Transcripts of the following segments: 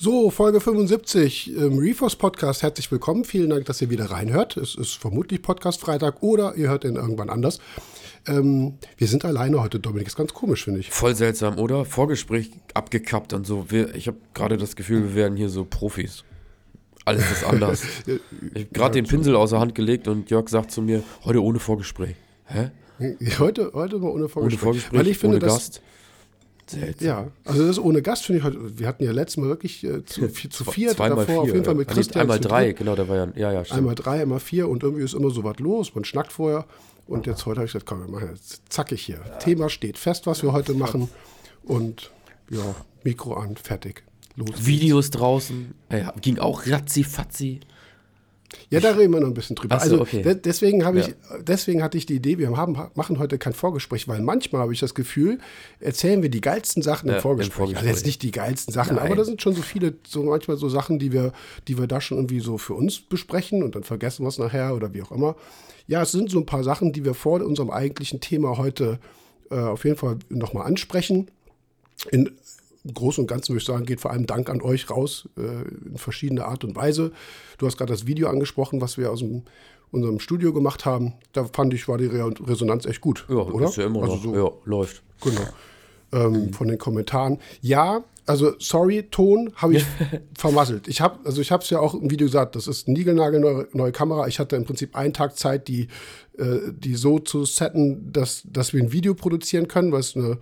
So, Folge 75 im Reforce Podcast. Herzlich willkommen. Vielen Dank, dass ihr wieder reinhört. Es ist vermutlich Podcast Freitag oder ihr hört ihn irgendwann anders. Ähm, wir sind alleine heute, Dominik. Ist ganz komisch, finde ich. Voll seltsam, oder? Vorgespräch abgekappt und so. Wir, ich habe gerade das Gefühl, wir werden hier so Profis. Alles ist anders. ich habe gerade den Pinsel aus der Hand gelegt und Jörg sagt zu mir, heute ohne Vorgespräch. Hä? Heute, heute mal ohne Vorgespräch. Ohne Vorgespräch, Weil ich finde, ohne Gast. Seltsam. Ja, also das ohne Gast finde ich heute. Wir hatten ja letztes Mal wirklich äh, zu, vi- zu viert Zweimal davor, vier. auf jeden Fall mit nee, Christian. Einmal drei, dritt. genau, da war ja, ja, ja, stimmt. Einmal drei, einmal vier und irgendwie ist immer so was los. Man schnackt vorher. Und jetzt heute habe ich gesagt, komm, wir machen jetzt zackig hier. Thema steht fest, was wir heute machen. Und ja, Mikro an, fertig. Los. Videos draußen, äh, ging auch ratzi-fatzi. Ja, da reden wir noch ein bisschen drüber. So, also okay. de deswegen habe ich, Ja. deswegen hatte ich die Idee, wir haben, machen heute kein Vorgespräch, weil manchmal habe ich das Gefühl, erzählen wir die geilsten Sachen Ja, im im Vorgespräch. Vorgespräch. Also jetzt nicht die geilsten Sachen, Nein. aber da sind schon so viele, so manchmal so Sachen, die wir, die wir da schon irgendwie so für uns besprechen und dann vergessen wir es nachher oder wie auch immer. Ja, es sind so ein paar Sachen, die wir vor unserem eigentlichen Thema heute äh, auf jeden Fall nochmal ansprechen. In Großen und Ganzen würde ich sagen, geht vor allem Dank an euch raus, äh, in verschiedene Art und Weise. Du hast gerade das Video angesprochen, was wir aus dem, unserem Studio gemacht haben. Da fand ich, war die Re Resonanz echt gut. Ja, oder? ist ja immer also noch. so, ja, läuft. Genau. Ähm, Von den Kommentaren. Ja, also sorry, Ton habe ich vermasselt. Ich habe, also ich habe es ja auch im Video gesagt, das ist eine niegelnagelneue neue Kamera. Ich hatte im Prinzip einen Tag Zeit, die, äh, die so zu setten, dass, dass wir ein Video produzieren können, weil es eine,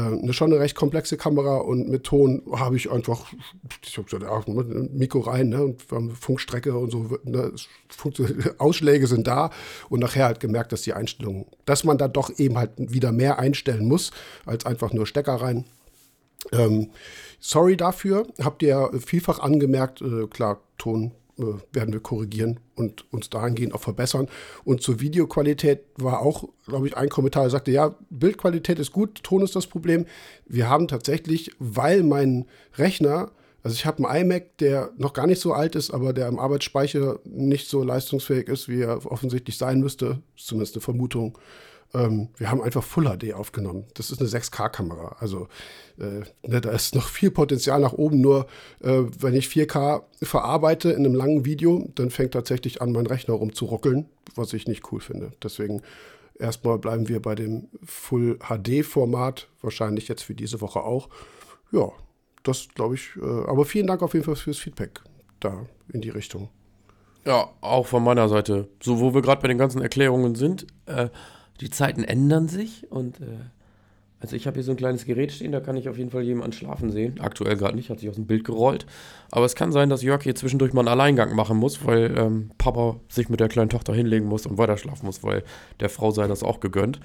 eine schon eine recht komplexe Kamera und mit Ton habe ich einfach, ich habe gesagt, Mikro rein, ne, und Funkstrecke und so, ne, Ausschläge sind da und nachher halt gemerkt, dass die Einstellungen, dass man da doch eben halt wieder mehr einstellen muss, als einfach nur Stecker rein. Ähm, sorry dafür, habt ihr vielfach angemerkt, äh, klar, Ton äh, werden wir korrigieren und uns dahingehend auch verbessern. Und zur Videoqualität war auch, glaube ich, ein Kommentar, der sagte, ja, Bildqualität ist gut, Ton ist das Problem. Wir haben tatsächlich, weil mein Rechner, also ich habe einen iMac, der noch gar nicht so alt ist, aber der im Arbeitsspeicher nicht so leistungsfähig ist, wie er offensichtlich sein müsste, ist zumindest eine Vermutung. Ähm, wir haben einfach Full HD aufgenommen. Das ist eine 6K-Kamera. Also äh, ne, da ist noch viel Potenzial nach oben. Nur äh, wenn ich 4K verarbeite in einem langen Video, dann fängt tatsächlich an, mein Rechner rumzuruckeln, was ich nicht cool finde. Deswegen erstmal bleiben wir bei dem Full HD-Format, wahrscheinlich jetzt für diese Woche auch. Ja, das glaube ich. Äh, aber vielen Dank auf jeden Fall fürs Feedback da in die Richtung. Ja, auch von meiner Seite. So, wo wir gerade bei den ganzen Erklärungen sind, äh, die Zeiten ändern sich und äh, also ich habe hier so ein kleines Gerät stehen, da kann ich auf jeden Fall jemanden schlafen sehen. Aktuell gerade nicht, hat sich aus dem Bild gerollt. Aber es kann sein, dass Jörg hier zwischendurch mal einen Alleingang machen muss, weil ähm, Papa sich mit der kleinen Tochter hinlegen muss und weiter schlafen muss, weil der Frau sei das auch gegönnt.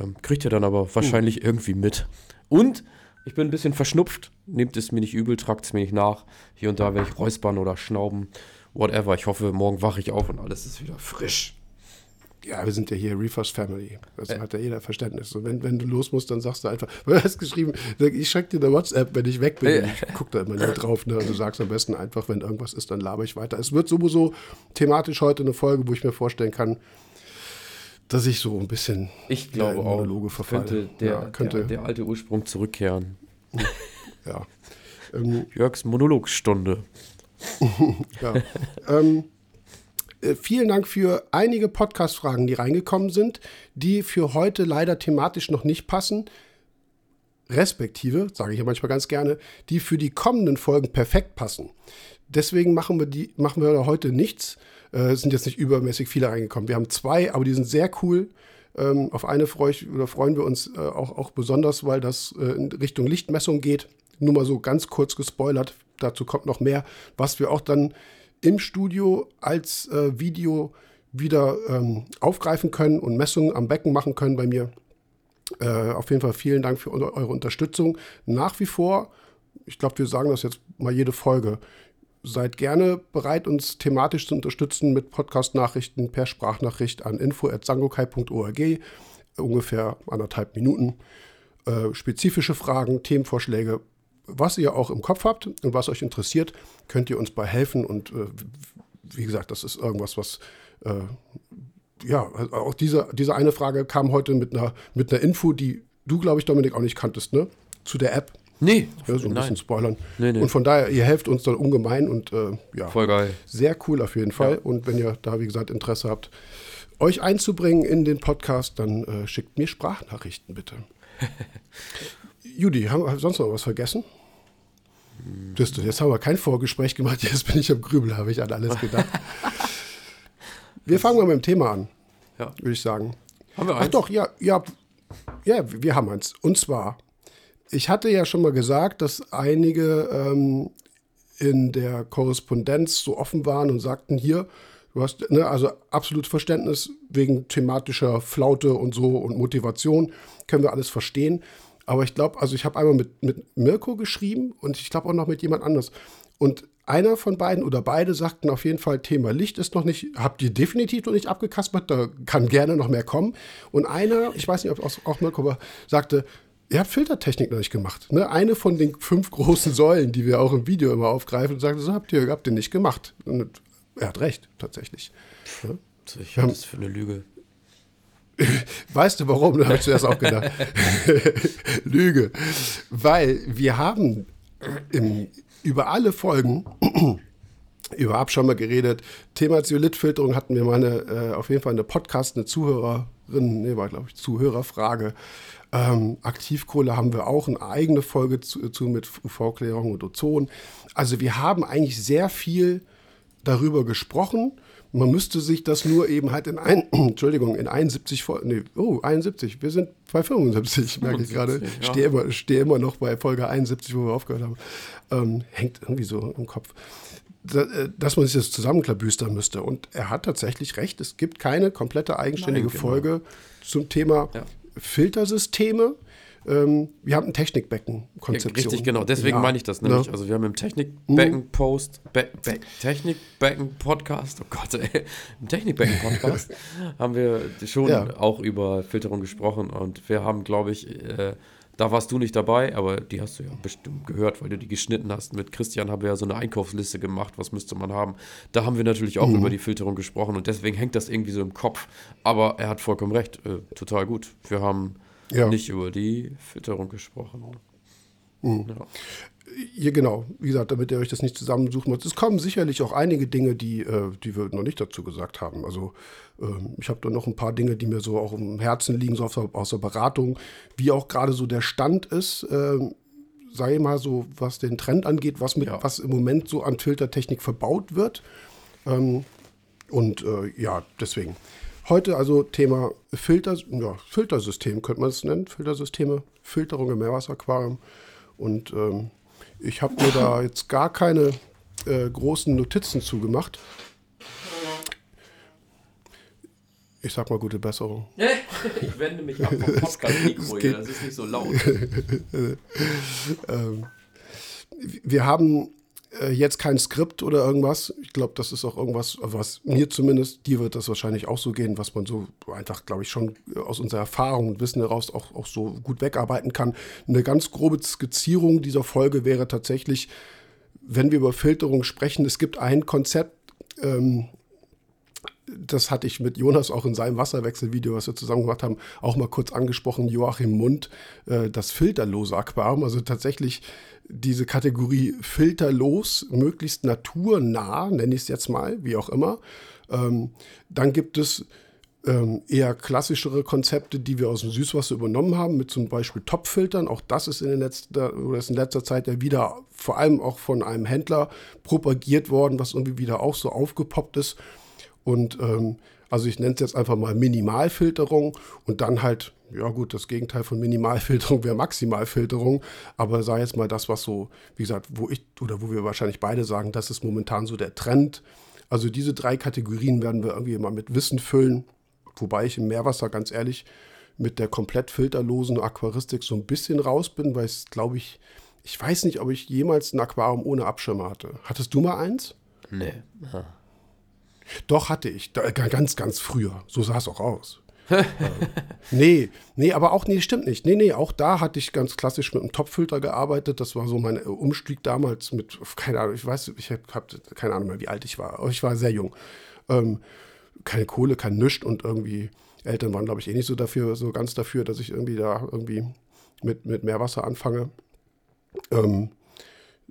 Ähm, kriegt er dann aber wahrscheinlich irgendwie mit. Und ich bin ein bisschen verschnupft. Nehmt es mir nicht übel, tragt es mir nicht nach. Hier und da werde ich räuspern oder schnauben. Whatever. Ich hoffe, morgen wache ich auf und alles ist wieder frisch. Ja, wir sind ja hier Reefers Family. Das hat ja jeder Verständnis. Und wenn, wenn du los musst, dann sagst du einfach, du hast geschrieben, ich schreck dir eine WhatsApp, wenn ich weg bin. Ja. Ich guck da immer nur drauf. Ne? Und du sagst am besten einfach, wenn irgendwas ist, dann laber ich weiter. Es wird sowieso thematisch heute eine Folge, wo ich mir vorstellen kann, dass ich so ein bisschen Ich glaube auch, Monologe verfalle. könnte der, ja, könnte, der, der alte Ursprung zurückkehren. ja. Ähm, Jörgs Monologstunde. Ja. ähm, äh, vielen Dank für einige Podcast-Fragen, die reingekommen sind, die für heute leider thematisch noch nicht passen. Respektive, sage ich ja manchmal ganz gerne, die für die kommenden Folgen perfekt passen. Deswegen machen wir, die, machen wir heute nichts. Äh, es sind jetzt nicht übermäßig viele reingekommen. Wir haben zwei, aber die sind sehr cool. Ähm, auf eine freu ich, oder freuen wir uns äh, auch, auch besonders, weil das äh, in Richtung Lichtmessung geht. Nur mal so ganz kurz gespoilert. Dazu kommt noch mehr, was wir auch dann im Studio als äh, Video wieder ähm, aufgreifen können und Messungen am Becken machen können bei mir. Äh, auf jeden Fall vielen Dank für eure Unterstützung. Nach wie vor, ich glaube, wir sagen das jetzt mal jede Folge, seid gerne bereit, uns thematisch zu unterstützen mit Podcast-Nachrichten per Sprachnachricht an info.sangokai.org, ungefähr anderthalb Minuten. Äh, spezifische Fragen, Themenvorschläge, was ihr auch im Kopf habt und was euch interessiert, könnt ihr uns bei helfen. Und äh, wie gesagt, das ist irgendwas, was äh, ja, auch diese, diese eine Frage kam heute mit einer, mit einer Info, die du, glaube ich, Dominik, auch nicht kanntest, ne? Zu der App. Nee, ja, so ein nein. bisschen spoilern. Nee, nee. Und von daher, ihr helft uns dann ungemein und äh, ja, Voll geil. sehr cool auf jeden Fall. Und wenn ihr da, wie gesagt, Interesse habt, euch einzubringen in den Podcast, dann äh, schickt mir Sprachnachrichten bitte. Judy, haben wir sonst noch was vergessen? Das, jetzt haben wir kein Vorgespräch gemacht, jetzt bin ich am Grübel, habe ich an alles gedacht. Wir fangen mal mit dem Thema an, Ja. würde ich sagen. Haben wir Ach eins? doch, ja, ja, ja, wir haben eins. Und zwar, ich hatte ja schon mal gesagt, dass einige ähm, in der Korrespondenz so offen waren und sagten, hier, du hast ne, also absolut Verständnis wegen thematischer Flaute und so und Motivation, können wir alles verstehen. Aber ich glaube, also ich habe einmal mit, mit Mirko geschrieben und ich glaube auch noch mit jemand anders. Und einer von beiden oder beide sagten auf jeden Fall, Thema Licht ist noch nicht, habt ihr definitiv noch nicht abgekaspert, da kann gerne noch mehr kommen. Und einer, ich weiß nicht, ob es auch Mirko war, sagte, ihr habt Filtertechnik noch nicht gemacht. Ne? Eine von den fünf großen Säulen, die wir auch im Video immer aufgreifen, und sagte, so habt ihr, habt ihr nicht gemacht. Und er hat recht, tatsächlich. Ja. Ich halte das für eine Lüge. Weißt du warum? Da habe ich zuerst auch gedacht. Lüge. Weil wir haben im, über alle Folgen über Abschirmer geredet. Thema Zeolithfilterung hatten wir mal eine, äh, auf jeden Fall eine Podcast, eine Zuhörerin, nee, war glaube ich Zuhörerfrage. Ähm, Aktivkohle haben wir auch eine eigene Folge zu, zu mit UV-Klärung und Ozon. Also wir haben eigentlich sehr viel darüber gesprochen. Man müsste sich das nur eben halt in ein, Entschuldigung, in 71 Folgen, nee, oh, 71, wir sind bei 75, merke ich gerade. 75, ja. Stehe immer, stehe immer noch bei Folge 71, wo wir aufgehört haben. Ähm, hängt irgendwie so im Kopf. Da, äh, dass man sich das zusammenklabüstern müsste. Und er hat tatsächlich recht, es gibt keine komplette eigenständige Nein, genau. Folge zum Thema Ja. Filtersysteme. Ähm, wir haben ein Technikbecken-Konzeption. Ja, richtig, genau. Deswegen Ja, meine ich das nämlich. ne? Also wir haben im Technikbecken-Post, Be Be Technikbecken-Podcast, oh Gott, ey, im Technikbecken-Podcast haben wir schon Ja. auch über Filterung gesprochen und wir haben, glaube ich, äh, da warst du nicht dabei, aber die hast du ja bestimmt gehört, weil du die geschnitten hast. Mit Christian haben wir ja so eine Einkaufsliste gemacht, was müsste man haben. Da haben wir natürlich Mhm. auch über die Filterung gesprochen und deswegen hängt das irgendwie so im Kopf. Aber er hat vollkommen recht, äh, total gut. Wir haben Ja. nicht über die Filterung gesprochen. Mhm. Ja. Ja, genau. Wie gesagt, damit ihr euch das nicht zusammensuchen müsst. Es kommen sicherlich auch einige Dinge, die, äh, die wir noch nicht dazu gesagt haben. Also ähm, ich habe da noch ein paar Dinge, die mir so auch im Herzen liegen, so aus der, aus der Beratung, wie auch gerade so der Stand ist. Sage ich mal so, was den Trend angeht, was, mit, Ja. was im Moment so an Filtertechnik verbaut wird. Ähm, und äh, ja, deswegen. Heute also Thema Filter, ja, Filtersystem könnte man es nennen. Filtersysteme, Filterung im Meerwasseraquarium. Und ähm, ich habe mir da jetzt gar keine äh, großen Notizen zugemacht. Ich sag mal gute Besserung. Ich wende mich ab vom Podcast-Mikro hier, das ist nicht so laut. Wir haben äh, jetzt kein Skript oder irgendwas. Ich glaube, das ist auch irgendwas, was mir zumindest, dir wird das wahrscheinlich auch so gehen, was man so einfach, glaube ich, schon aus unserer Erfahrung und Wissen heraus auch, auch so gut wegarbeiten kann. Eine ganz grobe Skizzierung dieser Folge wäre tatsächlich, wenn wir über Filterung sprechen, es gibt ein Konzept, ähm, das hatte ich mit Jonas auch in seinem Wasserwechselvideo, was wir zusammen gemacht haben, auch mal kurz angesprochen, Joachim Mund, äh, das filterlose Aquarium, also tatsächlich diese Kategorie filterlos, möglichst naturnah, nenne ich es jetzt mal, wie auch immer. Ähm, dann gibt es ähm, eher klassischere Konzepte, die wir aus dem Süßwasser übernommen haben, mit zum Beispiel Topfiltern. Auch das ist in, letzter, ist in letzter Zeit ja wieder vor allem auch von einem Händler propagiert worden, was irgendwie wieder auch so aufgepoppt ist. Und ähm, also ich nenne es jetzt einfach mal Minimalfilterung und dann halt, ja gut, das Gegenteil von Minimalfilterung wäre Maximalfilterung, aber sei jetzt mal das, was so, wie gesagt, wo ich oder wo wir wahrscheinlich beide sagen, das ist momentan so der Trend. Also diese drei Kategorien werden wir irgendwie mal mit Wissen füllen, wobei ich im Meerwasser ganz ehrlich mit der komplett filterlosen Aquaristik so ein bisschen raus bin, weil es glaube ich, ich weiß nicht, ob ich jemals ein Aquarium ohne Abschirmer hatte. Hattest du mal eins? Nee. Ah. Doch, hatte ich. Da, ganz, ganz früher. So sah es auch aus. ähm, nee, nee, aber auch, nee, stimmt nicht. Nee, nee, auch da hatte ich ganz klassisch mit einem Topfilter gearbeitet. Das war so mein äh, Umstieg damals mit, keine Ahnung, ich weiß, ich habe hab keine Ahnung mehr, wie alt ich war. Aber ich war sehr jung. Ähm, keine Kohle, kein Nischt und irgendwie Eltern waren, glaube ich, eh nicht so dafür, so ganz dafür, dass ich irgendwie da irgendwie mit, mit Meerwasser anfange. Ähm,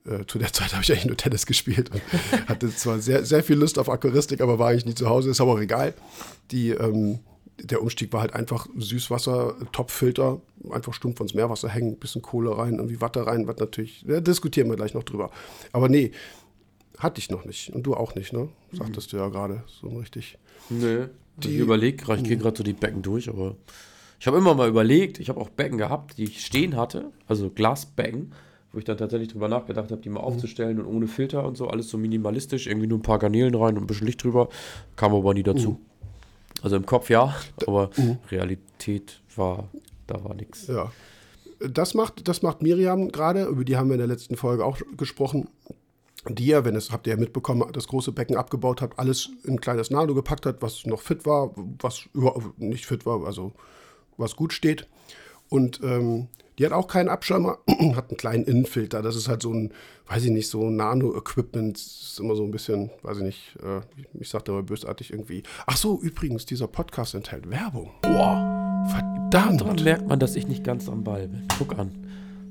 äh, zu der Zeit habe ich eigentlich nur Tennis gespielt und hatte zwar sehr, sehr viel Lust auf Aquaristik, aber war eigentlich nie zu Hause, ist aber auch egal. Die, ähm, der Umstieg war halt einfach Süßwasser, Topfilter, einfach stumpf ins Meerwasser hängen, bisschen Kohle rein, irgendwie Watte rein, was natürlich, da diskutieren wir gleich noch drüber. Aber nee, hatte ich noch nicht. Und du auch nicht, ne? Sagtest mhm. du ja gerade so richtig. Nee. Die, ich überlege gerade, ich gehe gerade so die Becken durch, aber ich habe immer mal überlegt, ich habe auch Becken gehabt, die ich stehen hatte, also Glasbecken, wo ich dann tatsächlich drüber nachgedacht habe, die mal mhm. aufzustellen und ohne Filter und so, alles so minimalistisch, irgendwie nur ein paar Garnelen rein und ein bisschen Licht drüber, kam aber nie dazu. Mhm. Also im Kopf ja, aber mhm. Realität war, da war nichts. Ja. Das macht, das macht Miriam gerade, über die haben wir in der letzten Folge auch gesprochen, die ja, wenn es, habt ihr ja mitbekommen, das große Becken abgebaut hat, alles in ein kleines Nano gepackt hat, was noch fit war, was überhaupt nicht fit war, also was gut steht. Und ähm, die hat auch keinen Abschirmer, hat einen kleinen Innenfilter. Das ist halt so ein, weiß ich nicht, so Nano-Equipment. Ist immer so ein bisschen, weiß ich nicht, äh, ich sagte aber bösartig irgendwie. Ach so, übrigens, dieser Podcast enthält Werbung. Boah, verdammt. Daran merkt man, dass ich nicht ganz am Ball bin. Guck an.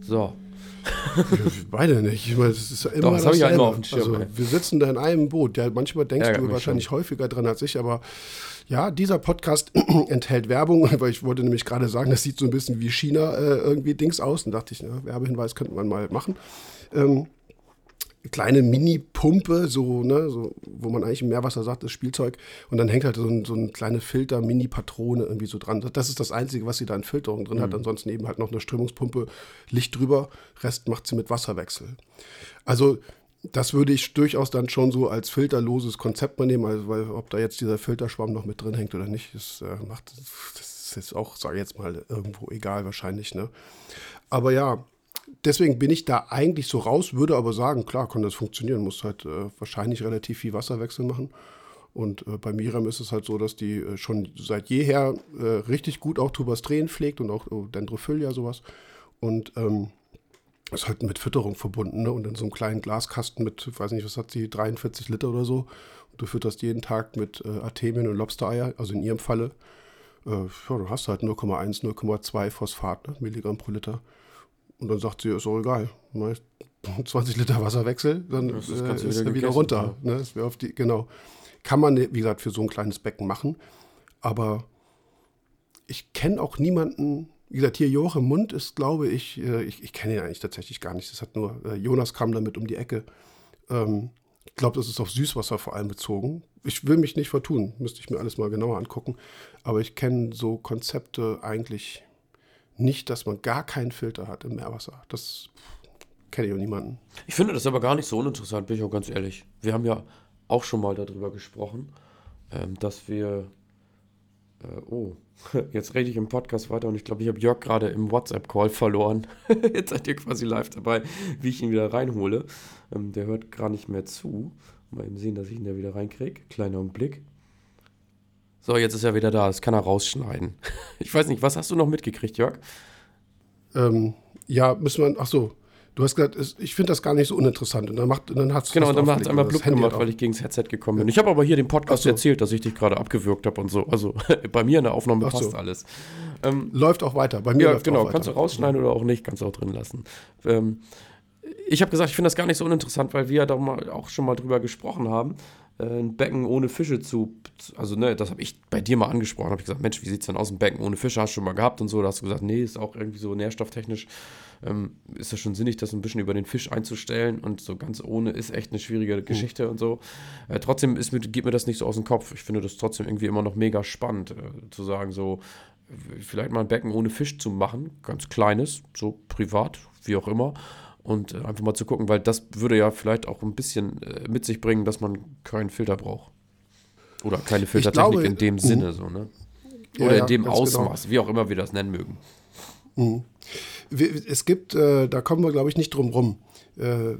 So. Beide nicht. Ich meine, das ist ja immer Doch, das habe ich ja immer auf dem Schirm. Also, wir sitzen da in einem Boot. Ja, manchmal denkst ja, du wahrscheinlich schon. häufiger dran als ich, aber ja, dieser Podcast enthält Werbung, weil ich wollte nämlich gerade sagen, das sieht so ein bisschen wie China äh, irgendwie Dings aus. Und dachte ich, ne, Werbehinweis könnte man mal machen. Ähm, kleine Mini-Pumpe, so, ne, so, wo man eigentlich im Meerwasser sagt, das Spielzeug. Und dann hängt halt so ein, so ein kleine Filter, Mini-Patrone irgendwie so dran. Das ist das Einzige, was sie da in Filterung drin mhm. hat. Ansonsten eben halt noch eine Strömungspumpe, Licht drüber. Rest macht sie mit Wasserwechsel. Also das würde ich durchaus dann schon so als filterloses Konzept mal nehmen, also, weil ob da jetzt dieser Filterschwamm noch mit drin hängt oder nicht, das äh, macht das ist auch, sage ich jetzt mal, irgendwo egal wahrscheinlich. Ne? Aber ja, deswegen bin ich da eigentlich so raus, würde aber sagen, klar, kann das funktionieren, muss halt äh, wahrscheinlich relativ viel Wasserwechsel machen. Und äh, bei Miriam ist es halt so, dass die äh, schon seit jeher äh, richtig gut auch Tubastren pflegt und auch äh, Dendrophylla sowas. Und ähm, ist halt mit Fütterung verbunden, ne? Und in so einem kleinen Glaskasten mit, weiß nicht, was hat sie, 43 Liter oder so. Und du fütterst jeden Tag mit äh, Artemien und Lobstereier, also in ihrem Falle. Äh, ja, du hast halt 0,1, 0,2 Phosphat, ne? Milligramm pro Liter. Und dann sagt sie, ist auch egal. 20 Liter Wasserwechsel, dann äh, ist er wieder runter. Ne? Das auf die, genau. Kann man, wie gesagt, für so ein kleines Becken machen. Aber ich kenne auch niemanden, wie gesagt, hier Joachim Mund ist, glaube ich, äh, ich, ich kenne ihn eigentlich tatsächlich gar nicht. Das hat nur, äh, Jonas kam damit um die Ecke. Ähm, ich glaube, das ist auf Süßwasser vor allem bezogen. Ich will mich nicht vertun, müsste ich mir alles mal genauer angucken. Aber ich kenne so Konzepte eigentlich nicht, dass man gar keinen Filter hat im Meerwasser. Das kenne ich auch niemanden. Ich finde das aber gar nicht so uninteressant, bin ich auch ganz ehrlich. Wir haben ja auch schon mal darüber gesprochen, ähm, dass wir. Äh, oh, jetzt rede ich im Podcast weiter und ich glaube, ich habe Jörg gerade im WhatsApp-Call verloren. jetzt seid ihr quasi live dabei, wie ich ihn wieder reinhole. Ähm, der hört gar nicht mehr zu. Mal eben sehen, dass ich ihn da wieder reinkriege. Kleiner Blick. So, jetzt ist er wieder da. Das kann er rausschneiden. Ich weiß nicht, was hast du noch mitgekriegt, Jörg? Ähm, ja, müssen wir. Ach so. Du hast gesagt, ich finde das gar nicht so uninteressant. Und dann, macht, dann hat es Genau, und dann hat es einmal Blut gemacht, weil ich gegen das Headset gekommen bin. Ich habe aber hier den Podcast so. erzählt, dass ich dich gerade abgewürgt habe und so. Also bei mir in der Aufnahme Ach passt so. alles. Ähm, läuft auch weiter. Bei mir ja, läuft genau. Auch weiter. Kannst du rausschneiden oder auch nicht, kannst du auch drin lassen. Ähm, ich habe gesagt, ich finde das gar nicht so uninteressant, weil wir da auch schon mal drüber gesprochen haben. Äh, ein Becken ohne Fische zu, also ne, das habe ich bei dir mal angesprochen, habe ich gesagt, Mensch, wie sieht es denn aus, ein Becken ohne Fische, hast du schon mal gehabt und so, da hast du gesagt, nee, ist auch irgendwie so nährstofftechnisch, ähm, ist das schon sinnig, das ein bisschen über den Fisch einzustellen und so ganz ohne ist echt eine schwierige mhm. Geschichte und so. Äh, trotzdem ist mir, geht mir das nicht so aus dem Kopf, ich finde das trotzdem irgendwie immer noch mega spannend, äh, zu sagen so, vielleicht mal ein Becken ohne Fisch zu machen, ganz kleines, so privat, wie auch immer, und äh, einfach mal zu gucken, weil das würde ja vielleicht auch ein bisschen äh, mit sich bringen, dass man keinen Filter braucht. Oder keine Filtertechnik glaube, in dem uh, Sinne, so, ne? Oder ja, in dem genau. Ausmaß, genau. wie auch immer wir das nennen mögen. Mhm. Es gibt, äh, da kommen wir, glaube ich, nicht drum rum. Äh,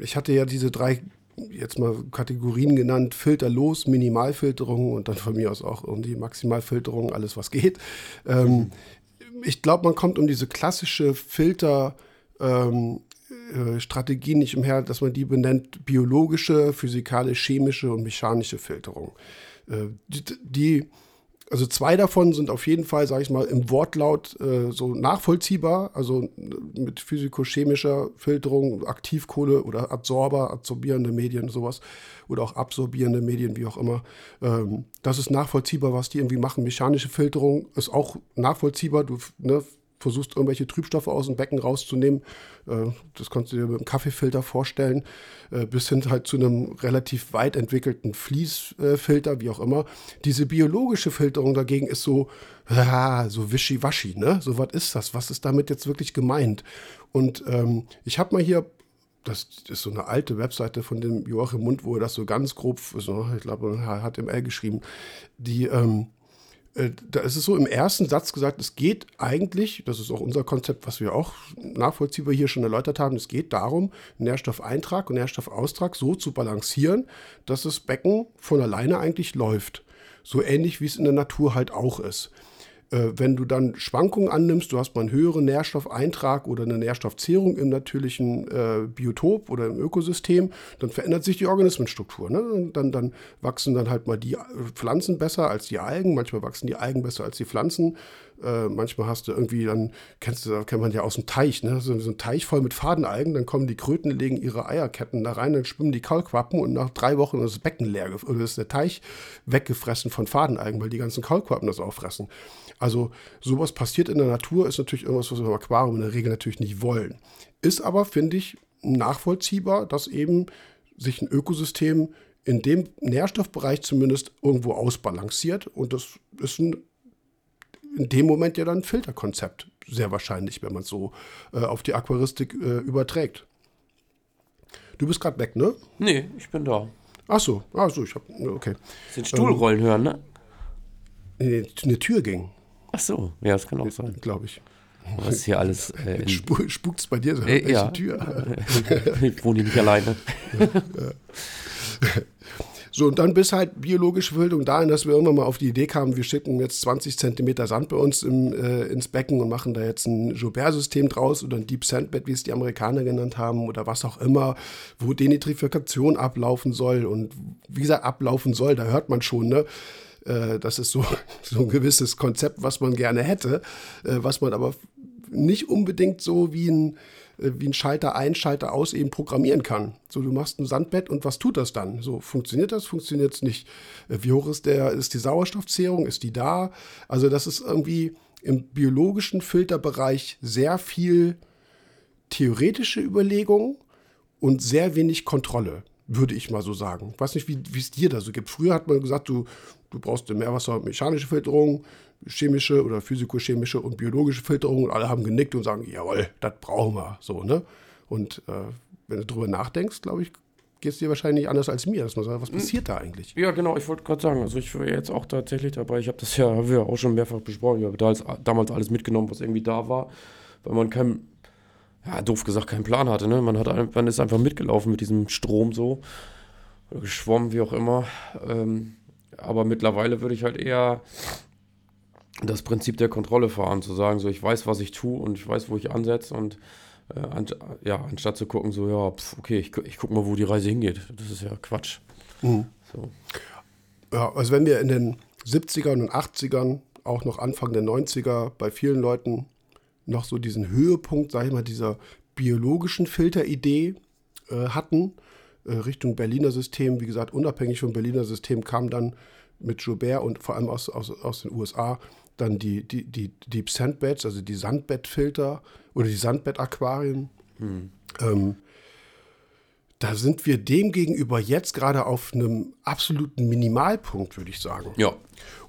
ich hatte ja diese drei, jetzt mal Kategorien genannt, filterlos, Minimalfilterung und dann von mir aus auch um die Maximalfilterung, alles was geht. Ähm. Ich glaube, man kommt um diese klassische Filter- ähm, äh, Strategien nicht umher, dass man die benennt, biologische, physikalisch, chemische und mechanische Filterung. Äh, die also zwei davon sind auf jeden Fall, sage ich mal, im Wortlaut äh, so nachvollziehbar, also mit physikochemischer Filterung, Aktivkohle oder Adsorber, absorbierende Medien, sowas, oder auch absorbierende Medien, wie auch immer. Ähm, das ist nachvollziehbar, was die irgendwie machen. Mechanische Filterung ist auch nachvollziehbar. Du ne, versuchst irgendwelche Trübstoffe aus dem Becken rauszunehmen. Äh, das kannst du dir mit einem Kaffeefilter vorstellen, äh, bis hin halt zu einem relativ weit entwickelten Fließfilter, wie auch immer. Diese biologische Filterung dagegen ist so, so wischiwaschi, ne? So, was ist das? Was ist damit jetzt wirklich gemeint? Und ähm, ich habe mal hier das ist so eine alte Webseite von dem Joachim Mund, wo er das so ganz grob, so, ich glaube, HTML geschrieben, die, ähm, äh, da ist es so im ersten Satz gesagt, es geht eigentlich, das ist auch unser Konzept, was wir auch nachvollziehbar hier schon erläutert haben, es geht darum, Nährstoffeintrag und Nährstoffaustrag so zu balancieren, dass das Becken von alleine eigentlich läuft. So ähnlich wie es in der Natur halt auch ist. Äh, wenn du dann Schwankungen annimmst, du hast mal einen höheren Nährstoffeintrag oder eine Nährstoffzehrung im natürlichen äh, Biotop oder im Ökosystem, dann verändert sich die Organismenstruktur. Ne? Dann, dann wachsen dann halt mal die Pflanzen besser als die Algen, manchmal wachsen die Algen besser als die Pflanzen. Äh, manchmal hast du irgendwie, dann kennst du, kennt man ja aus dem Teich, ne? so, so ein Teich voll mit Fadenalgen, dann kommen die Kröten, legen ihre Eierketten da rein, dann schwimmen die Kaulquappen und nach drei Wochen ist das Becken leer oder ist der Teich weggefressen von Fadenalgen, weil die ganzen Kaulquappen das auffressen. Also sowas passiert in der Natur, ist natürlich irgendwas, was wir im Aquarium in der Regel natürlich nicht wollen. Ist aber, finde ich, nachvollziehbar, dass eben sich ein Ökosystem in dem Nährstoffbereich zumindest irgendwo ausbalanciert. Und das ist ein, in dem Moment ja dann ein Filterkonzept, sehr wahrscheinlich, wenn man es so äh, auf die Aquaristik äh, überträgt. Du bist gerade weg, ne? Nee, ich bin da. Ach so, ach so, ich habe, okay. Den Stuhlrollen ähm, hören, ne? Nee, eine Tür ging. Ach so, ja, das kann auch sein. Glaube ich. Was ist hier alles? Äh, Sp Spukt es bei dir so? Äh, ja. Tür? ich wohne hier nicht alleine. So, und dann bis halt biologische Bildung dahin, dass wir irgendwann mal auf die Idee kamen, wir schicken jetzt 20 Zentimeter Sand bei uns im, äh, ins Becken und machen da jetzt ein Joubert-System draus oder ein Deep Sandbed, wie es die Amerikaner genannt haben oder was auch immer, wo Denitrifikation ablaufen soll und wie gesagt, ablaufen soll, da hört man schon, ne? Äh, das ist so, so ein gewisses Konzept, was man gerne hätte, äh, was man aber nicht unbedingt so wie ein, äh, wie ein Schalter ein, Schalter aus eben programmieren kann. So, du machst ein Sandbett und was tut das dann? So, funktioniert das, funktioniert es nicht? Wie hoch ist, der, ist die Sauerstoffzehrung? Ist die da? Also, das ist irgendwie im biologischen Filterbereich sehr viel theoretische Überlegung und sehr wenig Kontrolle, würde ich mal so sagen. Ich weiß nicht, wie es dir da so gibt. Früher hat man gesagt, du Du brauchst im Meerwasser mechanische Filterung, chemische oder physikochemische und biologische Filterung und alle haben genickt und sagen, jawohl, das brauchen wir. So, ne? Und äh, wenn du drüber nachdenkst, glaube ich, geht es dir wahrscheinlich anders als mir, dass man sagt, was hm. passiert da eigentlich? Ja, genau, ich wollte gerade sagen, also ich wäre jetzt auch tatsächlich dabei, ich habe das ja, wir auch schon mehrfach besprochen, ich habe da damals alles mitgenommen, was irgendwie da war, weil man kein, ja, doof gesagt, keinen Plan hatte, ne? Man, hat, man ist einfach mitgelaufen mit diesem Strom so, geschwommen, wie auch immer. Ähm, aber mittlerweile würde ich halt eher das Prinzip der Kontrolle fahren, zu sagen, so ich weiß, was ich tue und ich weiß, wo ich ansetze und äh, an, ja, anstatt zu gucken, so ja, pf, okay, ich, ich gucke mal, wo die Reise hingeht. Das ist ja Quatsch. Mhm. So. Ja, also wenn wir in den 70ern und 80ern, auch noch Anfang der 90er, bei vielen Leuten noch so diesen Höhepunkt, sage ich mal, dieser biologischen Filteridee äh, hatten, äh, Richtung Berliner System. Wie gesagt, unabhängig vom Berliner System kam dann mit Joubert und vor allem aus, aus, aus den USA dann die, die, die Deep Sandbeds, also die Sandbettfilter oder die Sandbettaquarien. Hm. Ähm, da sind wir dem gegenüber jetzt gerade auf einem absoluten Minimalpunkt, würde ich sagen. Ja.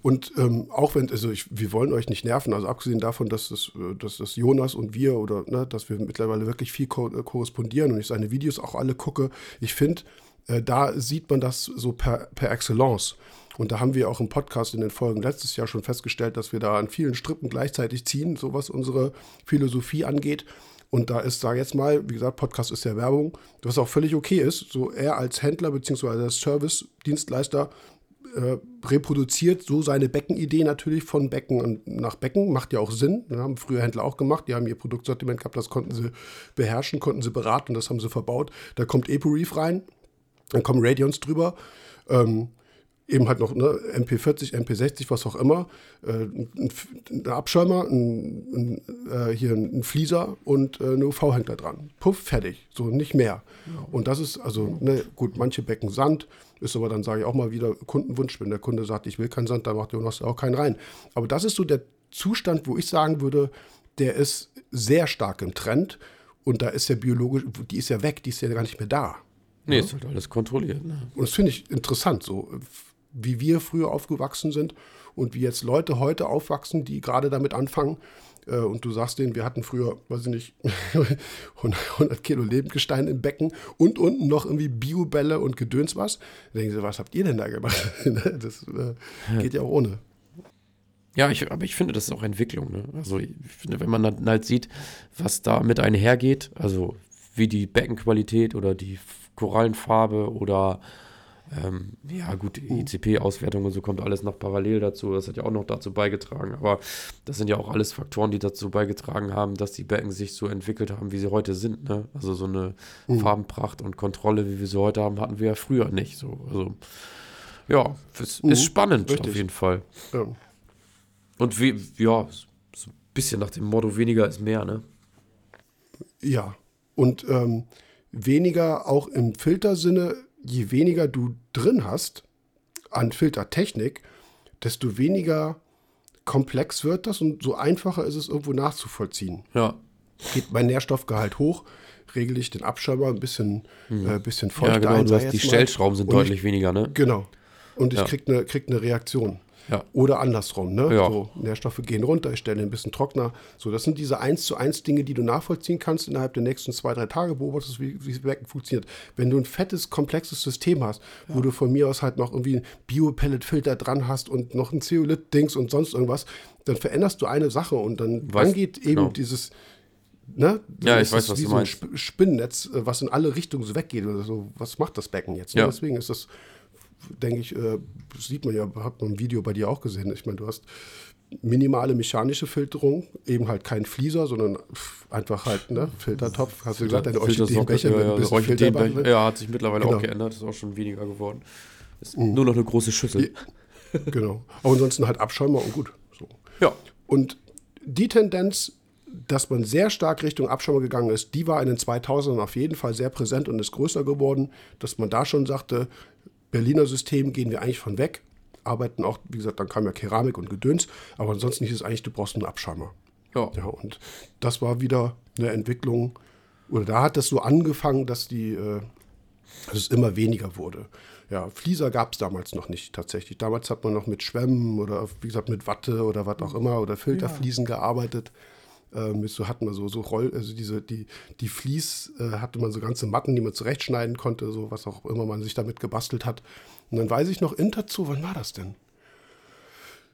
Und ähm, auch wenn, also ich, wir wollen euch nicht nerven, also abgesehen davon, dass das, äh, dass das Jonas und wir oder ne, dass wir mittlerweile wirklich viel ko äh, korrespondieren und ich seine Videos auch alle gucke, ich finde, äh, da sieht man das so per, per Excellence. Und da haben wir auch im Podcast in den Folgen letztes Jahr schon festgestellt, dass wir da an vielen Strippen gleichzeitig ziehen, so was unsere Philosophie angeht. Und da ist, sag jetzt mal, wie gesagt, Podcast ist ja Werbung, was auch völlig okay ist. So er als Händler bzw. als Service-Dienstleister äh, reproduziert so seine Beckenidee natürlich von Becken nach Becken. Macht ja auch Sinn. Das haben früher Händler auch gemacht. Die haben ihr Produktsortiment gehabt, das konnten sie beherrschen, konnten sie beraten, das haben sie verbaut. Da kommt EpoReef rein, dann kommen Radions drüber. Ähm, eben halt noch ne, MP40, MP60, was auch immer, äh, ein, ein Abschirmer, ein, ein, äh, hier ein Flieser und äh, eine UV-Hängt da dran. Puff, fertig. So, nicht mehr. Ja. Und das ist, also, ne, gut, manche Becken Sand, ist aber dann, sage ich auch mal wieder, Kundenwunsch. Wenn der Kunde sagt, ich will keinen Sand, dann macht Jonas auch keinen rein. Aber das ist so der Zustand, wo ich sagen würde, der ist sehr stark im Trend. Und da ist ja biologisch, die ist ja weg, die ist ja gar nicht mehr da. Nee, ja? ist halt alles kontrolliert. Ne? Und das finde ich interessant, so wie wir früher aufgewachsen sind und wie jetzt Leute heute aufwachsen, die gerade damit anfangen. Äh, und du sagst denen, wir hatten früher, weiß ich nicht, 100 Kilo Lebendgestein im Becken und unten noch irgendwie Biobälle und Gedöns was. Da denken sie, was habt ihr denn da gemacht? das äh, geht ja auch ohne. Ja, ich, aber ich finde, das ist auch Entwicklung. Ne? Also ich finde, wenn man dann halt sieht, was da mit einhergeht, also wie die Beckenqualität oder die Korallenfarbe oder ähm, ja, gut, ICP-Auswertung und so kommt alles noch parallel dazu. Das hat ja auch noch dazu beigetragen. Aber das sind ja auch alles Faktoren, die dazu beigetragen haben, dass die Becken sich so entwickelt haben, wie sie heute sind. Ne? Also so eine mhm. Farbenpracht und Kontrolle, wie wir sie heute haben, hatten wir ja früher nicht. So. Also ja, es mhm. ist spannend Richtig. auf jeden Fall. Ja. Und wie, ja, so ein bisschen nach dem Motto, weniger ist mehr, ne? Ja. Und ähm, weniger auch im Filtersinne je weniger du drin hast an Filtertechnik, desto weniger komplex wird das und so einfacher ist es irgendwo nachzuvollziehen. Ja. Geht mein Nährstoffgehalt hoch, regel ich den Abschirmer ein bisschen, hm. äh, bisschen feuchter ja, genau, ein. die Stellschrauben sind deutlich ich, weniger, ne? Genau. Und ich ja. krieg eine krieg ne Reaktion. Ja. Oder andersrum, ne? Ja. So, Nährstoffe gehen runter, ich stelle ein bisschen trockener. So, das sind diese 1 zu 1 Dinge, die du nachvollziehen kannst innerhalb der nächsten zwei, drei Tage, beobachtest, wie, wie es funktioniert. Wenn du ein fettes, komplexes System hast, ja. wo du von mir aus halt noch irgendwie einen Biopellet-Filter dran hast und noch ein Zeolit-Dings und sonst irgendwas, dann veränderst du eine Sache und dann, dann geht eben genau. dieses Ne? Ja, ich weiß, was wie du so ein Spinnennetz, äh, was in alle Richtungen so weggeht. Oder so. Was macht das Becken jetzt? Ja. Deswegen ist das denke ich, äh, sieht man ja, hat man im Video bei dir auch gesehen. Ich meine, du hast minimale mechanische Filterung, eben halt kein Flieser, sondern einfach halt ne, Filtertopf. Hast du gesagt, deine Orchideenbecher ja, ja, ein bisschen Ja, hat sich mittlerweile genau. auch geändert, ist auch schon weniger geworden. Ist mhm. nur noch eine große Schüssel. genau. Aber ansonsten halt Abschäumer und gut. So. Ja. Und die Tendenz, dass man sehr stark Richtung Abschäumer gegangen ist, die war in den 2000ern auf jeden Fall sehr präsent und ist größer geworden, dass man da schon sagte, Berliner System gehen wir eigentlich von weg. Arbeiten auch, wie gesagt, dann kam ja Keramik und Gedöns, aber ansonsten hieß es eigentlich, du brauchst einen Abschirmer. Ja. ja. Und das war wieder eine Entwicklung, oder da hat das so angefangen, dass die, äh, dass es immer weniger wurde. Ja, Flieser gab es damals noch nicht tatsächlich. Damals hat man noch mit Schwämmen oder wie gesagt mit Watte oder was auch immer oder Filterfliesen ja. gearbeitet. Ähm, so hatten wir so, so Roll, also diese, die, die Vlies äh, hatte man so ganze Matten, die man zurechtschneiden konnte, so was auch immer man sich damit gebastelt hat. Und dann weiß ich noch, Interzu, wann war das denn?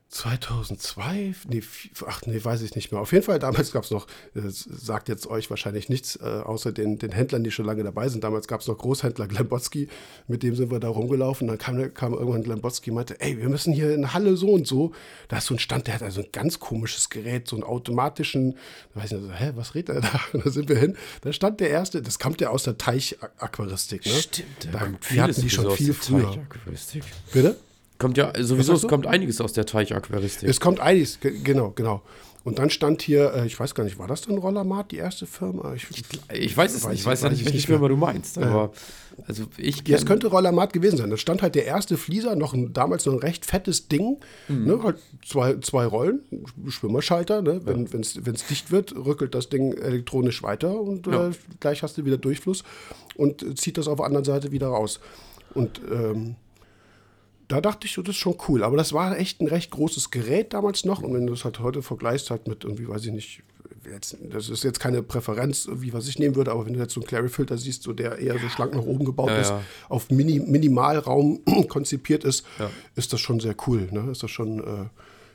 2002? Nee, ach nee, weiß ich nicht mehr. Auf jeden Fall, damals gab es noch, das sagt jetzt euch wahrscheinlich nichts, äh, außer den, den Händlern, die schon lange dabei sind. Damals gab es noch Großhändler Glembotski, mit dem sind wir da rumgelaufen. Dann kam, kam irgendwann Glembotski und meinte, ey, wir müssen hier in Halle so und so. Da ist so ein Stand, der hat also ein ganz komisches Gerät, so einen automatischen, da weiß ich nicht, hä, was redet er da? Und da sind wir hin. Da stand der erste, das kommt ja aus der Teichaquaristik. Ne? Stimmt, da, die hatten die schon viel früher. Bitte? Kommt ja sowieso, es kommt einiges aus der Teichaquaristik. Es kommt einiges, genau, genau. Und dann stand hier, äh, ich weiß gar nicht, war das dann Rollermat, die erste Firma? Ich, ich weiß es weiß nicht, ich weiß ja nicht, nicht mehr, was du meinst. Aber also ich ja, es könnte Rollermat gewesen sein. Da stand halt der erste Flieser, noch ein, damals noch ein recht fettes Ding, mhm. ne, halt zwei, zwei Rollen, Schwimmerschalter. Ne? Wenn es ja. dicht wird, rückelt das Ding elektronisch weiter und äh, ja. äh, gleich hast du wieder Durchfluss und zieht das auf der anderen Seite wieder raus. Und ähm, da dachte ich, das ist schon cool. Aber das war echt ein recht großes Gerät damals noch. Und wenn du es halt heute vergleichst, halt mit irgendwie, weiß ich nicht, jetzt, das ist jetzt keine Präferenz, wie was ich nehmen würde, aber wenn du jetzt so einen Clary-Filter siehst, so der eher so schlank nach oben gebaut ja, ist, ja. auf Mini, Minimalraum konzipiert ist, ja. ist das schon sehr cool. Ne? Ist das schon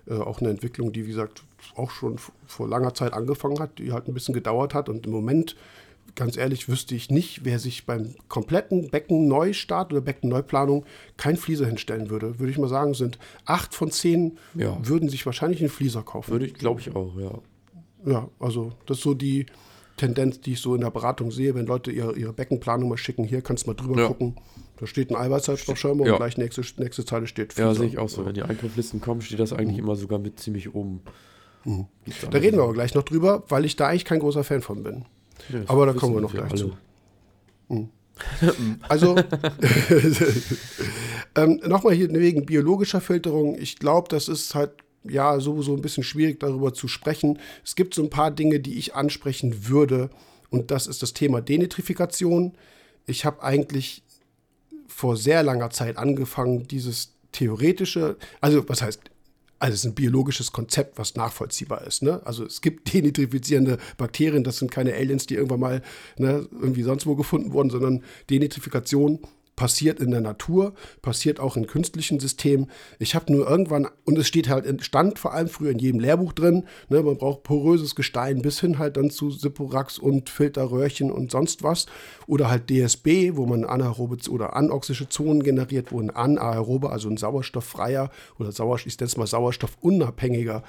äh, äh, auch eine Entwicklung, die, wie gesagt, auch schon vor langer Zeit angefangen hat, die halt ein bisschen gedauert hat. Und im Moment ganz ehrlich wüsste ich nicht, wer sich beim kompletten Beckenneustart oder Beckenneuplanung kein Flieser hinstellen würde. Würde ich mal sagen, sind acht von zehn ja. würden sich wahrscheinlich einen Flieser kaufen. Würde ich, glaube ich auch, ja. Ja, also das ist so die Tendenz, die ich so in der Beratung sehe, wenn Leute ihre, ihre Beckenplanung mal schicken, hier kannst du mal drüber ja. gucken. Da steht ein Eiweißhaltstoffschirm Ja. und gleich nächste, nächste Zeile steht Ja, Fieser. sehe ich auch so. Wenn die Einkaufslisten kommen, steht das eigentlich immer sogar mit ziemlich oben. Gibt's Da reden wir aber gleich noch drüber, weil ich da eigentlich kein großer Fan von bin. Ja, aber da kommen wir noch gleich alle. zu. Also, ähm, nochmal hier wegen biologischer Filterung. Ich glaube, das ist halt ja sowieso ein bisschen schwierig darüber zu sprechen. Es gibt so ein paar Dinge, die ich ansprechen würde. Und das ist das Thema Denitrifikation. Ich habe eigentlich vor sehr langer Zeit angefangen, dieses theoretische, also was heißt, also es ist ein biologisches Konzept, was nachvollziehbar ist. Ne? Also es gibt denitrifizierende Bakterien, das sind keine Aliens, die irgendwann mal ne, irgendwie sonst wo gefunden wurden, sondern Denitrifikation passiert in der Natur, passiert auch in künstlichen Systemen. Ich habe nur irgendwann, und es steht halt, stand vor allem früher in jedem Lehrbuch drin, ne, man braucht poröses Gestein bis hin halt dann zu Siporax und Filterröhrchen und sonst was. Oder halt DSB, wo man anaerobe oder anoxische Zonen generiert, wo ein anaerobe, also ein sauerstofffreier oder Sauerstoff, ich nenne es mal sauerstoffunabhängiger.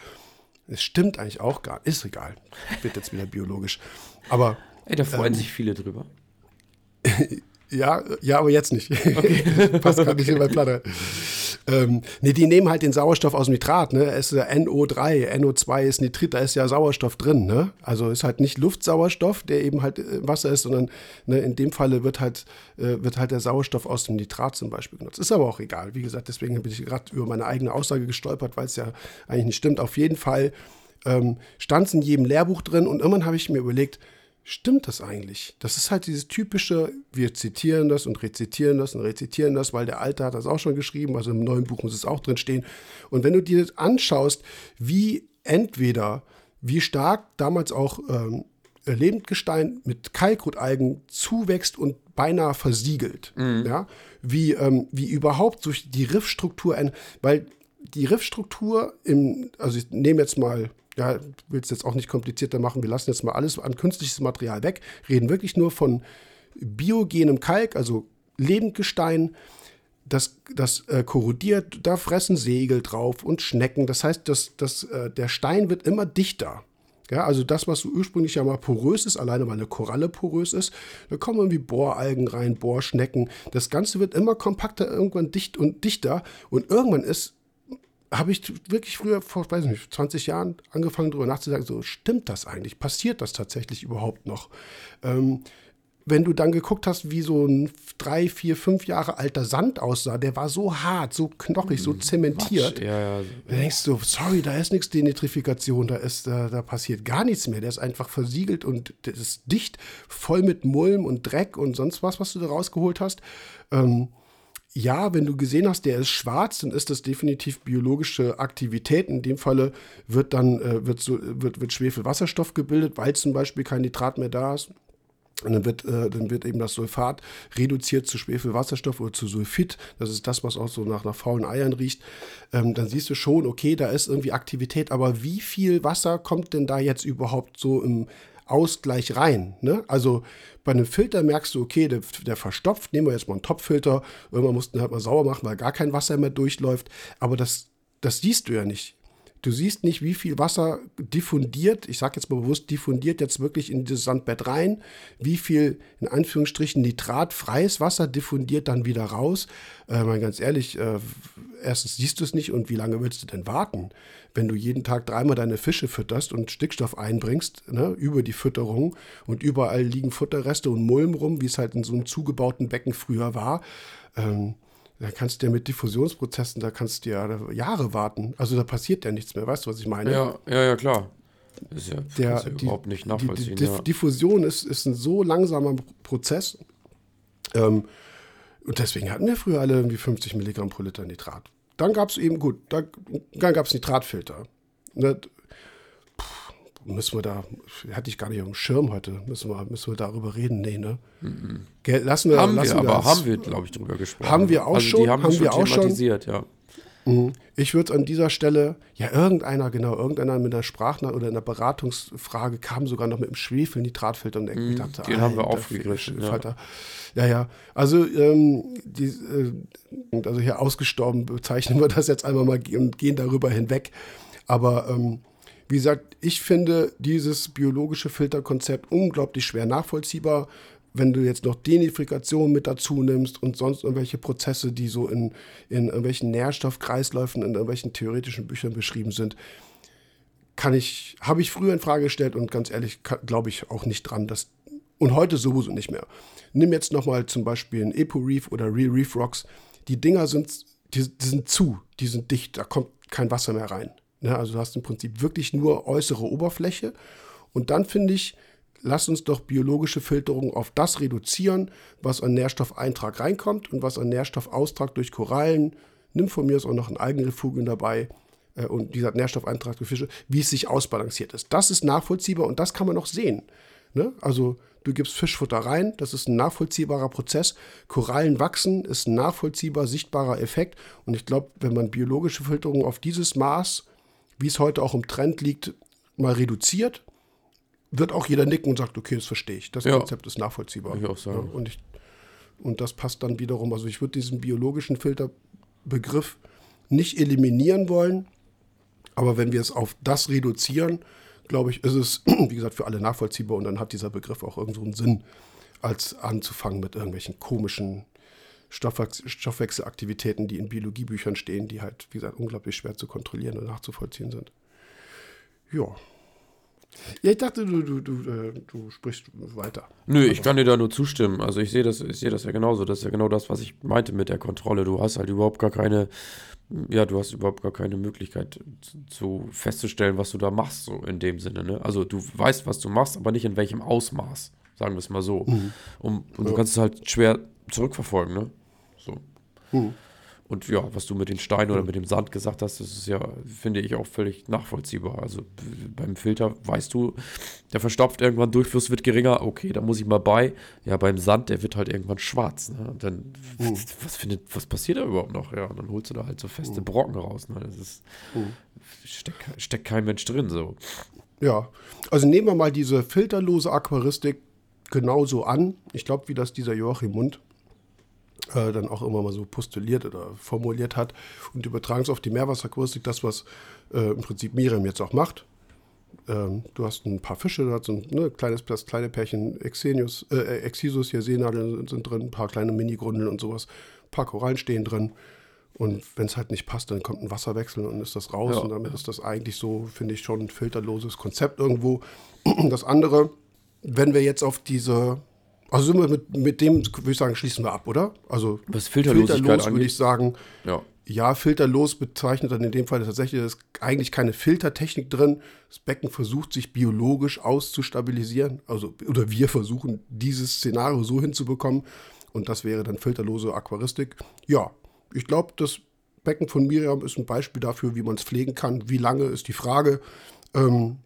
Es stimmt eigentlich auch gar nicht. Ist egal. Wird jetzt wieder biologisch. Aber Ey, da freuen Ähm, sich viele drüber. Ja, ja, aber jetzt nicht. Passt gerade nicht in mein Platte. Ähm, nee, die nehmen halt den Sauerstoff aus dem Nitrat, ne? Es ist ja NO3, NO2 ist Nitrit, da ist ja Sauerstoff drin, ne? Also ist halt nicht Luftsauerstoff, der eben halt äh, Wasser ist, sondern ne, in dem Falle wird halt, äh, wird halt der Sauerstoff aus dem Nitrat zum Beispiel genutzt. Ist aber auch egal. Wie gesagt, deswegen bin ich gerade über meine eigene Aussage gestolpert, weil es ja eigentlich nicht stimmt. Auf jeden Fall ähm, stand es in jedem Lehrbuch drin und irgendwann habe ich mir überlegt, Stimmt das eigentlich? Das ist halt dieses typische, wir zitieren das und rezitieren das und rezitieren das, weil der Alte hat das auch schon geschrieben, also im neuen Buch muss es auch drin stehen. Und wenn du dir das anschaust, wie entweder, wie stark damals auch ähm, Lebendgestein mit Kalkrotalgen zuwächst und beinahe versiegelt, ja, wie, ähm, wie überhaupt durch die Riffstruktur, ein, weil die Riffstruktur im, also ich nehme jetzt mal ja, will es jetzt auch nicht komplizierter machen. Wir lassen jetzt mal alles an künstliches Material weg, reden wirklich nur von biogenem Kalk, also Lebendgestein, das, das äh, korrodiert, da fressen Segel drauf und Schnecken. Das heißt, das, das, äh, der Stein wird immer dichter. Ja, also das, was so ursprünglich ja mal porös ist, alleine weil eine Koralle porös ist, da kommen irgendwie Bohralgen rein, Bohrschnecken. Das Ganze wird immer kompakter, irgendwann dicht und dichter. Und irgendwann ist habe ich wirklich früher, vor weiß nicht, 20 Jahren angefangen darüber nachzudenken, so stimmt das eigentlich? Passiert das tatsächlich überhaupt noch? Ähm, wenn du dann geguckt hast, wie so ein drei, vier, fünf Jahre alter Sand aussah, der war so hart, so knochig, so zementiert. Ja, ja. Da denkst du, sorry, da ist nichts Denitrifikation, da, ist, da, da passiert gar nichts mehr. Der ist einfach versiegelt und das ist dicht, voll mit Mulm und Dreck und sonst was, was du da rausgeholt hast. Ähm, ja, wenn du gesehen hast, der ist schwarz, dann ist das definitiv biologische Aktivität. In dem Falle wird dann äh, wird, so, wird, wird Schwefelwasserstoff gebildet, weil zum Beispiel kein Nitrat mehr da ist. Und dann wird, äh, dann wird eben das Sulfat reduziert zu Schwefelwasserstoff oder zu Sulfid. Das ist das, was auch so nach, nach faulen Eiern riecht. Ähm, dann siehst du schon, okay, da ist irgendwie Aktivität, aber wie viel Wasser kommt denn da jetzt überhaupt so im Ausgleich rein? Ne? Also bei einem Filter merkst du, okay, der, der verstopft. Nehmen wir jetzt mal einen Topfilter. Irgendwann mussten halt mal sauer machen, weil gar kein Wasser mehr durchläuft. Aber das, das siehst du ja nicht. Du siehst nicht, wie viel Wasser diffundiert, ich sage jetzt mal bewusst diffundiert jetzt wirklich in dieses Sandbett rein, wie viel in Anführungsstrichen nitratfreies Wasser diffundiert dann wieder raus. Äh, mal ganz ehrlich, äh, erstens siehst du es nicht und wie lange willst du denn warten, wenn du jeden Tag dreimal deine Fische fütterst und Stickstoff einbringst ne, über die Fütterung und überall liegen Futterreste und Mulm rum, wie es halt in so einem zugebauten Becken früher war. Ähm, da kannst du ja mit Diffusionsprozessen, da kannst du ja Jahre warten. Also da passiert ja nichts mehr. Weißt du, was ich meine? Ja, ja, ja, klar. Ist ja, Der, ist ja die, überhaupt nicht die, nachvollziehen. die, ja. die Diffusion ist, ist ein so langsamer Prozess. Ähm, und deswegen hatten wir früher alle irgendwie 50 Milligramm pro Liter Nitrat. Dann gab es eben, gut, da, dann gab es Nitratfilter. Ne, müssen wir da, hatte ich gar nicht auf dem Schirm heute, müssen wir, müssen wir darüber reden? Nee, ne? Gell, Lassen wir, haben lassen wir, aber das. haben wir, glaube ich, drüber gesprochen. Haben wir auch also schon, haben, haben schon wir auch schon. ja. Ich würde an dieser Stelle, ja, irgendeiner, genau, irgendeiner mit einer Sprachnach oder einer Beratungsfrage kam sogar noch mit dem Schwefelnitratfilter und ich dachte, den haben wir aufgegriffen, ja. Ja, ja. Also, ähm, die, äh, also hier ausgestorben bezeichnen wir das jetzt einmal mal und gehen darüber hinweg. Aber ähm, wie gesagt, ich finde dieses biologische Filterkonzept unglaublich schwer nachvollziehbar. wenn du jetzt noch Denitrifikation mit dazu nimmst und sonst irgendwelche Prozesse, die so in, in irgendwelchen Nährstoffkreisläufen, in irgendwelchen theoretischen Büchern beschrieben sind, kann ich, habe ich früher in Frage gestellt und ganz ehrlich glaube ich auch nicht dran, dass und heute sowieso nicht mehr. Nimm jetzt nochmal zum Beispiel ein Epo Reef oder Real Reef Rocks. Die Dinger sind, die, die, sind zu, die sind dicht, da kommt kein Wasser mehr rein. Ne? Also du hast im Prinzip wirklich nur äußere Oberfläche. Und dann finde ich, lass uns doch biologische Filterung auf das reduzieren, was an Nährstoffeintrag reinkommt und was an Nährstoffaustrag durch Korallen, nimm von mir aus auch noch ein Algenrefugien dabei äh, und dieser Nährstoffeintrag durch Fische, wie es sich ausbalanciert ist. Das ist nachvollziehbar und das kann man auch sehen. Ne? Also du gibst Fischfutter rein, das ist ein nachvollziehbarer Prozess. Korallen wachsen ist ein nachvollziehbar sichtbarer Effekt. Und ich glaube, wenn man biologische Filterung auf dieses Maß, wie es heute auch im Trend liegt, mal reduziert, wird auch jeder nicken und sagt, okay, das verstehe ich. Das ja. Konzept ist nachvollziehbar. Ich auch sagen. Und, ich, und das passt dann wiederum. Also ich würde diesen biologischen Filterbegriff nicht eliminieren wollen, aber wenn wir es auf das reduzieren, glaube ich, ist es, wie gesagt, für alle nachvollziehbar und dann hat dieser Begriff auch irgend so einen Sinn, als anzufangen mit irgendwelchen komischen Stoffwechselaktivitäten, die in Biologiebüchern stehen, die halt, wie gesagt, unglaublich schwer zu kontrollieren und nachzuvollziehen sind. Ja. Ja, ich dachte, du, du, du, äh, du sprichst weiter. Nö, ich kann dir da nur zustimmen. Also ich sehe das, ich sehe das ja genauso. Das ist ja genau das, was ich meinte mit der Kontrolle. Du hast halt überhaupt gar keine, ja, du hast überhaupt gar keine Möglichkeit zu, zu festzustellen, was du da machst, so in dem Sinne. Ne? Also du weißt, was du machst, aber nicht in welchem Ausmaß, sagen wir es mal so. Mhm. Um, und ja. du kannst es halt schwer zurückverfolgen, ne? Mhm. Und ja, was du mit den Steinen oder mit dem Sand gesagt hast, das ist ja, finde ich, auch völlig nachvollziehbar. Also beim Filter weißt du, der verstopft irgendwann, Durchfluss wird geringer, okay, da muss ich mal bei. Ja, beim Sand, der wird halt irgendwann schwarz. Ne? Und dann, uh. was findet, was passiert da überhaupt noch? Ja, und dann holst du da halt so feste uh. Brocken raus. Ne? Das ist, uh. steckt, steckt kein Mensch drin, so. Ja, also nehmen wir mal diese filterlose Aquaristik genauso an. Ich glaube, wie das dieser Joachim Mund äh, dann auch immer mal so postuliert oder formuliert hat und übertragen es auf die Meerwasseraquaristik, das, was äh, im Prinzip Miriam jetzt auch macht. Ähm, du hast ein paar Fische, du hast ein ne, kleines, das kleine Pärchen Exenius, äh, Exisus, hier Seenadeln sind drin, ein paar kleine Mini-Grundeln und sowas, ein paar Korallen stehen drin. Und wenn es halt nicht passt, dann kommt ein Wasserwechsel und ist das raus. Ja, und damit ist das eigentlich so, finde ich, schon ein filterloses Konzept irgendwo. Das andere, wenn wir jetzt auf diese also sind wir mit, mit dem, würde ich sagen, schließen wir ab, oder? Also Was Filterlosigkeit filterlos würde ich sagen. Ja. ja, filterlos bezeichnet dann in dem Fall tatsächlich, ist eigentlich keine Filtertechnik drin. Das Becken versucht sich biologisch auszustabilisieren. Also, oder wir versuchen, dieses Szenario so hinzubekommen. Und das wäre dann filterlose Aquaristik. Ja, ich glaube, das Becken von Miriam ist ein Beispiel dafür, wie man es pflegen kann. Wie lange ist die Frage. Ähm,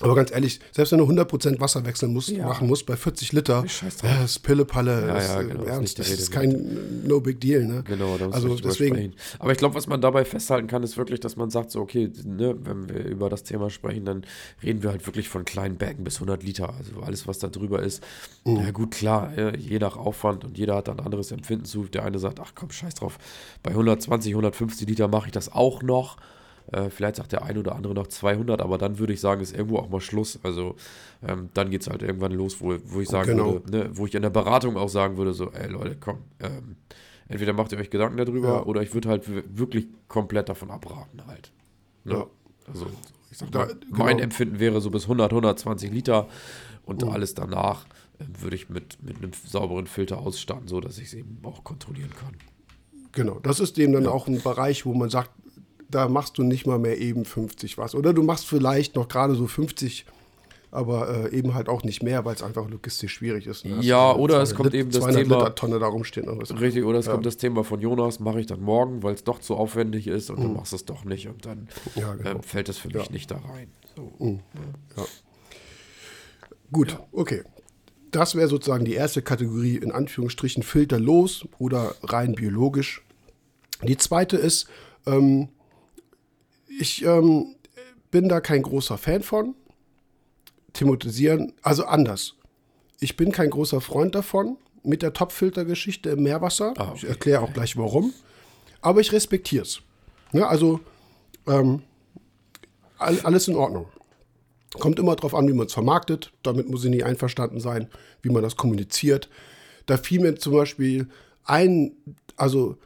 aber ganz ehrlich, selbst wenn du 100% Wasser wechseln musst, ja. machen musst bei 40 Liter, das ist Pillepalle, ja, ja, genau, ernst, das ist kein No Big Deal. Ne? Genau, da also deswegen. Sprechen. Aber ich glaube, was man dabei festhalten kann, ist wirklich, dass man sagt, so okay, ne, wenn wir über das Thema sprechen, dann reden wir halt wirklich von kleinen Bergen bis 100 Liter. Also alles, was da drüber ist. Mhm. Ja gut, klar, je nach Aufwand und jeder hat ein anderes Empfinden zu. Der eine sagt, ach komm, scheiß drauf, bei 120, 150 Liter mache ich das auch noch. Äh, vielleicht sagt der ein oder andere noch 200, aber dann würde ich sagen, ist irgendwo auch mal Schluss. Also ähm, dann geht es halt irgendwann los, wo, wo ich sagen genau. würde, ne, wo ich in der Beratung auch sagen würde, so, ey Leute, komm, ähm, entweder macht ihr euch Gedanken darüber ja. oder ich würde halt wirklich komplett davon abraten halt. Ne? Ja. Also ich sag mal, da, genau. mein Empfinden wäre so bis 100, 120 Liter und mhm. alles danach äh, würde ich mit, mit einem sauberen Filter ausstatten, so dass ich es eben auch kontrollieren kann. Genau, das ist eben dann ja. auch ein Bereich, wo man sagt, da machst du nicht mal mehr eben 50 was. Oder du machst vielleicht noch gerade so 50, aber äh, eben halt auch nicht mehr, weil es einfach logistisch schwierig ist. Ne? Ja, oder es kommt eben das Thema. Liter Tonne da rumstehen. Richtig, oder es ja. kommt das Thema von Jonas, mache ich dann morgen, weil es doch zu aufwendig ist und mhm. dann machst du es doch nicht und dann ja, genau. äh, fällt es für mich ja. nicht da rein. So. Mhm. Gut, okay. Das wäre sozusagen die erste Kategorie, in Anführungsstrichen filterlos oder rein biologisch. Die zweite ist, ähm, ich ähm, bin da kein großer Fan von. Thematisieren, also anders. Ich bin kein großer Freund davon mit der Topfilter-Geschichte im Meerwasser. Ah, okay. Ich erkläre auch gleich warum. Aber ich respektiere es. Ne, also ähm, alles in Ordnung. Kommt immer darauf an, wie man es vermarktet. Damit muss ich nie einverstanden sein, wie man das kommuniziert. Da fiel mir zum Beispiel ein, also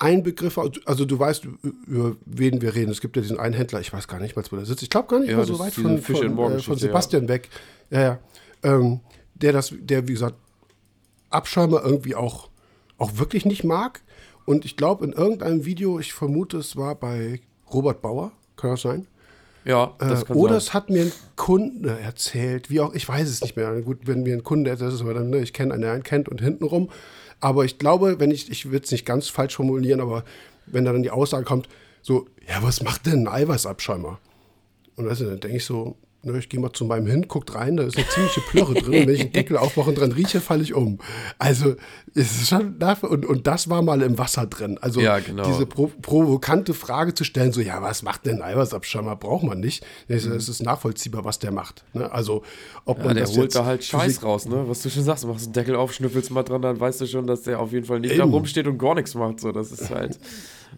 ein Begriff, also du weißt, über wen wir reden. Es gibt ja diesen einen Händler, ich weiß gar nicht mal, wo der sitzt. Ich glaube gar nicht ja, mal so weit von, von, äh, von, Sebastian ja. weg. Ja, ja. Ähm, der das, der, wie gesagt, Abschäumer irgendwie auch, auch wirklich nicht mag. Und ich glaube, in irgendeinem Video, ich vermute, es war bei Robert Bauer, kann das sein? Ja, das äh, kann Oder sein. es hat mir ein Kunde erzählt, wie auch, ich weiß es nicht mehr. Gut, wenn mir ein Kunde erzählt, ist aber dann, ne, ich kenne einen, der einen kennt und hintenrum. Aber ich glaube, wenn ich, ich würde es nicht ganz falsch formulieren, aber wenn da dann die Aussage kommt, so, ja, was macht denn ein Eiweißabschäumer? Und du, dann denke ich so, Ne, ich gehe mal zu meinem hin, guckt rein, da ist eine ziemliche Plörre drin. Wenn ich einen Deckel aufmache und dran rieche, falle ich um. Also, es ist schon dafür, und, und das war mal im Wasser drin. Also, ja, genau. diese pro, provokante Frage zu stellen, so, ja, was macht denn Eiweißabschäumer? Braucht man nicht. Es, mhm. ist nachvollziehbar, was der macht. Ne? Also, ob ja, man der das holt da halt Scheiß raus, ne? Was du schon sagst, du machst einen Deckel auf, schnüffelst mal dran, dann weißt du schon, dass der auf jeden Fall nicht Eben. da rumsteht und gar nichts macht. So, das ist halt.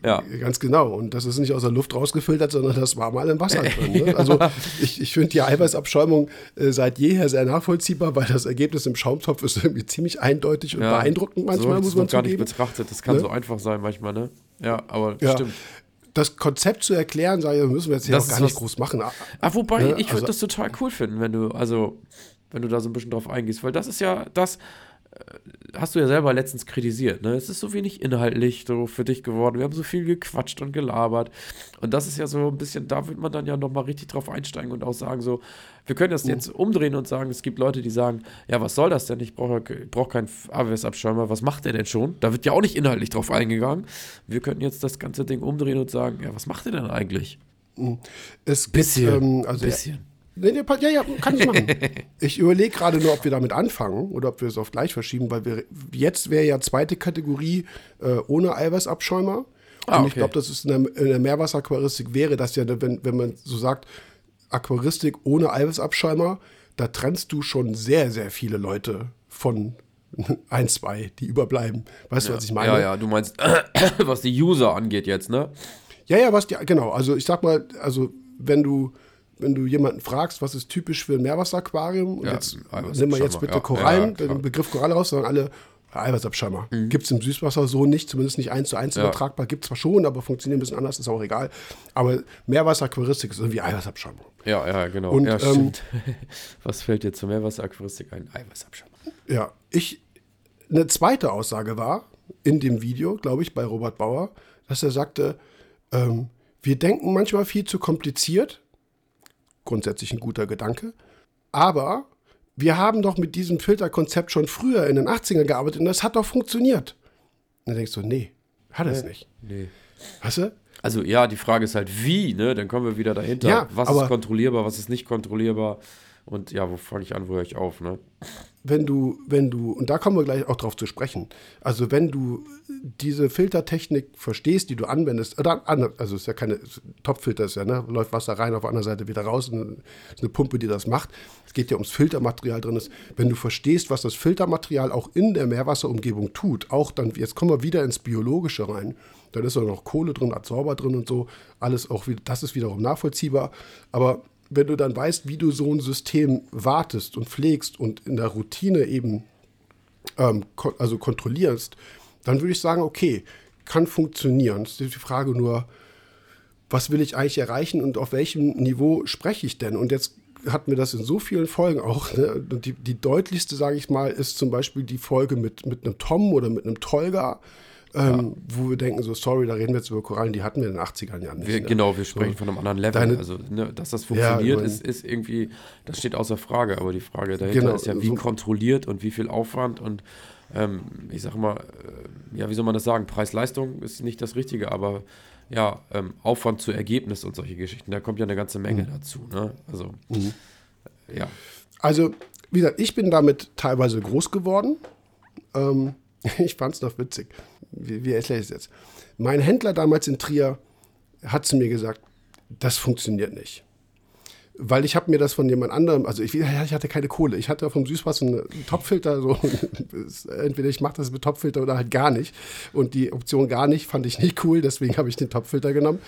Ja. Ganz genau. Und das ist nicht aus der Luft rausgefiltert, sondern das war mal im Wasser drin. Ne? Also ich, ich finde die Eiweißabschäumung äh, seit jeher sehr nachvollziehbar, weil das Ergebnis im Schaumtopf ist irgendwie ziemlich eindeutig und ja. beeindruckend manchmal, so muss man gar nicht betrachtet. Das kann ne? so einfach sein manchmal, ne? Ja, aber ja. stimmt das Konzept zu erklären, sage ich, müssen wir jetzt hier auch gar nicht groß machen. Ah, wobei, ne? ich würde also, das total cool finden, wenn du, also, wenn du da so ein bisschen drauf eingehst, weil das ist ja das, hast du ja selber letztens kritisiert, ne? Es ist so wenig inhaltlich so für dich geworden. Wir haben so viel gequatscht und gelabert. Und das ist ja so ein bisschen, da wird man dann ja nochmal richtig drauf einsteigen und auch sagen, so, wir können das jetzt umdrehen und sagen, es gibt Leute, die sagen, ja, was soll das denn? Ich brauche brauch keinen AWS-Abschäumer, was macht der denn schon? Da wird ja auch nicht inhaltlich drauf eingegangen. Wir könnten jetzt das ganze Ding umdrehen und sagen, ja, was macht der denn eigentlich? Es bisschen, gibt, ähm, also bisschen. Nee, ja, ja, kann ich machen. ich überlege gerade nur, ob wir damit anfangen oder ob wir es auf gleich verschieben, weil wir jetzt wäre ja zweite Kategorie äh, ohne Eiweißabschäumer. Ah, Und ich glaube, das ist in der, in der Meerwasseraquaristik wäre das ja, wenn, wenn man so sagt, Aquaristik ohne Eiweißabschäumer, da trennst du schon sehr, sehr viele Leute von ein, zwei, die überbleiben. Weißt ja, du, was ich meine? Ja, ja, du meinst, was die User angeht jetzt, ne? Ja, ja, was die, genau. Also ich sag mal, also wenn du wenn du jemanden fragst, was ist typisch für ein Meerwasseraquarium, und ja, jetzt nehmen wir jetzt bitte Korallen, ja, den Begriff Koralle raus, sagen alle Eiweißabschäumer. Mhm. Gibt es im Süßwasser so nicht, zumindest nicht eins zu eins ja. übertragbar. Gibt es zwar schon, aber funktioniert ein bisschen anders, ist auch egal. Aber Meerwasseraquaristik ist irgendwie Eiweißabschäumung. Ja, ja, genau. Und, ja, ähm, Was fällt dir zur Meerwasseraquaristik ein? Eiweißabschäumung. Ja, ich, eine zweite Aussage war in dem Video, glaube ich, bei Robert Bauer, dass er sagte, ähm, wir denken manchmal viel zu kompliziert grundsätzlich ein guter Gedanke. Aber wir haben doch mit diesem Filterkonzept schon früher in den 80ern gearbeitet und das hat doch funktioniert. Und dann denkst du, nee, hat es nee, nicht. Nee. Weißt du? Also ja, die Frage ist halt, wie, ne? Dann kommen wir wieder dahinter. Ja, was ist kontrollierbar, was ist nicht kontrollierbar? Und ja, wo fange ich an, wo höre ich auf, ne? Wenn du, wenn du, und da kommen wir gleich auch drauf zu sprechen, also wenn du diese Filtertechnik verstehst, die du anwendest, oder also es ist ja keine Topfilter, ist ja, ne, läuft Wasser rein, auf der anderen Seite wieder raus, ist eine Pumpe, die das macht. Es geht ja ums Filtermaterial drin ist. Wenn du verstehst, was das Filtermaterial auch in der Meerwasserumgebung tut, auch dann, jetzt kommen wir wieder ins Biologische rein, dann ist auch noch Kohle drin, Adsorber drin und so, alles auch wieder, das ist wiederum nachvollziehbar, aber wenn du dann weißt, wie du so ein System wartest und pflegst und in der Routine eben ähm, ko also kontrollierst, dann würde ich sagen, okay, kann funktionieren. Es ist die Frage nur, was will ich eigentlich erreichen und auf welchem Niveau spreche ich denn? Und jetzt hatten wir das in so vielen Folgen auch. Ne? Die, die deutlichste, sage ich mal, ist zum Beispiel die Folge mit, mit einem Tom oder mit einem Tolga ähm, ja. wo wir denken, so, sorry, da reden wir jetzt über Korallen, die hatten wir in den 80ern ja nicht. Wir, ne? Genau, wir sprechen so. von einem anderen Level. Deine, also, ne, dass das funktioniert, ja, ist, ist irgendwie, das steht außer Frage, aber die Frage dahinter genau, ist ja, wie so, kontrolliert und wie viel Aufwand und ähm, ich sag mal, äh, ja, wie soll man das sagen? Preis-Leistung ist nicht das Richtige, aber ja, ähm, Aufwand zu Ergebnis und solche Geschichten, da kommt ja eine ganze Menge mhm. dazu. Ne? Also, mhm. ja. Also, wie gesagt, ich bin damit teilweise groß geworden. Ähm, ich fand es noch witzig. Wie, wie erkläre ich es jetzt? Mein Händler damals in Trier hat zu mir gesagt, das funktioniert nicht. Weil ich habe mir das von jemand anderem, also ich, ich, hatte keine Kohle. Ich hatte vom Süßwasser einen Topfilter, so entweder ich mache das mit Topfilter oder halt gar nicht. Und die Option gar nicht fand ich nicht cool, deswegen habe ich den Topfilter genommen.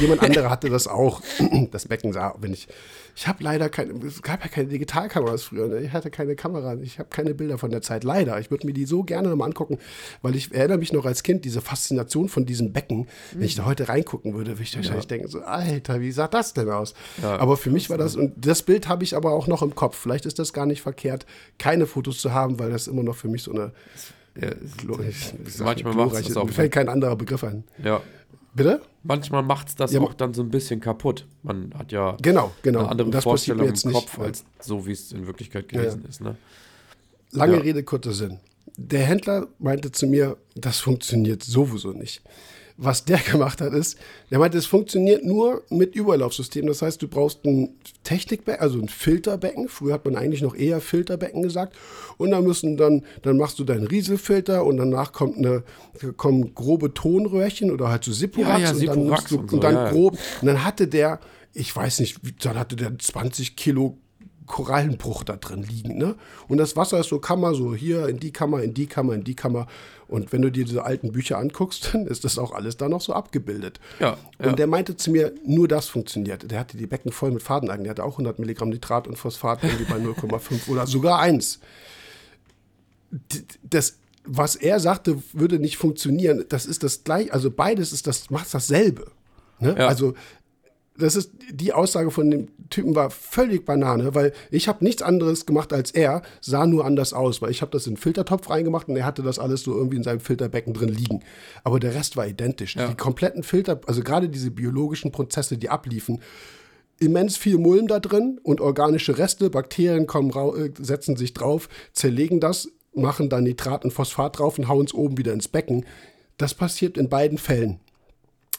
Jemand anderer hatte das auch. Das Becken sah, wenn ich. Ich habe leider keine. Es gab ja keine Digitalkameras früher. Ne? Ich hatte keine Kamera. Ich habe keine Bilder von der Zeit. Leider. Ich würde mir die so gerne nochmal angucken, weil ich erinnere mich noch als Kind, diese Faszination von diesem Becken. Mhm. Wenn ich da heute reingucken würde, würde ich wahrscheinlich ja. denken: so, Alter, wie sah das denn aus? Ja, aber für mich war das. Und das Bild habe ich aber auch noch im Kopf. Vielleicht ist das gar nicht verkehrt, keine Fotos zu haben, weil das immer noch für mich so eine. Ja, manchmal macht es auch. Mir fällt kein anderer Begriff ein. Ja, Bitte? Manchmal macht es das ja, auch dann so ein bisschen kaputt. Man hat ja genau, genau. eine andere Vorstellung im Kopf, nicht, als so wie es in Wirklichkeit gewesen ja. ist. Ne? Lange ja. Rede, kurzer Sinn. Der Händler meinte zu mir, das funktioniert sowieso nicht was der gemacht hat, ist, der meinte, es funktioniert nur mit Überlaufsystem. Das heißt, du brauchst ein Technikbecken, also ein Filterbecken. Früher hat man eigentlich noch eher Filterbecken gesagt. Und dann müssen dann, dann machst du deinen Rieselfilter und danach kommt eine, kommen grobe Tonröhrchen oder halt so Siporax ja, ja, und dann, du, und, so, und dann ja, grob. Und dann hatte der, ich weiß nicht, dann hatte der 20 Kilo Korallenbruch da drin liegen. Ne? Und das Wasser ist so Kammer, so hier in die Kammer, in die Kammer, in die Kammer. Und wenn du dir diese alten Bücher anguckst, dann ist das auch alles da noch so abgebildet. Ja, ja. Und der meinte zu mir, nur das funktioniert. Der hatte die Becken voll mit Fadeneigen. Der hatte auch 100 Milligramm Nitrat und Phosphat irgendwie bei 0,5 oder sogar 1. Das, was er sagte, würde nicht funktionieren. Das ist das gleiche, also beides ist das, macht dasselbe. Ne? Ja. Also das ist die Aussage von dem Typen war völlig Banane, weil ich habe nichts anderes gemacht als er, sah nur anders aus, weil ich habe das in den Filtertopf reingemacht und er hatte das alles so irgendwie in seinem Filterbecken drin liegen. Aber der Rest war identisch. Ja. Die kompletten Filter, also gerade diese biologischen Prozesse, die abliefen, immens viel Mulm da drin und organische Reste, Bakterien kommen, äh, setzen sich drauf, zerlegen das, machen dann Nitrat und Phosphat drauf und hauen es oben wieder ins Becken. Das passiert in beiden Fällen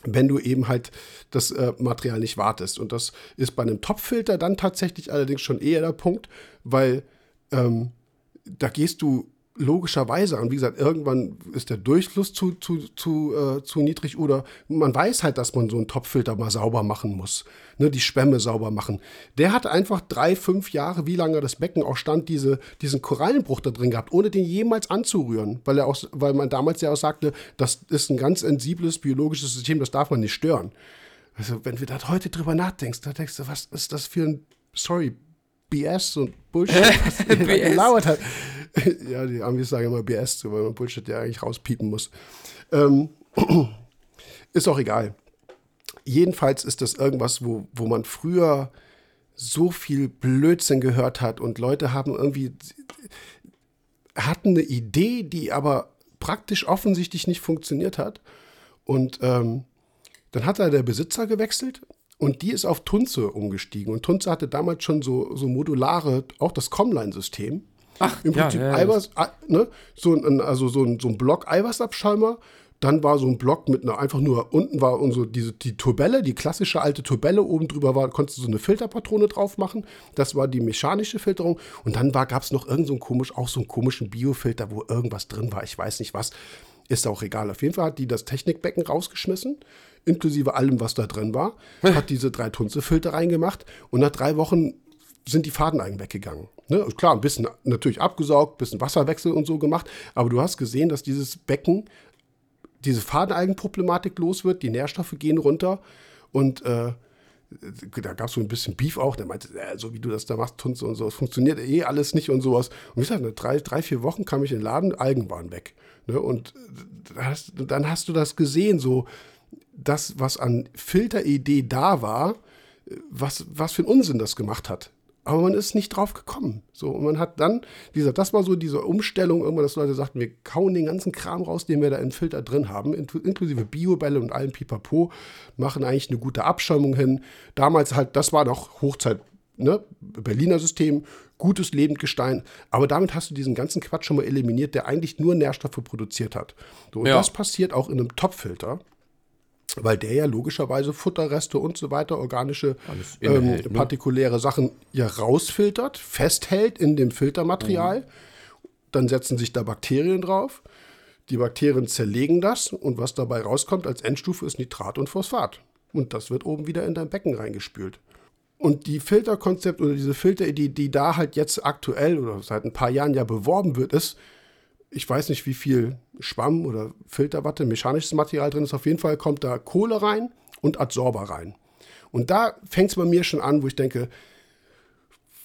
wenn du eben halt das äh, Material nicht wartest. Und das ist bei einem Topfilter dann tatsächlich allerdings schon eher der Punkt, weil ähm, da gehst du logischerweise an. Wie gesagt, irgendwann ist der Durchfluss zu, zu, zu, äh, zu niedrig oder man weiß halt, dass man so einen Topfilter mal sauber machen muss. Ne, die Schwämme sauber machen. Der hat einfach drei, fünf Jahre, wie lange das Becken auch stand, diese, diesen Korallenbruch da drin gehabt, ohne den jemals anzurühren. Weil, er auch, weil man damals ja auch sagte, das ist ein ganz sensibles biologisches System, das darf man nicht stören. Also, wenn du da heute drüber nachdenkst, da denkst du, was ist das für ein, sorry, BS und Bullshit, was er gelauert hat. ja, die Amis sagen immer BS, weil man Bullshit ja eigentlich rauspiepen muss. Ähm, ist auch egal. Jedenfalls ist das irgendwas, wo, wo man früher so viel Blödsinn gehört hat und Leute haben irgendwie hatten eine Idee, die aber praktisch offensichtlich nicht funktioniert hat. Und ähm, dann hat da der Besitzer gewechselt und die ist auf Tunze umgestiegen. Und Tunze hatte damals schon so, so modulare, auch das Comline-System. Ach, Im Prinzip ja, ja, Eiweiß, ne? so ein, also so ein, so ein Block Eiweißabschäumer. Dann war so ein Block mit einer einfach nur, unten war unsere, diese, die Turbelle, die klassische alte Turbelle, oben drüber war, konntest du so eine Filterpatrone drauf machen. Das war die mechanische Filterung. Und dann gab es noch irgend so ein komisch, auch so einen komischen Biofilter, wo irgendwas drin war. Ich weiß nicht was. Ist auch egal. Auf jeden Fall hat die das Technikbecken rausgeschmissen inklusive allem, was da drin war, hat diese drei Tunze-Filter reingemacht und nach drei Wochen sind die Fadeneigen weggegangen. Ne? Klar, ein bisschen natürlich abgesaugt, ein bisschen Wasserwechsel und so gemacht, aber du hast gesehen, dass dieses Becken diese Fadeneigenproblematik los wird, die Nährstoffe gehen runter und äh, da gab es so ein bisschen Beef auch, der meinte, äh, so wie du das da machst, Tunze und so, es funktioniert eh alles nicht und sowas. Und wie gesagt, nach drei, drei, vier Wochen kam ich in den Laden, Algen waren weg. Ne? Und hast, dann hast du das gesehen, so, das, was an Filteridee da war, was, was für einen Unsinn das gemacht hat. Aber man ist nicht drauf gekommen. So, und man hat dann, wie gesagt, das war so diese Umstellung, irgendwann, dass Leute sagten, wir kauen den ganzen Kram raus, den wir da im Filter drin haben, inklusive Biobälle und allem Pipapo, machen eigentlich eine gute Abschäumung hin. Damals halt, das war noch Hochzeit, ne? Berliner System, gutes Lebendgestein. Aber damit hast du diesen ganzen Quatsch schon mal eliminiert, der eigentlich nur Nährstoffe produziert hat. So, und ja. das passiert auch in einem Topfilter weil der ja logischerweise Futterreste und so weiter, organische, ähm, ne? partikuläre Sachen ja rausfiltert, festhält in dem Filtermaterial. Mhm. Dann setzen sich da Bakterien drauf. Die Bakterien zerlegen das und was dabei rauskommt als Endstufe ist Nitrat und Phosphat. Und das wird oben wieder in dein Becken reingespült. Und die Filterkonzept oder diese Filteridee, die da halt jetzt aktuell oder seit ein paar Jahren ja beworben wird, ist, ich weiß nicht, wie viel Schwamm oder Filterwatte, mechanisches Material drin ist. Auf jeden Fall kommt da Kohle rein und Adsorber rein. Und da fängt es bei mir schon an, wo ich denke,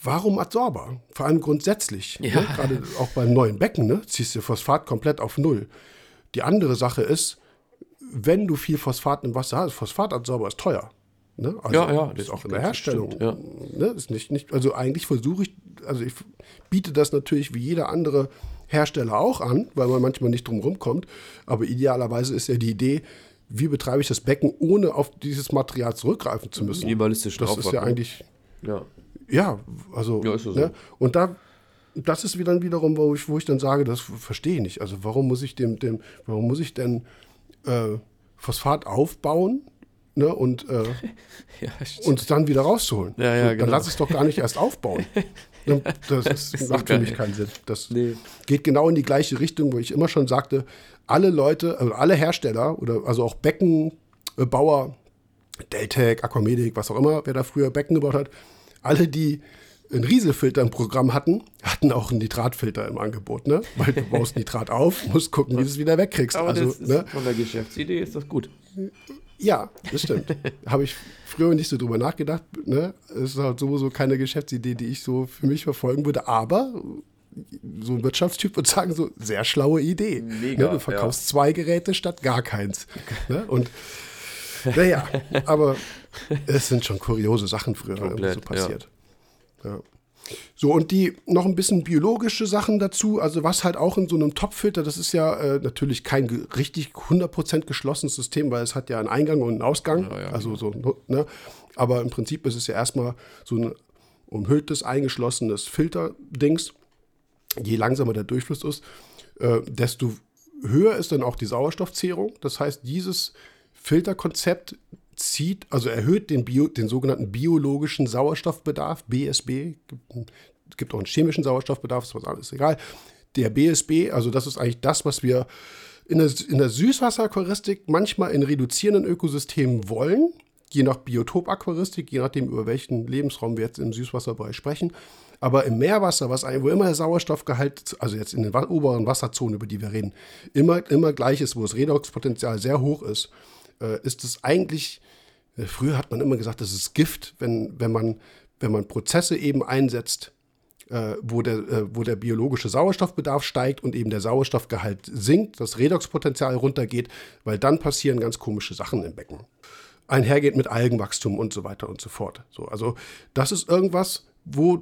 warum Adsorber? Vor allem grundsätzlich. Ja. Ne? Gerade auch beim neuen Becken, ne? ziehst du Phosphat komplett auf Null. Die andere Sache ist, wenn du viel Phosphat im Wasser hast, Phosphatadsorber ist teuer. Ne? Also ja, ja, das ist auch in der Herstellung. Stimmt, ja. ne? ist nicht, nicht, also eigentlich versuche ich, also ich biete das natürlich wie jeder andere Hersteller auch an, weil man manchmal nicht drum rumkommt. Aber idealerweise ist ja die Idee, wie betreibe ich das Becken, ohne auf dieses Material zurückgreifen zu müssen. Minimalistisch Das ist ja eigentlich. Ja, ja also. Ja, ist so. Ne? Und da, das ist wieder wiederum, wo ich, wo ich dann sage, das verstehe ich nicht. Also warum muss ich dem, dem, warum muss ich denn äh, Phosphat aufbauen? Ne, und, äh, ja, und dann wieder rauszuholen. Ja, ja, dann genau. lass es doch gar nicht erst aufbauen. Das, ist, das macht für mich keinen Sinn. Das nee. geht genau in die gleiche Richtung, wo ich immer schon sagte, alle Leute, also alle Hersteller oder also auch Beckenbauer, Deltec, Aquamedic, was auch immer, wer da früher Becken gebaut hat, alle, die einen Rieselfilter im Programm hatten, hatten auch einen Nitratfilter im Angebot, ne? Weil du baust Nitrat auf, musst gucken, wie du es wieder wegkriegst. Aber also, das ne? von der Geschäftsidee ist das gut. Ja, das stimmt. Habe ich früher nicht so drüber nachgedacht. Ne? Es ist halt sowieso keine Geschäftsidee, die ich so für mich verfolgen würde. Aber so ein Wirtschaftstyp würde sagen, so sehr schlaue Idee. Mega, ne? Du verkaufst ja. zwei Geräte statt gar keins. Ne? Und naja, aber es sind schon kuriose Sachen früher Komplett, so passiert. Ja. ja. So, und die noch ein bisschen biologische Sachen dazu, also was halt auch in so einem Topfilter, das ist ja äh, natürlich kein richtig 100% geschlossenes System, weil es hat ja einen Eingang und einen Ausgang, ja, ja, also so, ne? aber im Prinzip ist es ja erstmal so ein umhülltes, eingeschlossenes Filterdings. Je langsamer der Durchfluss ist, äh, desto höher ist dann auch die Sauerstoffzehrung. Das heißt, dieses Filterkonzept zieht, also erhöht den, Bio, den sogenannten biologischen Sauerstoffbedarf, BSB, es gibt auch einen chemischen Sauerstoffbedarf, ist alles egal. Der BSB, also das ist eigentlich das, was wir in der, in der Süßwasseraquaristik manchmal in reduzierenden Ökosystemen wollen, je nach Biotopaquaristik, je nachdem, über welchen Lebensraum wir jetzt im Süßwasserbereich sprechen. Aber im Meerwasser, was wo immer der Sauerstoffgehalt, also jetzt in den oberen Wasserzonen, über die wir reden, immer, immer gleich ist, wo das Redoxpotenzial sehr hoch ist, äh, ist es eigentlich, äh, früher hat man immer gesagt, das ist Gift, wenn, wenn, man, wenn man Prozesse eben einsetzt, äh, wo, der, äh, wo der biologische Sauerstoffbedarf steigt und eben der Sauerstoffgehalt sinkt, das Redoxpotenzial runtergeht, weil dann passieren ganz komische Sachen im Becken. Einhergeht mit Algenwachstum und so weiter und so fort. So, also das ist irgendwas, wo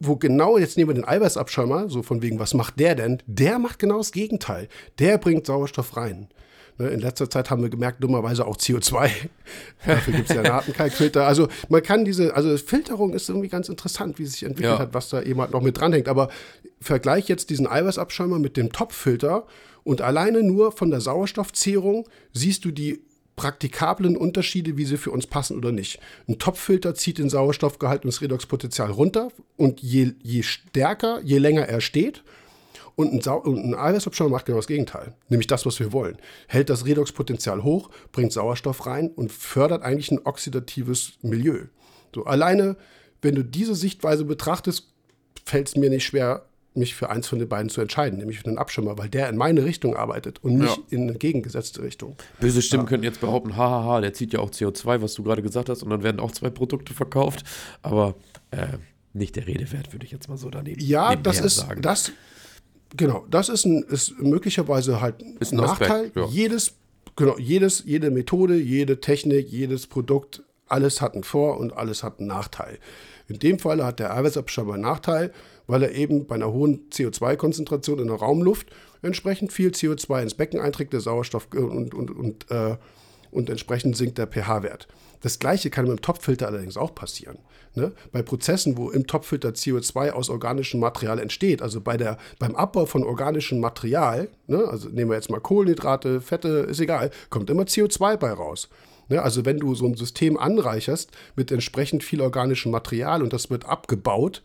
wo genau, jetzt nehmen wir den Eiweißabschäumer, so von wegen, was macht der denn? Der macht genau das Gegenteil. Der bringt Sauerstoff rein. Ne, in letzter Zeit haben wir gemerkt, dummerweise auch CO2. Dafür gibt es ja Datenkalkfilter. Also man kann diese, also Filterung ist irgendwie ganz interessant, wie es sich entwickelt ja. hat, was da eben halt noch mit dranhängt. Aber vergleich jetzt diesen Eiweißabschäumer mit dem Topfilter und alleine nur von der Sauerstoffzehrung siehst du die praktikablen Unterschiede, wie sie für uns passen oder nicht. Ein Topfilter zieht den Sauerstoffgehalt und das Redoxpotenzial runter und je, je stärker, je länger er steht, und ein, Sau und ein Eiweißabschäumer macht genau das Gegenteil, nämlich das, was wir wollen. Hält das Redoxpotenzial hoch, bringt Sauerstoff rein und fördert eigentlich ein oxidatives Milieu. So alleine, wenn du diese Sichtweise betrachtest, fällt es mir nicht schwer, mich für eins von den beiden zu entscheiden, nämlich für den Abschirmer, weil der in meine Richtung arbeitet und nicht ja. in eine gegengesetzte Richtung. Böse Stimmen ja. könnten jetzt behaupten, hahaha, der zieht ja auch CO2, was du gerade gesagt hast, und dann werden auch zwei Produkte verkauft. Aber äh, nicht der Rede wert, würde ich jetzt mal so daneben Ja, das ist, sagen. das Genau, das ist, ein, ist möglicherweise halt ist ein Nachteil. ja. Jedes, genau, jedes, jede Methode, jede Technik, jedes Produkt, alles hat einen Vor- und alles hat einen Nachteil. In dem Fall hat der Eiweißabschäumer einen Nachteil, weil er eben bei einer hohen CO2-Konzentration in der Raumluft entsprechend viel CO2 ins Becken einträgt, der Sauerstoff und, und, und, äh, und entsprechend sinkt der pH-Wert. Das gleiche kann mit dem Topfilter allerdings auch passieren. Ne? Bei Prozessen, wo im Topfilter CO2 aus organischem Material entsteht, also bei der, beim Abbau von organischem Material, ne? also nehmen wir jetzt mal Kohlenhydrate, Fette, ist egal, kommt immer CO2 bei raus. Ne? Also wenn du so ein System anreicherst mit entsprechend viel organischem Material und das wird abgebaut,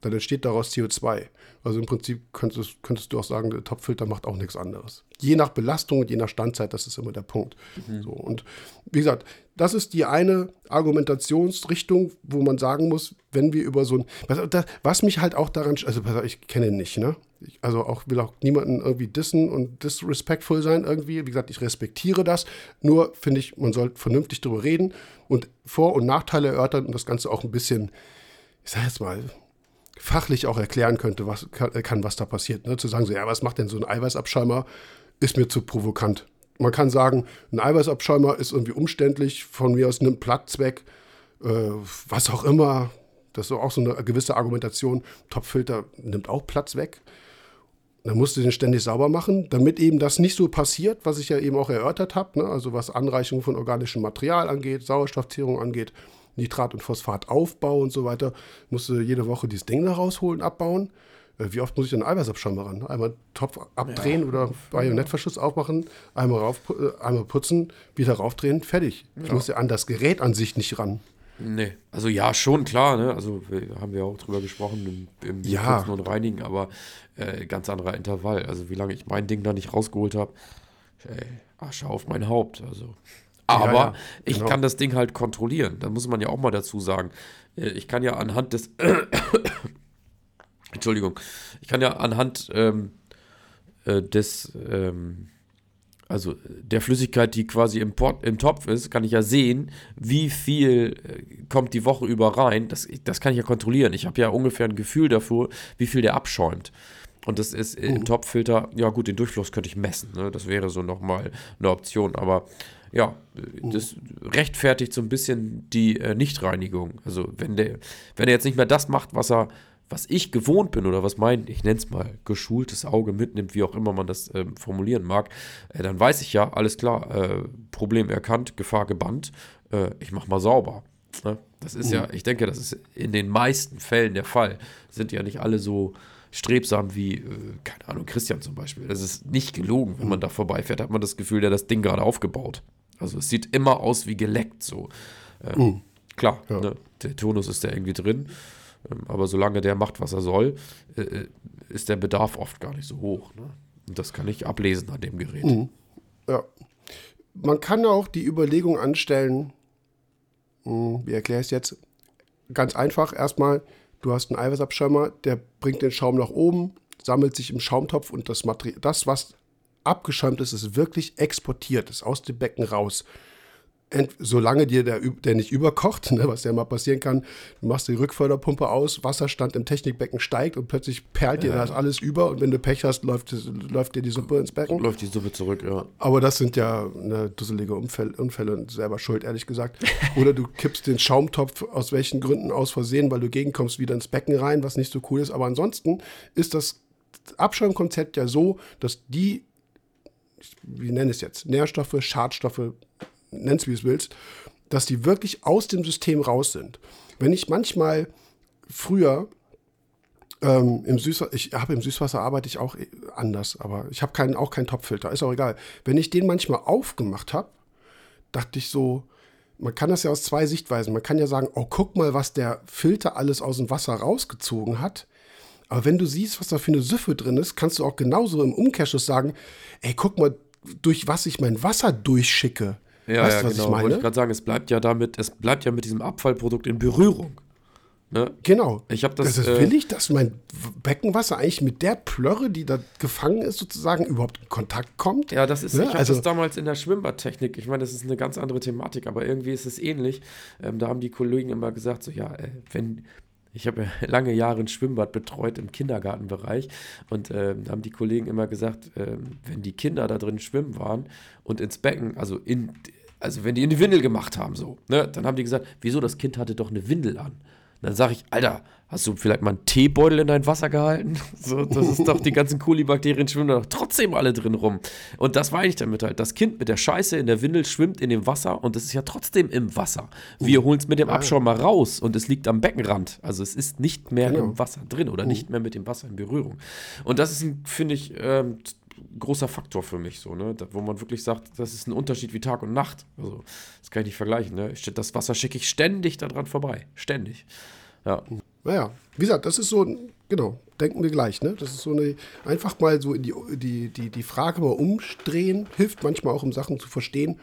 dann entsteht daraus CO2. Also im Prinzip könntest, könntest du auch sagen, der Topfilter macht auch nichts anderes. Je nach Belastung und je nach Standzeit, das ist immer der Punkt. Mhm. So, und wie gesagt, das ist die eine Argumentationsrichtung, wo man sagen muss, wenn wir über so ein. Was, was mich halt auch daran. Also, ich kenne ihn nicht, ne? Ich, also auch will auch niemanden irgendwie dissen und disrespectful sein irgendwie. Wie gesagt, ich respektiere das. Nur finde ich, man sollte vernünftig darüber reden und Vor- und Nachteile erörtern und das Ganze auch ein bisschen, ich sage jetzt mal, fachlich auch erklären könnte, was kann, kann was da passiert. Ne? Zu sagen so, ja, was macht denn so ein Eiweißabschäumer, ist mir zu provokant. Man kann sagen, ein Eiweißabschäumer ist irgendwie umständlich, von mir aus nimmt Platz weg, äh, was auch immer. Das ist auch so eine gewisse Argumentation. Topfilter nimmt auch Platz weg. Dann musst du den ständig sauber machen, damit eben das nicht so passiert, was ich ja eben auch erörtert habe, ne? also was Anreichung von organischem Material angeht, Sauerstoffzehrung angeht, Nitrat- und Phosphataufbau und so weiter. Musst du jede Woche dieses Ding da rausholen, abbauen. Äh, wie oft muss ich denn Eiweißabschäumer ran? Einmal Topf abdrehen ja. oder Bajonettverschluss aufmachen, einmal, rauf, äh, einmal putzen, wieder raufdrehen, fertig. Ja. Ich muss ja an das Gerät an sich nicht ran. Nee, also ja, schon klar, ne? Also haben wir auch drüber gesprochen im, im ja. Putzen und Reinigen, aber äh, ganz anderer Intervall. Also wie lange ich mein Ding da nicht rausgeholt habe, Asche auf mein Haupt. Also. Aber ja, ja, ich genau. kann das Ding halt kontrollieren. Da muss man ja auch mal dazu sagen. Äh, ich kann ja anhand des Entschuldigung, ich kann ja anhand ähm, äh, des ähm, also der Flüssigkeit, die quasi im, Pot, im Topf ist, kann ich ja sehen, wie viel äh, kommt die Woche über rein. Das, das kann ich ja kontrollieren. Ich habe ja ungefähr ein Gefühl dafür, wie viel der abschäumt. Und das ist uh. im Topffilter, ja gut, den Durchfluss könnte ich messen. Ne? Das wäre so nochmal eine Option. Aber ja, uh. das rechtfertigt so ein bisschen die äh, Nichtreinigung. Also wenn der, wenn er jetzt nicht mehr das macht, was er was ich gewohnt bin oder was mein, ich nenne es mal, geschultes Auge mitnimmt, wie auch immer man das äh, formulieren mag, äh, dann weiß ich ja, alles klar, äh, Problem erkannt, Gefahr gebannt, äh, ich mache mal sauber. Ne? Das ist mhm. ja, ich denke, das ist in den meisten Fällen der Fall. Sind ja nicht alle so strebsam wie, äh, keine Ahnung, Christian zum Beispiel. Das ist nicht gelogen. Wenn man da vorbeifährt, hat man das Gefühl, der hat das Ding gerade aufgebaut. Also es sieht immer aus wie geleckt so. Mhm. Klar, ja. ne? der Tonus ist da irgendwie drin. Ähm, aber solange der macht, was er soll, äh, äh, ist der Bedarf oft gar nicht so hoch. Ne? Und das kann ich ablesen an dem Gerät. Mhm. Ja. Man kann auch die Überlegung anstellen, hm, wie erkläre ich es jetzt? Ganz einfach, erstmal, du hast einen Eiweißabschäumer, der bringt den Schaum nach oben, sammelt sich im Schaumtopf und das Material, das, was abgeschäumt ist, ist wirklich exportiert, ist aus dem Becken raus solange dir der, der nicht überkocht, ne, was ja mal passieren kann, du machst die Rückförderpumpe aus, Wasserstand im Technikbecken steigt und plötzlich perlt dir das alles über und wenn du Pech hast, läuft, läuft dir die Suppe ins Becken. Läuft die Suppe zurück, ja. Aber das sind ja ne, dusselige Unfälle, Unfälle und selber schuld, ehrlich gesagt. Oder du kippst den Schaumtopf aus welchen Gründen aus Versehen, weil du gegenkommst, wieder ins Becken rein, was nicht so cool ist. Aber ansonsten ist das Abschäumkonzept ja so, dass die, wie nenne es jetzt, Nährstoffe, Schadstoffe, nenn's wie es willst, dass die wirklich aus dem System raus sind. Wenn ich manchmal früher ähm, im Süßwasser, ich habe im Süßwasser arbeite ich auch anders, aber ich habe keinen, auch keinen Topfilter, ist auch egal. Wenn ich den manchmal aufgemacht habe, dachte ich so, man kann das ja aus zwei Sichtweisen. Man kann ja sagen, oh, guck mal, was der Filter alles aus dem Wasser rausgezogen hat. Aber wenn du siehst, was da für eine Süffe drin ist, kannst du auch genauso im Umkehrschluss sagen, ey, guck mal, durch was ich mein Wasser durchschicke. Ja, weißt, ja was genau. Ich meine? Wollte ich gerade sagen, es bleibt ja damit, es bleibt ja mit diesem Abfallprodukt in Berührung. Ne? Genau. Ich habe das. das ist, will ich, dass mein Beckenwasser eigentlich mit der Plörre, die da gefangen ist, sozusagen überhaupt in Kontakt kommt? Ja, das ist. Ne? Ich habe also, das damals in der Schwimmbadtechnik. Ich meine, das ist eine ganz andere Thematik, aber irgendwie ist es ähnlich. Ähm, da haben die Kollegen immer gesagt, so ja, äh, wenn ich habe lange Jahre ein Schwimmbad betreut im Kindergartenbereich und äh, da haben die Kollegen immer gesagt, äh, wenn die Kinder da drin schwimmen waren und ins Becken, also in also wenn die in die Windel gemacht haben, so, ne, dann haben die gesagt, wieso, das Kind hatte doch eine Windel an. Und dann sage ich, Alter, hast du vielleicht mal einen Teebeutel in dein Wasser gehalten? So, das ist doch, die ganzen Kolibakterien schwimmen doch trotzdem alle drin rum. Und das meine ich damit halt. Das Kind mit der Scheiße in der Windel schwimmt in dem Wasser und es ist ja trotzdem im Wasser. Wir holen es mit dem Abschaum mal raus und es liegt am Beckenrand. Also es ist nicht mehr genau. im Wasser drin oder nicht mehr mit dem Wasser in Berührung. Und das ist, finde ich, ähm, großer Faktor für mich, so, ne? Da, wo man wirklich sagt, das ist ein Unterschied wie Tag und Nacht. Also, das kann ich nicht vergleichen, ne? Das Wasser schicke ich ständig daran vorbei. Ständig. Ja. Naja, wie gesagt, das ist so, genau, denken wir gleich, ne? Das ist so eine, einfach mal so in die, die, die, die Frage mal umdrehen, hilft manchmal auch, um Sachen zu verstehen.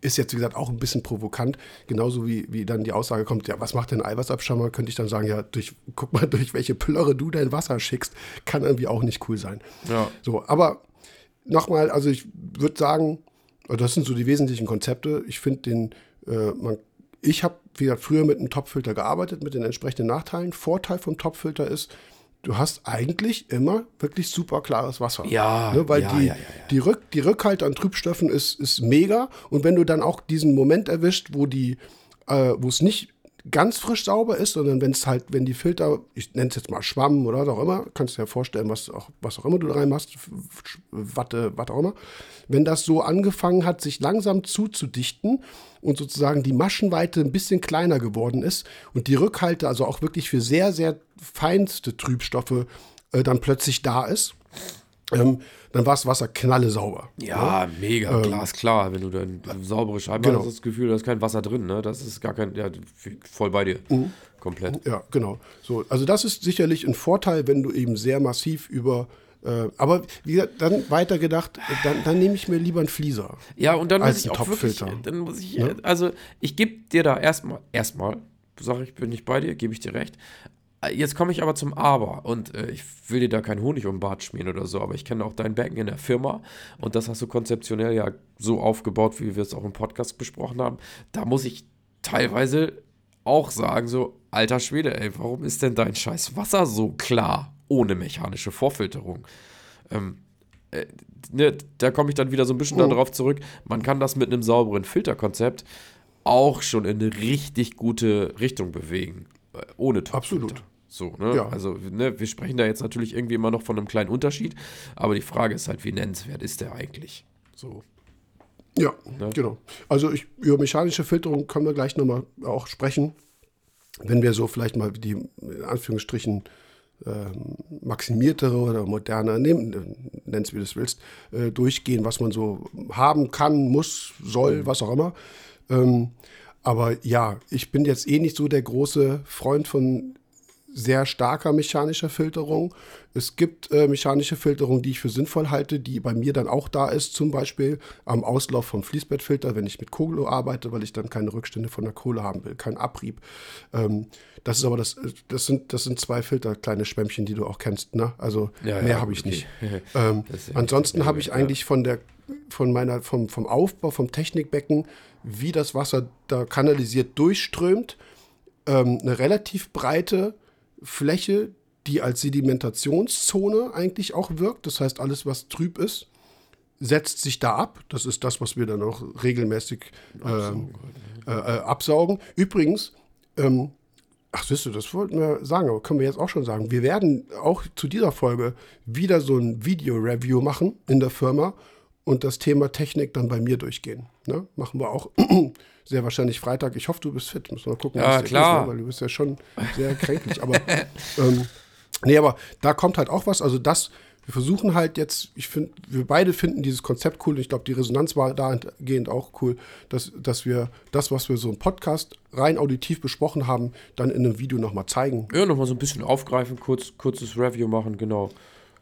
ist jetzt, wie gesagt, auch ein bisschen provokant. Genauso wie, wie dann die Aussage kommt, ja, was macht denn Eiweißabschammer? Könnte ich dann sagen, ja, durch, guck mal, durch welche Plörre du dein Wasser schickst, kann irgendwie auch nicht cool sein. Ja. So, aber nochmal, also ich würde sagen, das sind so die wesentlichen Konzepte. Ich finde den, äh, man, ich habe, wie gesagt, früher mit einem Topfilter gearbeitet, mit den entsprechenden Nachteilen. Vorteil vom Topfilter ist, du hast eigentlich immer wirklich super klares Wasser. Ja, ne, weil ja, die, ja, ja. Die, Rück, die Rückhalte an Trübstoffen ist, ist mega. Und wenn du dann auch diesen Moment erwischt, wo die, äh, wo es nicht ganz frisch sauber ist, sondern wenn es halt, wenn die Filter, ich nenne es jetzt mal Schwamm oder was auch immer, kannst du dir vorstellen, was auch, was auch immer du da reinmachst, Watte, was auch immer, wenn das so angefangen hat, sich langsam zuzudichten und sozusagen die Maschenweite ein bisschen kleiner geworden ist und die Rückhalte, also auch wirklich für sehr, sehr feinste Trübstoffe äh, dann plötzlich da ist, ähm, dann war das Wasser knalle sauber. Ja, mega, glasklar. Wenn du dann saubere Scheiben Genau. hast, das Gefühl, da ist kein Wasser drin, ne? Das ist gar kein, ja, voll bei dir. Mhm. Komplett. Ja, genau. So, also das ist sicherlich ein Vorteil, wenn du eben sehr massiv über äh, aber wie gesagt, dann weitergedacht, dann, dann nehme ich mir lieber einen Flieser. Ja, und dann muss ich ein auch wirklich, dann muss ich, Ne? also ich gebe dir da erstmal, erstmal, sage ich, bin nicht bei dir, gebe ich dir recht. Jetzt komme ich aber zum Aber und äh, ich will dir da keinen Honig um den Bart schmieren oder so, aber ich kenne auch dein Becken in der Firma und das hast du konzeptionell ja so aufgebaut, wie wir es auch im Podcast besprochen haben. Da muss ich teilweise auch sagen, so, alter Schwede, ey, warum ist denn dein scheiß Wasser so klar, ohne mechanische Vorfilterung? Ähm, äh, ne, da komme ich dann wieder so ein bisschen Oh. darauf zurück. Man kann das mit einem sauberen Filterkonzept auch schon in eine richtig gute Richtung bewegen. äh, Ohne Topfilter. Absolut. So, ne? Ja. Also, ne, wir sprechen da jetzt natürlich irgendwie immer noch von einem kleinen Unterschied, aber die Frage ist halt, wie nennenswert ist der eigentlich? So. Ja, Ne? genau. Also ich, über mechanische Filterung können wir gleich nochmal auch sprechen, wenn wir so vielleicht mal die, in Anführungsstrichen, ähm, maximiertere oder moderne, nehmen, nenn's wie du es willst, äh, durchgehen, was man so haben kann, muss, soll, was auch immer. Ähm, aber ja, ich bin jetzt eh nicht so der große Freund von sehr starker mechanischer Filterung. Es gibt äh, mechanische Filterung, die ich für sinnvoll halte, die bei mir dann auch da ist, zum Beispiel am Auslauf vom Fließbettfilter, wenn ich mit Kohle arbeite, weil ich dann keine Rückstände von der Kohle haben will, keinen Abrieb. Ähm, das ist aber das, das sind, das sind zwei Filter, kleine Schwämmchen, die du auch kennst, ne? Also Ja, mehr ja, habe ich okay. nicht. Ähm, ansonsten habe ich eigentlich von der von meiner vom, vom Aufbau vom Technikbecken, wie das Wasser da kanalisiert durchströmt, ähm, eine relativ breite Fläche, die als Sedimentationszone eigentlich auch wirkt. Das heißt, alles, was trüb ist, setzt sich da ab. Das ist das, was wir dann auch regelmäßig ähm, äh, äh, absaugen. Übrigens, ähm, ach, siehst du, das wollten wir sagen, aber können wir jetzt auch schon sagen. Wir werden auch zu dieser Folge wieder so ein Video-Review machen in der Firma und das Thema Technik dann bei mir durchgehen. Ne? Machen wir auch sehr wahrscheinlich Freitag. Ich hoffe, du bist fit. Müssen wir mal gucken, Ja, klar. Ist, weil du bist ja schon sehr kränklich. Aber ähm, nee, aber da kommt halt auch was. Also das, wir versuchen halt jetzt, ich finde, wir beide finden dieses Konzept cool und ich glaube, die Resonanz war dahingehend auch cool, dass, dass wir das, was wir so im Podcast rein auditiv besprochen haben, dann in einem Video nochmal zeigen. Ja, nochmal so ein bisschen aufgreifen, kurz, kurzes Review machen, genau.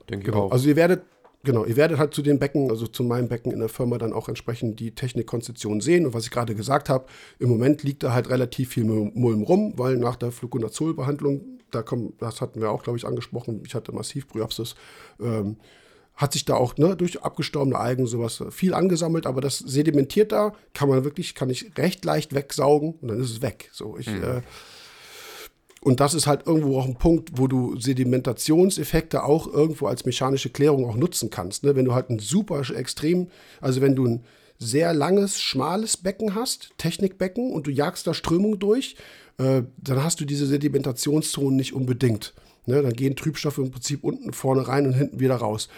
Denke ich Genau. auch. Also ihr werdet, genau, ihr werdet halt zu den Becken, also zu meinem Becken in der Firma dann auch entsprechend die Technikkonzeption sehen. Und was ich gerade gesagt habe, im Moment liegt da halt relativ viel Mul- Mulm rum, weil nach der Fluconazol-Behandlung, da kommt, das hatten wir auch, glaube ich, angesprochen, ich hatte massiv Bryopsis, ähm, hat sich da auch ne, durch abgestorbene Algen sowas viel angesammelt, aber das sedimentiert da, kann man wirklich, kann ich recht leicht wegsaugen und dann ist es weg. So, ich, äh, und das ist halt irgendwo auch ein Punkt, wo du Sedimentationseffekte auch irgendwo als mechanische Klärung auch nutzen kannst. Ne? Wenn du halt ein super extrem, also wenn du ein sehr langes, schmales Becken hast, Technikbecken, und du jagst da Strömung durch, äh, dann hast du diese Sedimentationszonen nicht unbedingt. Ne? Dann gehen Trübstoffe im Prinzip unten vorne rein und hinten wieder raus.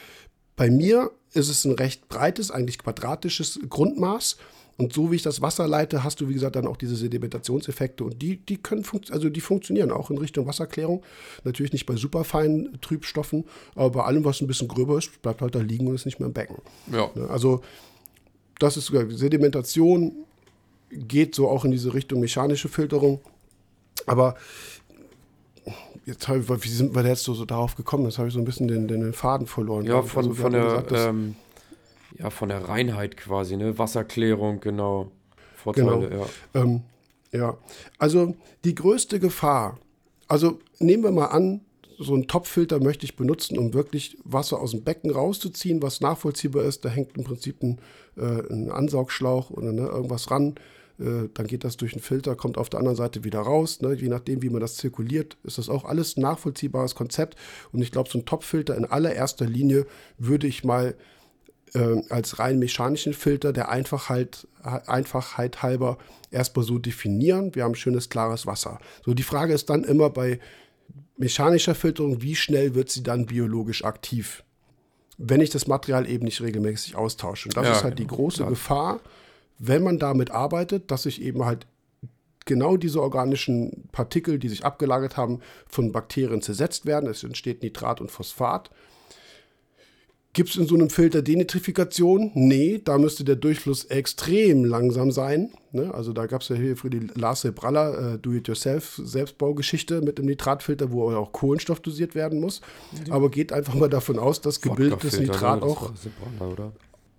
Bei mir ist es ein recht breites, eigentlich quadratisches Grundmaß. Und so wie ich das Wasser leite, hast du, wie gesagt, dann auch diese Sedimentationseffekte. Und die, die können also die funktionieren auch in Richtung Wasserklärung. Natürlich nicht bei superfeinen Trübstoffen, aber bei allem, was ein bisschen gröber ist, bleibt halt da liegen und ist nicht mehr im Becken. ja. Ne? Also, das ist sogar Sedimentation geht so auch in diese Richtung mechanische Filterung. Aber jetzt hab ich, wie sind wir jetzt so, so darauf gekommen? Jetzt habe ich so ein bisschen den, den Faden verloren. Ja, von, Also, von, der, gesagt, ähm, ja, von der Reinheit quasi, ne? Wasserklärung, genau. Vorteile, Genau. ja. Ähm, ja, also die größte Gefahr, also nehmen wir mal an, so einen Topfilter möchte ich benutzen, um wirklich Wasser aus dem Becken rauszuziehen, was nachvollziehbar ist. Da hängt im Prinzip ein, äh, ein Ansaugschlauch oder ne, irgendwas ran. Äh, dann geht das durch den Filter, kommt auf der anderen Seite wieder raus. Ne? Je nachdem, wie man das zirkuliert, ist das auch alles ein nachvollziehbares Konzept. Und ich glaube, so ein Topfilter in allererster Linie würde ich mal äh, als rein mechanischen Filter der Einfachheit, Einfachheit halber erstmal so definieren. Wir haben schönes, klares Wasser. So, die Frage ist dann immer bei mechanischer Filterung, wie schnell wird sie dann biologisch aktiv? Wenn ich das Material eben nicht regelmäßig austausche. Und das Ja, ist halt die genau, große klar. Gefahr, wenn man damit arbeitet, dass sich eben halt genau diese organischen Partikel, die sich abgelagert haben, von Bakterien zersetzt werden. Es entsteht Nitrat und Phosphat. Gibt es in so einem Filter Denitrifikation? Nee, da müsste der Durchfluss extrem langsam sein. Ne? Also da gab es ja hier für die Lars Bralla äh, Do-it-yourself Selbstbaugeschichte mit dem Nitratfilter, wo auch Kohlenstoff dosiert werden muss. Aber geht einfach mal davon aus, dass gebildetes Wodka-Filter, Nitrat ne? Das auch. oder?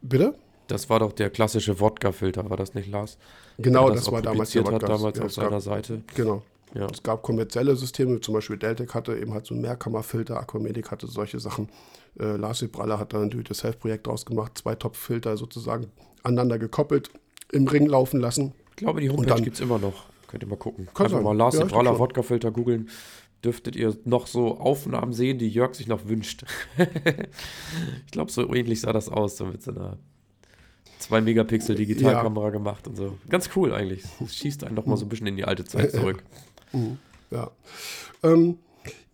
Bitte? Das war doch der klassische Wodka-Filter, war das nicht, Lars? Genau, das auch war damals der Wodka. damals Ja, auf es gab- seiner Seite. Genau. Ja. Es gab kommerzielle Systeme, zum Beispiel Deltec hatte eben halt so einen Mehrkammerfilter, Aquamedic hatte solche Sachen. Äh, Lars Braller hat da ein Do-it-yourself-Projekt draus gemacht, zwei Topfilter sozusagen aneinander gekoppelt, im Ring laufen lassen. Ich glaube, die Homepage gibt es immer noch. Könnt ihr mal gucken. Einfach sein. mal Lars Ja, ja, Braller. Wodka-Filter googeln. Dürftet ihr noch so Aufnahmen sehen, die Jörg sich noch wünscht. ich glaube, so ähnlich sah das aus, so mit so einer 2 Megapixel Digitalkamera gemacht und so. Ganz cool eigentlich. Es schießt einen noch mal so ein bisschen in die alte Zeit zurück. Ja. Ähm,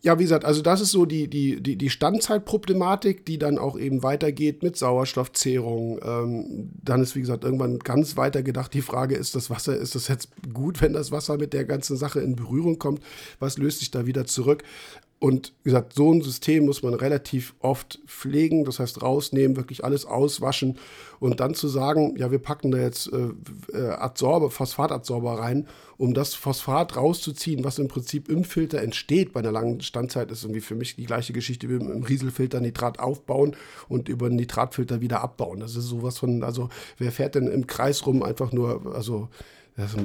ja, wie gesagt, also das ist so die, die, die, die Standzeitproblematik, die dann auch eben weitergeht mit Sauerstoffzehrung. Ähm, dann ist, wie gesagt, irgendwann ganz weiter gedacht, die Frage, ist das Wasser, ist das jetzt gut, wenn das Wasser mit der ganzen Sache in Berührung kommt? Was löst sich da wieder zurück? Und wie gesagt, so ein System muss man relativ oft pflegen, das heißt rausnehmen, wirklich alles auswaschen und dann zu sagen, ja, wir packen da jetzt äh, äh, Adsorber, Phosphatabsorber rein, um das Phosphat rauszuziehen, was im Prinzip im Filter entsteht bei einer langen Standzeit, ist irgendwie für mich die gleiche Geschichte wie im Rieselfilter Nitrat aufbauen und über den Nitratfilter wieder abbauen. Das ist sowas von, also wer fährt denn im Kreis rum einfach nur, also das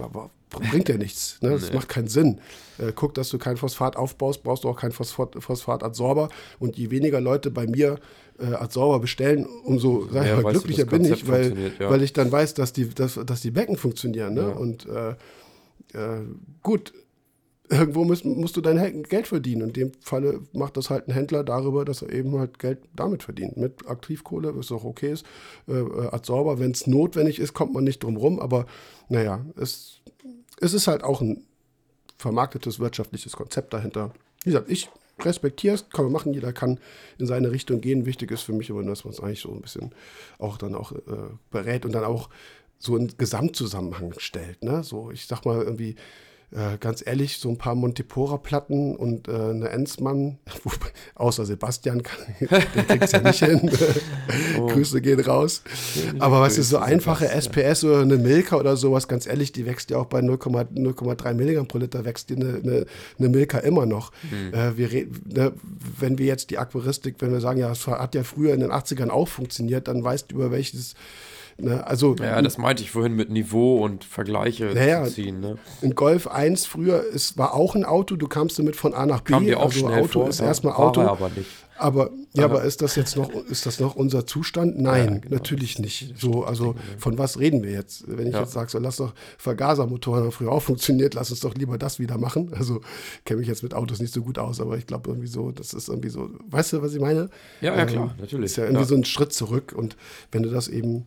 bringt ja nichts. Ne? Das Nee. macht keinen Sinn. Äh, guck, dass du kein Phosphat aufbaust, brauchst du auch keinen Phosphat, Phosphatadsorber. Und je weniger Leute bei mir äh, Adsorber bestellen, umso sag ich Ja, mal, weißt du, glücklicher bin ich, weil, ja. weil ich dann weiß, dass die, dass, dass die Becken funktionieren. Ne? Ja. Und äh, äh, gut, irgendwo musst, musst du dein Geld verdienen. In dem Falle macht das halt ein Händler darüber, dass er eben halt Geld damit verdient. Mit Aktivkohle, was auch okay ist. Äh, äh, Adsorber, wenn es notwendig ist, kommt man nicht drum rum. Aber naja, es, es ist halt auch ein vermarktetes wirtschaftliches Konzept dahinter. Wie gesagt, ich respektiere es, kann man machen, jeder kann in seine Richtung gehen. Wichtig ist für mich aber, nur, dass man es eigentlich so ein bisschen auch dann auch äh, berät und dann auch so einen Gesamtzusammenhang stellt. Ne? So, ich sag mal irgendwie, äh, ganz ehrlich, so ein paar Montipora-Platten und äh, eine Enzmann, außer Sebastian, kann, der kriegt ja nicht hin. Grüße gehen raus. Aber was ist so einfache. SPS oder eine Milka oder sowas, ganz ehrlich, die wächst ja auch bei 0,0 0,3 Milligramm pro Liter, wächst die eine, eine, eine Milka immer noch. Hm. Äh, wir ne, wenn wir jetzt die Aquaristik, wenn wir sagen, ja, es hat ja früher in den 80ern auch funktioniert, dann weißt du über welches, ne, also Ja, das meinte ich vorhin mit Niveau und Vergleiche Naja, zu ziehen. Ne? ein Golf 1 früher, es war auch ein Auto, du kamst damit von A nach B. Kam dir auch also schnell Auto vor. ist ja, erstmal Auto. er aber nicht. Aber ja, aber ist das jetzt noch, ist das noch unser Zustand? Nein, Ja, genau. natürlich nicht. So, also von was reden wir jetzt? Wenn ich Ja. jetzt sage, so lass doch Vergasermotoren haben früher auch funktioniert, lass uns doch lieber das wieder machen. Also kenne mich jetzt mit Autos nicht so gut aus, aber ich glaube irgendwie so, das ist irgendwie so, weißt du, was ich meine? Ja, ja, Ähm, klar, natürlich. Ist ja irgendwie Ja. so ein Schritt zurück und wenn du das eben,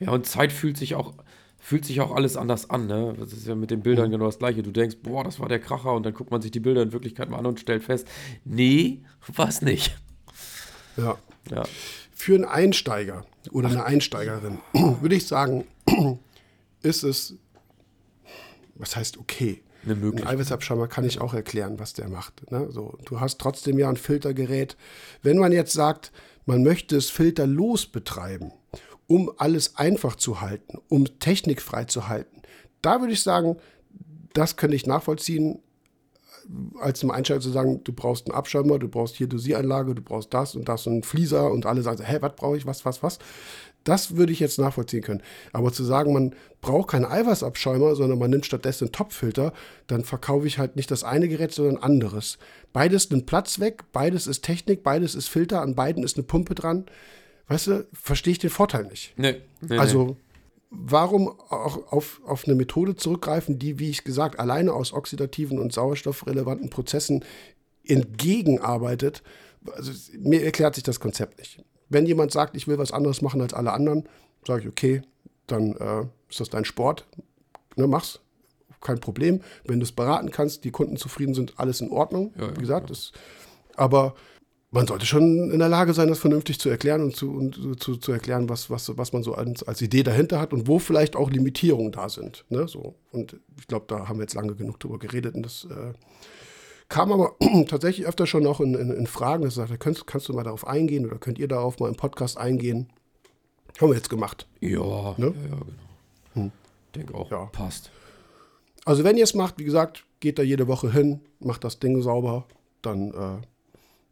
Ja, und Zeit fühlt sich auch, fühlt sich auch alles anders an, ne? Das ist ja mit den Mhm. Bildern genau das gleiche. Du denkst, boah, das war der Kracher und dann guckt man sich die Bilder in Wirklichkeit mal an und stellt fest, nee, war's nicht. ja, Ja. Für einen Einsteiger oder eine Einsteigerin würde ich sagen, ist es, was heißt okay? Eine Ein Möglichkeit. Eiweißabschäumer kann ich auch erklären, was der macht. Ne? So, du hast trotzdem ja ein Filtergerät. Wenn man jetzt sagt, man möchte es filterlos betreiben, um alles einfach zu halten, um technikfrei zu halten, da würde ich sagen, das könnte ich nachvollziehen. als zum Einsteiger zu sagen, du brauchst einen Abschäumer, du brauchst hier Dosieranlage, du brauchst das und das und einen Flieser und alle sagen, hä, was brauche ich, was, was, was. Das würde ich jetzt nachvollziehen können. Aber zu sagen, man braucht keinen Eiweißabschäumer, sondern man nimmt stattdessen einen Topfilter, dann verkaufe ich halt nicht das eine Gerät, sondern ein anderes. Beides nimmt Platz weg, beides ist Technik, beides ist Filter, an beiden ist eine Pumpe dran. Weißt du, verstehe ich den Vorteil nicht. Nee, nee also, nee. warum auch auf, auf eine Methode zurückgreifen, die, wie ich gesagt, alleine aus oxidativen und sauerstoffrelevanten Prozessen entgegenarbeitet? Also, mir erklärt sich das Konzept nicht. Wenn jemand sagt, ich will was anderes machen als alle anderen, sage ich, okay, dann äh, ist das dein Sport, ne, mach's, kein Problem. Wenn du es beraten kannst, die Kunden zufrieden sind, alles in Ordnung. Ja, Wie gesagt, ja. das, aber man sollte schon in der Lage sein, das vernünftig zu erklären und zu, und zu, zu erklären, was, was, was man so als, als Idee dahinter hat und wo vielleicht auch Limitierungen da sind. Ne? So. Und ich glaube, da haben wir jetzt lange genug drüber geredet und das äh, kam aber tatsächlich öfter schon noch in, in, in Fragen, dass sagte, kannst, kannst du mal darauf eingehen oder könnt ihr darauf mal im Podcast eingehen? Haben wir jetzt gemacht. Ja, ne? ja, ja, genau. Hm. Denke auch, ja. passt. Also wenn ihr es macht, wie gesagt, geht da jede Woche hin, macht das Ding sauber, dann äh,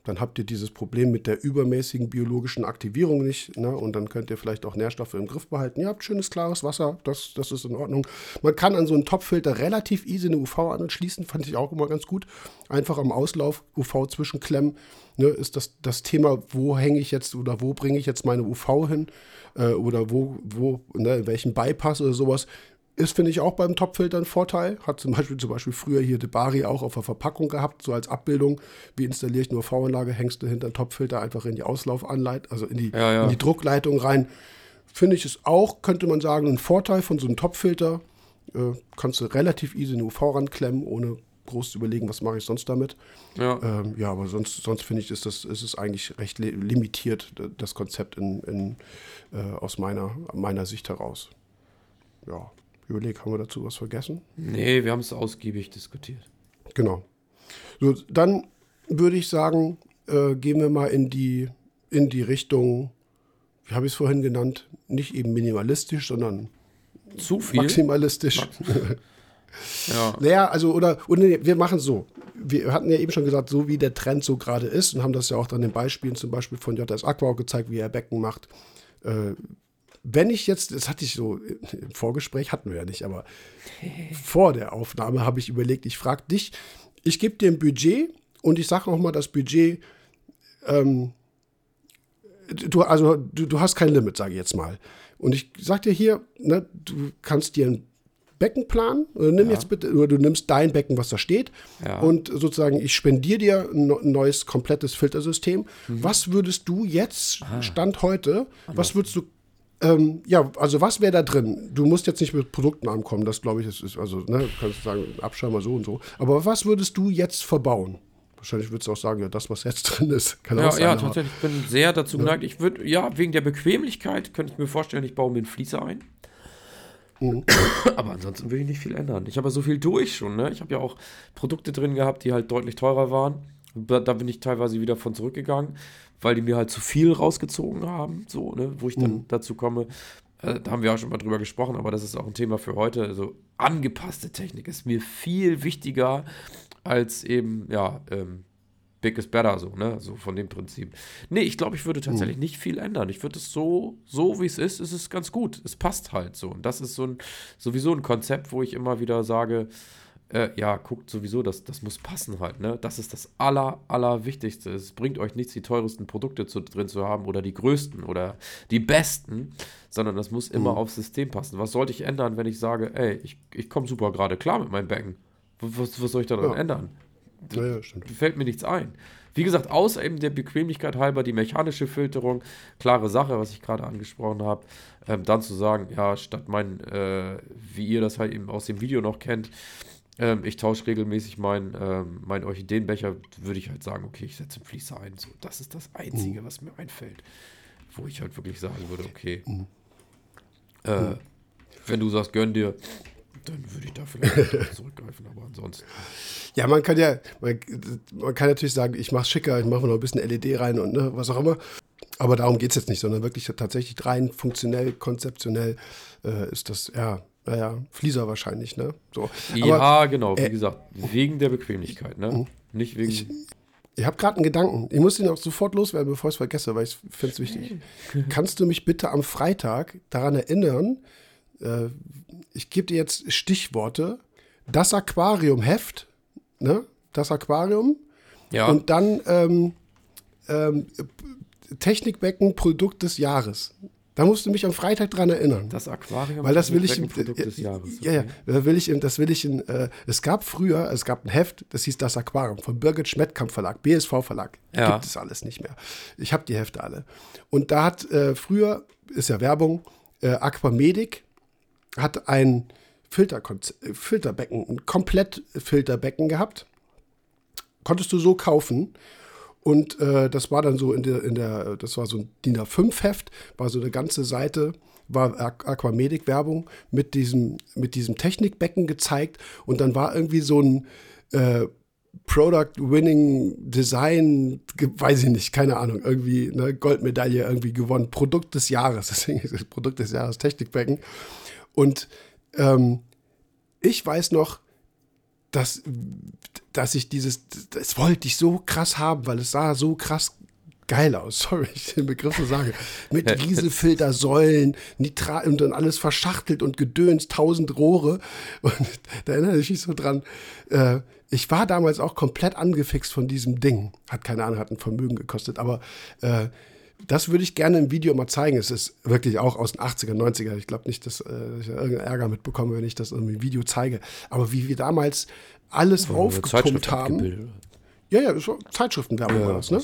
dann habt ihr dieses Problem mit der übermäßigen biologischen Aktivierung nicht. Ne? Und dann könnt ihr vielleicht auch Nährstoffe im Griff behalten. Ihr habt schönes, klares Wasser, das, das ist in Ordnung. Man kann an so einen Topfilter relativ easy eine UV anschließen, fand ich auch immer ganz gut. Einfach am Auslauf UV zwischenklemmen. Ne? Ist das das Thema, wo hänge ich jetzt oder wo bringe ich jetzt meine UV hin? Äh, oder wo, wo, ne, in welchem Bypass oder sowas ist, finde ich, auch beim Topfilter ein Vorteil. Hat zum Beispiel, zum Beispiel früher hier Debari auch auf der Verpackung gehabt, so als Abbildung. Wie installiere ich nur V-Anlage, hängst du hinter den Topfilter einfach in die Auslaufanleitung, also in die, ja, ja. in die Druckleitung rein. Finde ich es auch, könnte man sagen, ein Vorteil von so einem Topfilter. Äh, kannst du relativ easy eine UV ranklemmen, ohne groß zu überlegen, was mache ich sonst damit. Ja, ähm, ja aber sonst, sonst finde ich, ist, das, ist es eigentlich recht limitiert, das Konzept in, in, äh, aus meiner, meiner Sicht heraus. Ja überlege, haben wir dazu was vergessen? Nee, wir haben es ausgiebig diskutiert. Genau. So, dann würde ich sagen, äh, gehen wir mal in die, in die Richtung, wie habe ich es vorhin genannt, nicht eben minimalistisch, sondern zu viel. Maximalistisch. ja. Naja, also, oder, oder wir machen es so. Wir hatten ja eben schon gesagt, so wie der Trend so gerade ist und haben das ja auch dann in Beispielen, zum Beispiel von JS Aqua auch gezeigt, wie er Becken macht. Äh, wenn ich jetzt, das hatte ich so im Vorgespräch, hatten wir ja nicht, aber vor der Aufnahme habe ich überlegt, ich frage dich, ich gebe dir ein Budget und ich sage auch mal das Budget, ähm, du, also du, du hast kein Limit, sage ich jetzt mal. Und ich sage dir hier, ne, du kannst dir ein Becken planen, oder nimm ja. jetzt bitte, oder du nimmst dein Becken, was da steht, ja. und sozusagen, ich spendiere dir ein neues, komplettes Filtersystem. Mhm. Was würdest du jetzt, ah. Stand heute, was würdest du ähm, ja, also was wäre da drin? Du musst jetzt nicht mit Produktnamen kommen, das glaube ich, das ist, also, ne, du kannst sagen, Abschirmer so und so. Aber was würdest du jetzt verbauen? Wahrscheinlich würdest du auch sagen, ja, das, was jetzt drin ist, kann ja, auch sein. Ja, tatsächlich, ich bin sehr dazu geneigt. Ja. Ich würde, ja, wegen der Bequemlichkeit könnte ich mir vorstellen, ich baue mir einen Fließer ein. Mhm. Aber ansonsten will ich nicht viel ändern. Ich habe ja so viel durch schon, ne? Ich habe ja auch Produkte drin gehabt, die halt deutlich teurer waren. Da bin ich teilweise wieder von zurückgegangen weil die mir halt zu viel rausgezogen haben, so, ne, wo ich dann mhm. dazu komme. Äh, da haben wir auch schon mal drüber gesprochen, aber das ist auch ein Thema für heute. Also angepasste Technik ist mir viel wichtiger als eben, ja, ähm, Big is better, so, ne? So von dem Prinzip. Nee, ich glaube, ich würde tatsächlich mhm. nicht viel ändern. Ich würde es so, so wie es ist, ist es ganz gut. Es passt halt so. Und das ist so ein, sowieso ein Konzept, wo ich immer wieder sage, äh, ja, guckt sowieso, das, das muss passen halt, ne? Das ist das aller, allerwichtigste. Es bringt euch nichts, die teuersten Produkte zu, drin zu haben oder die größten oder die besten, sondern das muss immer mhm. aufs System passen. Was sollte ich ändern, wenn ich sage, ey, ich, ich komme super gerade klar mit meinem Becken? Was, was soll ich da dann ja. ändern? Ja, ja, stimmt. Fällt mir nichts ein. Wie gesagt, außer eben der Bequemlichkeit halber die mechanische Filterung, klare Sache, was ich gerade angesprochen habe, ähm, dann zu sagen, ja, statt mein, äh, wie ihr das halt eben aus dem Video noch kennt, ähm, ich tausche regelmäßig meinen ähm, mein Orchideenbecher, würde ich halt sagen, okay, ich setze einen Fließer ein. So, das ist das Einzige, mhm. was mir einfällt. Wo ich halt wirklich sagen würde, okay, mhm. Äh, mhm. wenn du sagst, gönn dir, dann würde ich da vielleicht zurückgreifen, aber ansonsten. Ja, man kann ja, man, man kann natürlich sagen, ich mache schicker, ich mache noch ein bisschen LED rein und ne, was auch immer. Aber darum geht es jetzt nicht, sondern wirklich tatsächlich rein funktionell, konzeptionell äh, ist das, ja, Naja, Flieser wahrscheinlich, ne? So. ja, Aber genau, wie äh, gesagt, wegen der Bequemlichkeit, ne? Nicht wegen. Ich, ich habe gerade einen Gedanken. Ich muss ihn auch sofort loswerden, bevor ich es vergesse, weil ich finde es wichtig. Kannst du mich bitte am Freitag daran erinnern, äh, ich gebe dir jetzt Stichworte, das Aquarium-Heft, ne? Das Aquarium. ja, Und dann ähm, ähm, Technikbecken Produkt des Jahres. Da musst du mich am Freitag dran erinnern. das Aquarium Weil das will ich äh, des Jahres. Ja, ja, da will ich das will ich in, äh, es gab früher, es gab ein Heft, das hieß Das Aquarium von Birgit Schmettkamp Verlag, BSV Verlag. Ja. Gibt es alles nicht mehr. Ich habe die Hefte alle. Und da hat äh, früher, ist ja Werbung, äh, Aquamedic hat ein Filterkonz- äh, Filterbecken, ein Komplettfilterbecken gehabt. Konntest du so kaufen. Und äh, das war dann so in der, in der, das war so ein DIN A5-Heft, war so eine ganze Seite, war Aqu- Aquamedic-Werbung mit diesem, mit diesem Technikbecken gezeigt. Und dann war irgendwie so ein äh, Product Winning Design, weiß ich nicht, keine Ahnung, irgendwie eine Goldmedaille irgendwie gewonnen. Produkt des Jahres, deswegen ist es Produkt des Jahres Technikbecken. Und ähm, ich weiß noch, dass, dass ich dieses, das wollte ich so krass haben, weil es sah so krass geil aus. Sorry, ich den Begriff so sage. Mit Rieselfiltersäulen, Nitrat und dann alles verschachtelt und gedöns, tausend Rohre. Und da erinnere ich mich so dran. Äh, ich war damals auch komplett angefixt von diesem Ding. Hat keine Ahnung, hat ein Vermögen gekostet, aber äh, das würde ich gerne im Video mal zeigen. Es ist wirklich auch aus den 80er, 90er. Ich glaube nicht, dass äh, ich irgendeinen Ärger mitbekomme, wenn ich das irgendwie im Video zeige. Aber wie wir damals alles Eine aufgepumpt haben. Ja, ja, war Zeitschriftenwerbung war das, ne?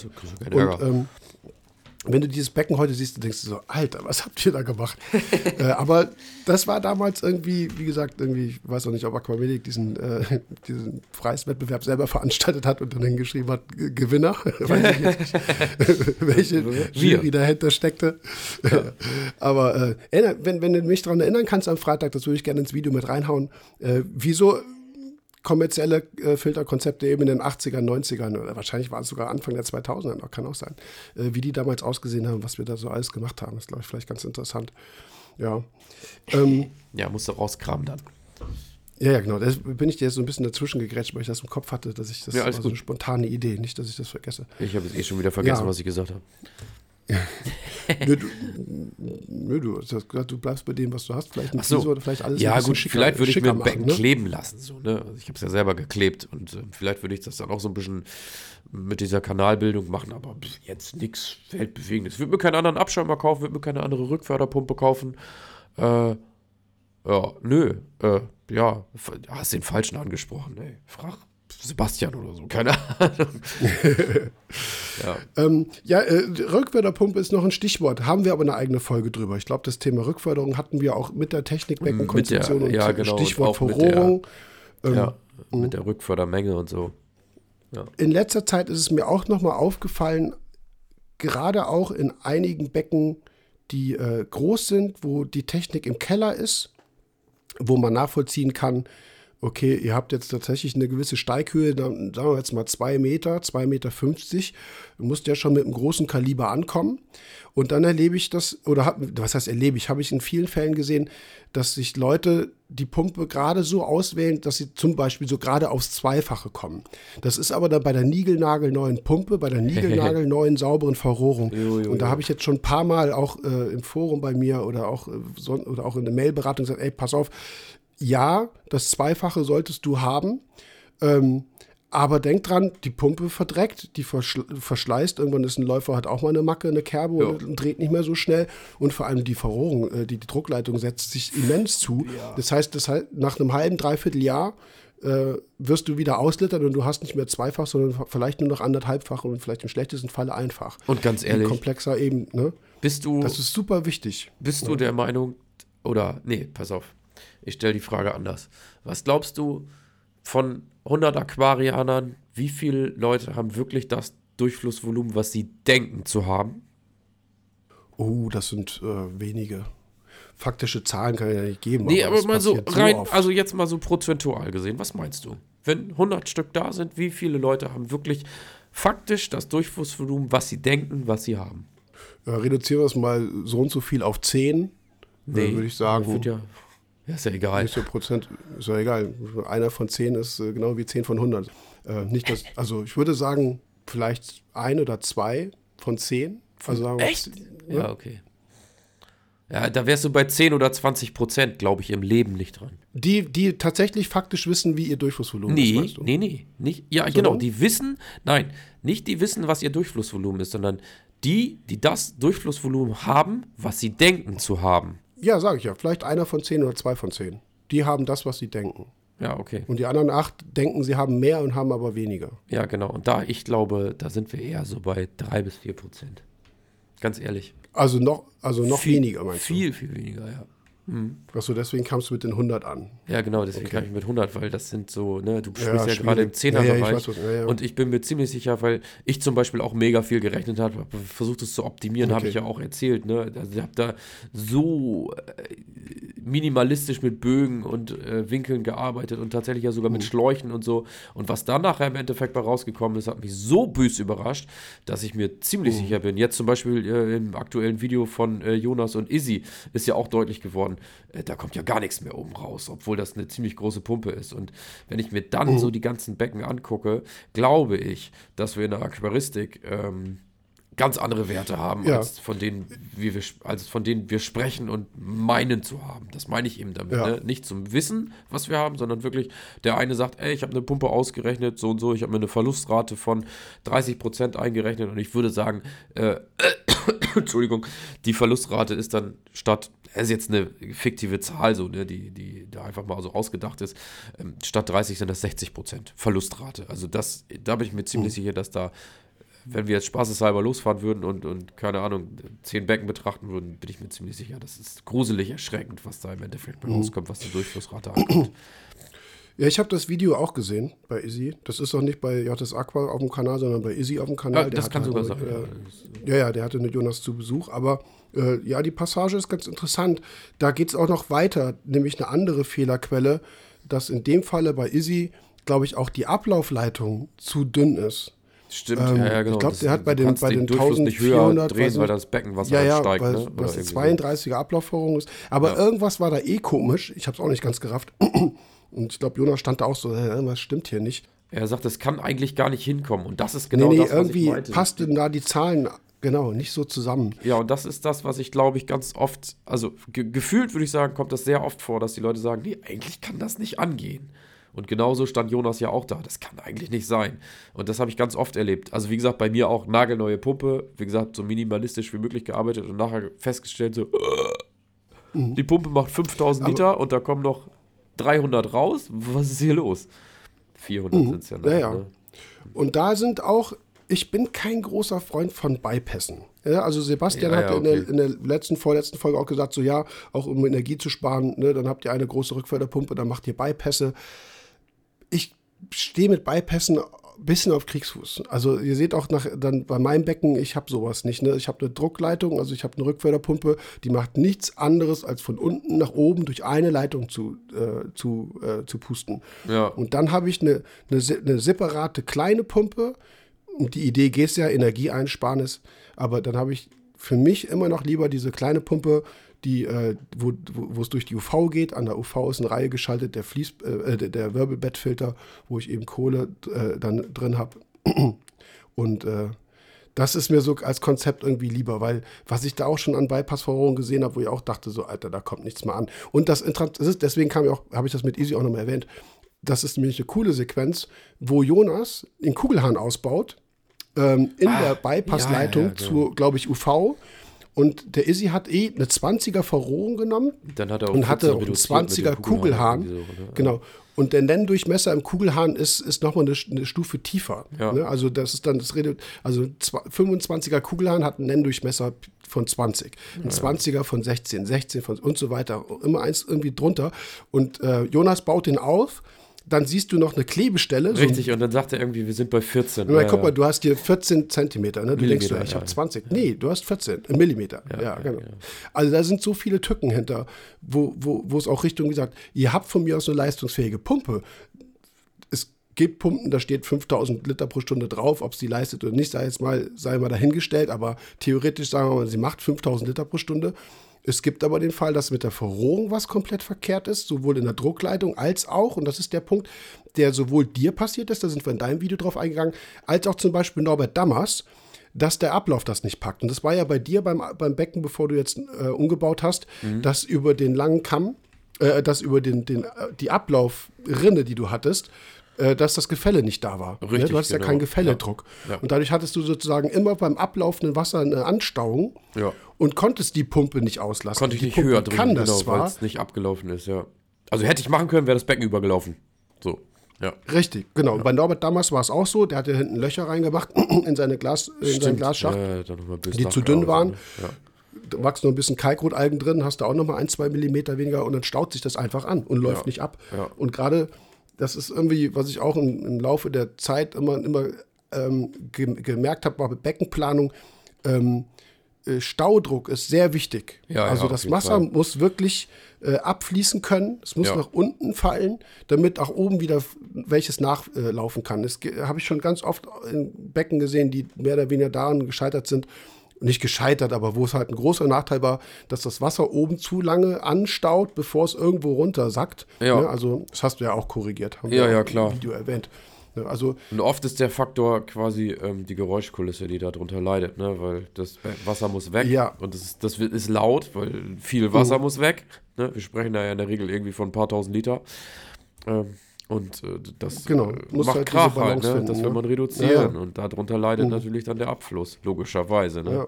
Und ähm, wenn du dieses Becken heute siehst, dann denkst du so, Alter, was habt ihr da gemacht? äh, aber das war damals irgendwie, wie gesagt, irgendwie, ich weiß auch nicht, ob Aquamedic diesen, äh, diesen Preiswettbewerb selber veranstaltet hat und dann hingeschrieben hat, Gewinner. weiß ich nicht, welche. Jury dahinter steckte. aber äh, wenn, wenn du mich daran erinnern kannst am Freitag, das würde ich gerne ins Video mit reinhauen, äh, wieso kommerzielle äh, Filterkonzepte eben in den 80ern, 90ern oder wahrscheinlich war es sogar Anfang der 2000er noch, kann auch sein, äh, wie die damals ausgesehen haben, was wir da so alles gemacht haben. Das ist, glaube ich, vielleicht ganz interessant. Ja. Ähm, Ja, musst du rauskramen dann. ja, ja, genau. Da bin ich dir jetzt so ein bisschen dazwischen gegrätscht, weil ich das im Kopf hatte, dass ich das Ja, war so eine spontane Idee, nicht, dass ich das vergesse. Ich habe jetzt eh schon wieder vergessen, Ja. was ich gesagt habe. Nö, du, nö, du hast gesagt, du bleibst bei dem, was du hast. Vielleicht ein so. Oder vielleicht alles Ja, gut, schicker- vielleicht würde ich mir ein Becken ne? kleben lassen. So, ne? also ich habe es ja selber geklebt und äh, vielleicht würde ich das dann auch so ein bisschen mit dieser Kanalbildung machen, aber jetzt nichts Weltbewegendes. Ich würde mir keinen anderen Abschäumer kaufen, würde mir keine andere Rückförderpumpe kaufen. Äh, ja, nö. Äh, ja, hast den Falschen angesprochen. Ey. Frag Sebastian oder so, keine Ahnung. ja. Ähm, ja, äh, Rückförderpumpe ist noch ein Stichwort. Haben wir aber eine eigene Folge drüber. Ich glaube, das Thema Rückförderung hatten wir auch mit der Technikbeckenkonstruktion Mit der- ja, und genau, Stichwort und der- Verrohrung. Ähm, ja, mit der Rückfördermenge und so. In letzter Zeit ist es mir auch nochmal aufgefallen, gerade auch in einigen Becken, die äh, groß sind, wo die Technik im Keller ist, wo man nachvollziehen kann, okay, ihr habt jetzt tatsächlich eine gewisse Steighöhe, sagen wir jetzt mal 2 Meter, 2,50 Meter. Du musst ja schon mit einem großen Kaliber ankommen. Und dann erlebe ich das, oder hab, was heißt erlebe ich, habe ich in vielen Fällen gesehen, dass sich Leute die Pumpe gerade so auswählen, dass sie zum Beispiel so gerade aufs Zweifache kommen. Das ist aber dann bei der niegelnagelneuen Pumpe, bei der niegelnagelneuen sauberen Verrohrung. Jo, jo, Und da habe ich jetzt schon ein paar Mal auch äh, im Forum bei mir oder auch, äh, son- oder auch in der Mailberatung gesagt, ey, pass auf, ja, das Zweifache solltest du haben. Ähm, aber denk dran, die Pumpe verdreckt, die verschl verschleißt. Irgendwann ist ein Läufer, hat auch mal eine Macke, eine Kerbe Ja. und, und dreht nicht mehr so schnell. Und vor allem die Verrohrung, äh, die, die Druckleitung setzt sich immens zu. Das heißt, das heißt, nach einem halben, dreiviertel Jahr äh, wirst du wieder auslittern und du hast nicht mehr zweifach, sondern vielleicht nur noch anderthalbfach und vielleicht im schlechtesten Falle einfach. Und ganz ehrlich, komplexer eben, ne? bist du, Das ist super wichtig. bist du der Meinung, oder, nee, pass auf, ich stelle die Frage anders. Was glaubst du von 100 Aquarianern, wie viele Leute haben wirklich das Durchflussvolumen, was sie denken zu haben? Oh, das sind äh, wenige. Faktische Zahlen kann ich ja nicht geben. Nee, aber es mal so rein, oft. also jetzt mal so prozentual gesehen, was meinst du? Wenn 100 Stück da sind, wie viele Leute haben wirklich faktisch das Durchflussvolumen, was sie denken, was sie haben? äh, reduzieren wir es mal so und so viel auf 10, Nee, würde ich sagen. Wird ja, Ja, ist ja egal. Nicht so Prozent, ist ja egal. Einer von zehn ist äh, genau wie zehn von 100. Äh, nicht das, also ich würde sagen, vielleicht ein oder zwei von zehn. Also sagen wir, Echt? Ja, okay. Ja, da wärst du bei 10 oder 20 Prozent, glaube ich, im Leben nicht dran. Die, die tatsächlich faktisch wissen, wie ihr Durchflussvolumen Nee, ist, meinst du? nee, nee. Nicht, ja, Sondern? genau. Die wissen, nein, nicht die wissen, was ihr Durchflussvolumen ist, sondern die, die das Durchflussvolumen haben, was sie denken zu haben. Ja, sage ich ja. Vielleicht einer von zehn oder zwei von zehn. Die haben das, was sie denken. Ja, okay. Und die anderen acht denken, sie haben mehr und haben aber weniger. Ja, genau. Und da, ich glaube, da sind wir eher so bei 3 bis 4 Prozent. Ganz ehrlich. Also noch, also noch viel, weniger, meinst Viel, viel weniger, ja. du? Achso, deswegen kamst du mit den 100 an. Ja, genau, deswegen Okay. kann ich mit 100, weil das sind so, ne, du Ja, sprichst ja, schwierig. gerade im Ja, ja, ich was, ja, ja. Und ich bin mir ziemlich sicher, weil ich zum Beispiel auch mega viel gerechnet habe, hab versucht es zu optimieren, habe Okay. ich ja auch erzählt, ne. Also ich habe da so äh, minimalistisch mit Bögen und äh, Winkeln gearbeitet und tatsächlich ja sogar mit Mhm. Schläuchen und so. Und was dann nachher im Endeffekt bei rausgekommen ist, hat mich so bös überrascht, dass ich mir ziemlich Mhm. sicher bin. Jetzt zum Beispiel äh, im aktuellen Video von äh, Jonas und Izzy ist ja auch deutlich geworden, äh, da kommt ja gar nichts mehr oben raus, obwohl das eine ziemlich große Pumpe ist. Und wenn ich mir dann Mhm. so die ganzen Becken angucke, glaube ich, dass wir in der Aquaristik ähm, ganz andere Werte haben, Ja. als, von denen wir, wir, als von denen wir sprechen und meinen zu haben. Das meine ich eben damit. Ja. Ne? Nicht zum Wissen, was wir haben, sondern wirklich, der eine sagt, ey, ich habe eine Pumpe ausgerechnet, so und so, ich habe mir eine Verlustrate von 30% eingerechnet und ich würde sagen, äh, Entschuldigung, die Verlustrate ist dann statt, das ist jetzt eine fiktive Zahl, so, ne, die, die da einfach mal so ausgedacht ist, ähm, statt 30 sind das 60% Verlustrate. Also das, da bin ich mir ziemlich sicher, dass da, wenn wir jetzt spaßeshalber losfahren würden und, und keine Ahnung, zehn Becken betrachten würden, bin ich mir ziemlich sicher, das ist gruselig erschreckend, was da im Endeffekt bei rauskommt, was die Durchflussrate angeht. Ja, ich habe das Video auch gesehen bei Izzy. Das ist auch nicht bei JS Aqua auf dem Kanal, sondern bei Izzy auf dem Kanal. Ja, das kann sogar halt, sein. Äh, ja, ja, der hatte eine Jonas zu Besuch. Aber äh, ja, die Passage ist ganz interessant. Da geht es auch noch weiter, nämlich eine andere Fehlerquelle, dass in dem Falle bei Izzy, glaube ich, auch die Ablaufleitung zu dünn ist. Stimmt, Ähm, ja, ja, genau. ich glaub, Das- der hat bei den- bei den höher 1400, drehen, weil das Beckenwasser Ja, ja, steigt. weil, ne? irgendwie so. 32er Ablaufverrohung ist. Aber irgendwas war da eh komisch. Ich habe es auch nicht ganz gerafft. Und ich glaube, Jonas stand da auch so, irgendwas stimmt hier nicht. Er sagt, es kann eigentlich gar nicht hinkommen. Und das ist genau nee, nee, das, was irgendwie ich meinte. passten da die Zahlen, genau, nicht so zusammen. Ja, und das ist das, was ich glaube ich ganz oft, also ge gefühlt würde ich sagen, kommt das sehr oft vor, dass die Leute sagen, nee, eigentlich kann das nicht angehen. Und genauso stand Jonas ja auch da. Das kann eigentlich nicht sein. Und das habe ich ganz oft erlebt. Also wie gesagt, bei mir auch nagelneue Pumpe. Wie gesagt, so minimalistisch wie möglich gearbeitet und nachher festgestellt, so, äh, die Pumpe macht 5000 Liter und da kommen noch 300 raus. Was ist hier los? 400 sind es ja noch. Ja, ja. Ne? Und da sind auch, ich bin kein großer Freund von Bypassen. Ja, also Sebastian Ja, hat ja, in, der, okay. in der letzten, vorletzten Folge auch gesagt, so ja, auch um Energie zu sparen, ne, dann habt ihr eine große Rückförderpumpe, dann macht ihr Bypässe. Ich stehe mit Bypassen ein bisschen auf Kriegsfuß. Also ihr seht auch nach, dann bei meinem Becken, ich habe sowas nicht. Ne? Ich habe eine Druckleitung, also ich habe eine Rückförderpumpe, die macht nichts anderes, als von unten nach oben durch eine Leitung zu, äh, zu, äh, zu pusten. Ja. Und dann habe ich eine, eine, eine separate kleine Pumpe. Und die Idee geht ja, Energieeinsparnis. Aber dann habe ich für mich immer noch lieber diese kleine Pumpe, die, äh, wo, wo es durch die UV geht. An der UV ist eine Reihe geschaltet, der, Fließ, äh, der, der Wirbelbettfilter, wo ich eben Kohle äh, dann drin habe. Und äh, das ist mir so als Konzept irgendwie lieber, weil was ich da auch schon an Bypassverrohrung gesehen habe, wo ich auch dachte, so, Alter, da kommt nichts mehr an. Und das, das ist, deswegen kam ich auch, habe ich das mit Easy auch nochmal erwähnt. Das ist nämlich eine coole Sequenz, wo Jonas den Kugelhahn ausbaut, ähm, in der Bypassleitung ja, ja, genau. zu, glaube ich, UV. Und der Izzy hat eh eine 20er Verrohrung genommen Dann hat er auch und hatte 14 auch einen reduziert mit dem 20er Kugelhahn. so, ne? Genau. Und der Nenndurchmesser im Kugelhahn ist, ist nochmal eine, eine Stufe tiefer. Ja. Ne? Also das ist dann, das redet, also zwei- 25er Kugelhahn hat einen Nenndurchmesser von 20, ein 20er von 16, 16 von und so weiter. Immer eins irgendwie drunter. Und äh, Jonas baut den auf. Dann siehst du noch eine Klebestelle. so ein Richtig, und dann sagt er irgendwie, wir sind bei 14. und dann, Ja, guck mal, ja. du hast hier 14 Zentimeter, ne? Du denkst, ja, ich ja. habe 20. Nee, du hast 14 äh, Millimeter. Ja, genau. Also da sind so viele Tücken hinter, wo, wo, wo es auch Richtung, gesagt, ihr habt von mir aus eine leistungsfähige Pumpe. Es gibt Pumpen, da steht 5000 Liter pro Stunde drauf, ob es die leistet oder nicht, sei jetzt mal, sei mal dahingestellt, aber theoretisch sagen wir mal, sie macht 5000 Liter pro Stunde. Es gibt aber den Fall, dass mit der Verrohrung was komplett verkehrt ist, sowohl in der Druckleitung als auch, und das ist der Punkt, der sowohl dir passiert ist, da sind wir in deinem Video drauf eingegangen, als auch zum Beispiel Norbert Dammers, dass der Ablauf das nicht packt. Und das war ja bei dir beim, beim Becken, bevor du jetzt äh, umgebaut hast, mhm. dass über den langen Kamm, äh, dass über den, den, äh, die Ablaufrinne, die du hattest, dass das Gefälle nicht da war. Richtig, ne? Du hattest genau. ja keinen Gefälledruck. Ja. Ja. Und dadurch hattest du sozusagen immer beim ablaufenden Wasser eine Anstauung ja. und konntest die Pumpe nicht auslassen. Konnte ich die nicht Pumpe höher drücken, kann das genau, weil es nicht abgelaufen ist, ja. Also hätte ich machen können, wäre das Becken übergelaufen. So. Ja. Richtig, genau. Ja. Bei Norbert damals war es auch so, der hatte hinten Löcher reingemacht in seine Glas, in seinen Glasschacht, ja, die zu dünn waren. Ne? Ja. Da wachsen noch ein bisschen Kalkrotalgen drin, hast du auch noch mal ein, zwei Millimeter weniger und dann staut sich das einfach an und läuft nicht ab. Und gerade, das ist irgendwie, was ich auch im, im Laufe der Zeit immer, immer ähm, gemerkt habe, war bei Beckenplanung, ähm, äh, Staudruck ist sehr wichtig. Ja, also ja, das Wasser Fall. muss wirklich äh, abfließen können. Es muss ja. nach unten fallen, damit auch oben wieder welches nachlaufen kann. Das habe ich schon ganz oft in Becken gesehen, die mehr oder weniger daran gescheitert sind. Nicht gescheitert, aber wo es halt ein großer Nachteil war, dass das Wasser oben zu lange anstaut, bevor es irgendwo runter sackt. Ja. Ne? Also, das hast du ja auch korrigiert. Haben ja, ja, klar. Im Video erwähnt. Ne, also, und oft ist der Faktor quasi ähm, die Geräuschkulisse, die darunter leidet, ne? weil das Wasser muss weg ja. und das ist, das ist laut, weil viel Wasser mhm. muss weg. Ne? Wir sprechen da ja in der Regel irgendwie von ein paar tausend Liter. Ähm, und äh, das genau, äh, macht halt Krach halt, ne? finden, das will ne? man reduzieren ja. und darunter leidet mhm. natürlich dann der Abfluss, logischerweise. Ne? Ja.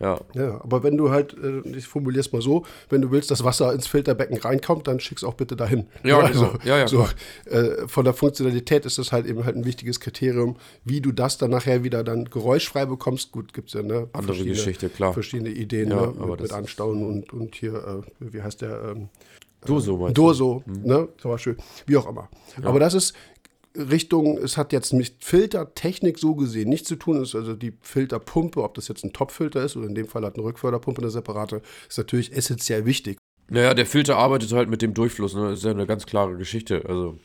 Ja. ja, aber wenn du halt, äh, ich formuliere es mal so, wenn du willst, dass Wasser ins Filterbecken reinkommt, dann schick's auch bitte dahin. Ja, also, genau. ja, ja. So, äh, von der Funktionalität ist das halt eben halt ein wichtiges Kriterium, wie du das dann nachher wieder dann geräuschfrei bekommst. Gut, gibt es ja ne, andere Geschichte, klar. Verschiedene Ideen ja, ne, mit, mit Anstauen und, und hier, äh, wie heißt der? Ähm, Doso, meinst Doso, mhm. ne, zum Beispiel, wie auch immer. Ja. Aber das ist, Richtung, es hat jetzt mit Filtertechnik so gesehen nichts zu tun. ist also die Filterpumpe, ob das jetzt ein Topfilter ist oder in dem Fall hat eine Rückförderpumpe eine separate, ist natürlich essentiell wichtig. Naja, der Filter arbeitet halt mit dem Durchfluss, ne? Das ist ja eine ganz klare Geschichte. Also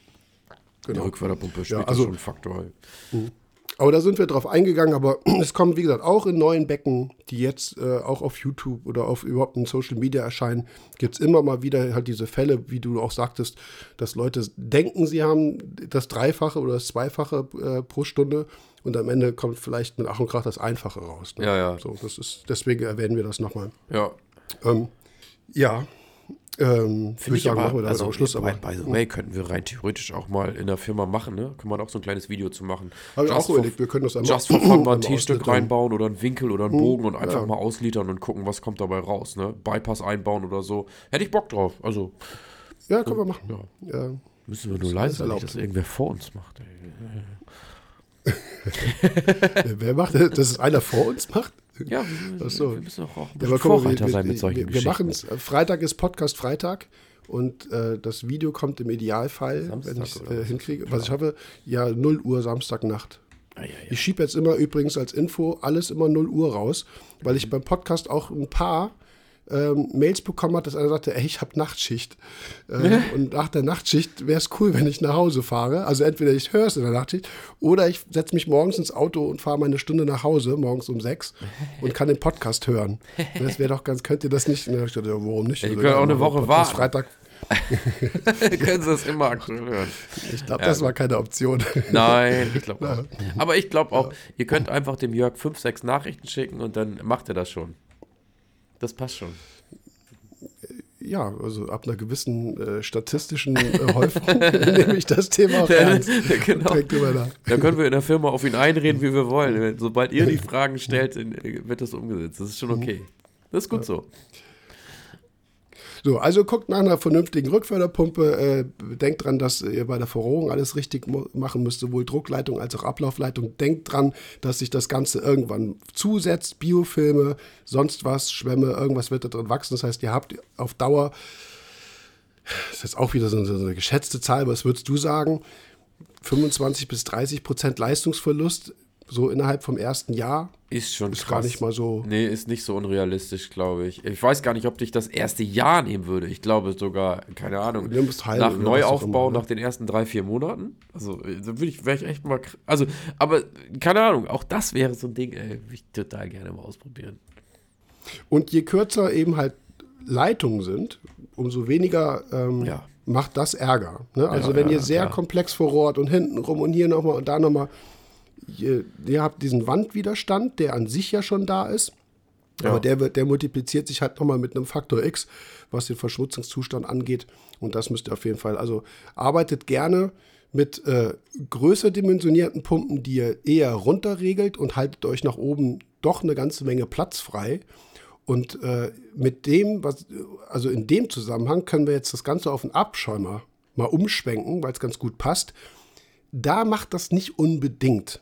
genau. die Rückförderpumpe spielt ja, also, schon einen Faktor. Mhm. Aber da sind wir drauf eingegangen, aber es kommen, wie gesagt, auch in neuen Becken, die jetzt äh, auch auf YouTube oder auf überhaupt in Social Media erscheinen, gibt es immer mal wieder halt diese Fälle, wie du auch sagtest, dass Leute denken, sie haben das Dreifache oder das Zweifache äh, pro Stunde und am Ende kommt vielleicht mit Ach und Krach das Einfache raus. Ne? Ja, ja. So, das ist, deswegen erwähnen wir das nochmal. Ja. Ähm, ja, ähm, Finde ich sagen, aber, machen also, Schluss. Aber, by, the way, könnten wir rein theoretisch auch mal in der Firma machen, ne? Kann man auch so ein kleines Video zu machen. Habe ich auch überlegt, wir können das einmal Just for fun mal ein T-Stück reinbauen oder einen Winkel oder einen hm, Bogen und einfach ja. mal auslitern und gucken, was kommt dabei raus, ne? Bypass einbauen oder so. Hätte ich Bock drauf. Also. Ja, können wir machen. Ja. ja. Müssen wir nur leise sein, dass irgendwer vor uns macht. Wer macht das? Dass es einer vor uns macht? Ja, wir, so. wir müssen auch, auch ein bisschen ja, Vorreiter wir, sein mit solchen wir, wir machen es. Freitag ist Podcast Freitag und äh, das Video kommt im Idealfall, Samstag wenn ich es äh, hinkriege, was ich hoffe, ja 0 Uhr Samstagnacht. Ah, ja, ja. Ich schiebe jetzt immer übrigens als Info alles immer 0 Uhr raus, weil ich beim Podcast auch ein paar ähm, Mails bekommen hat, dass einer sagte, ey, ich habe Nachtschicht. Äh, und nach der Nachtschicht wäre es cool, wenn ich nach Hause fahre. Also entweder ich höre es in der Nachtschicht oder ich setze mich morgens ins Auto und fahre mal eine Stunde nach Hause, morgens um sechs, und kann den Podcast hören. Das wäre doch ganz, könnt ihr das nicht? Ich dachte, ja, warum nicht? Ja, ihr könnt auch eine Woche warten. Freitag. können Sie das immer aktuell hören. Ich glaube, ja. das war keine Option. Nein, ich glaube auch. Aber ich glaube auch, ihr könnt einfach dem Jörg fünf, sechs Nachrichten schicken und dann macht er das schon. Das passt schon. Ja, also ab einer gewissen äh, statistischen äh, Häufung nehme ich das Thema auch ernst. genau. Dann können wir in der Firma auf ihn einreden, wie wir wollen. Sobald ihr die Fragen stellt, wird das umgesetzt. Das ist schon okay. Das ist gut so. So, also guckt nach einer vernünftigen Rückförderpumpe. Äh, denkt dran, dass ihr bei der Verrohrung alles richtig machen müsst, sowohl Druckleitung als auch Ablaufleitung. Denkt dran, dass sich das Ganze irgendwann zusetzt. Biofilme, sonst was, Schwämme, irgendwas wird da drin wachsen. Das heißt, ihr habt auf Dauer, das ist jetzt auch wieder so eine, so eine geschätzte Zahl, was würdest du sagen? 25 bis 30 Prozent Leistungsverlust so innerhalb vom ersten Jahr. Ist schon ist krass. gar nicht mal so. Nee, ist nicht so unrealistisch, glaube ich. Ich weiß gar nicht, ob ich das erste Jahr nehmen würde. Ich glaube sogar, keine Ahnung, nach Neuaufbau, ne? nach den ersten drei, vier Monaten. Also, da würde ich, wäre ich echt mal. Also, aber keine Ahnung, auch das wäre so ein Ding, ey, würde ich total gerne mal ausprobieren. Und je kürzer eben halt Leitungen sind, umso weniger ähm, Ja. macht das Ärger. Ne? Also Ja, wenn ja, ihr sehr komplex verrohrt und hinten rum und hier nochmal und da nochmal, ihr, ihr habt diesen Wandwiderstand, der an sich ja schon da ist. Ja. Aber der, wird, der multipliziert sich halt nochmal mit einem Faktor X, was den Verschmutzungszustand angeht. Und das müsst ihr auf jeden Fall. Also arbeitet gerne mit äh, größer dimensionierten Pumpen, die ihr eher runterregelt und haltet euch nach oben doch eine ganze Menge Platz frei. Und äh, mit dem, was, also in dem Zusammenhang können wir jetzt das Ganze auf einen Abschäumer mal umschwenken, weil es ganz gut passt. Da macht das nicht unbedingt.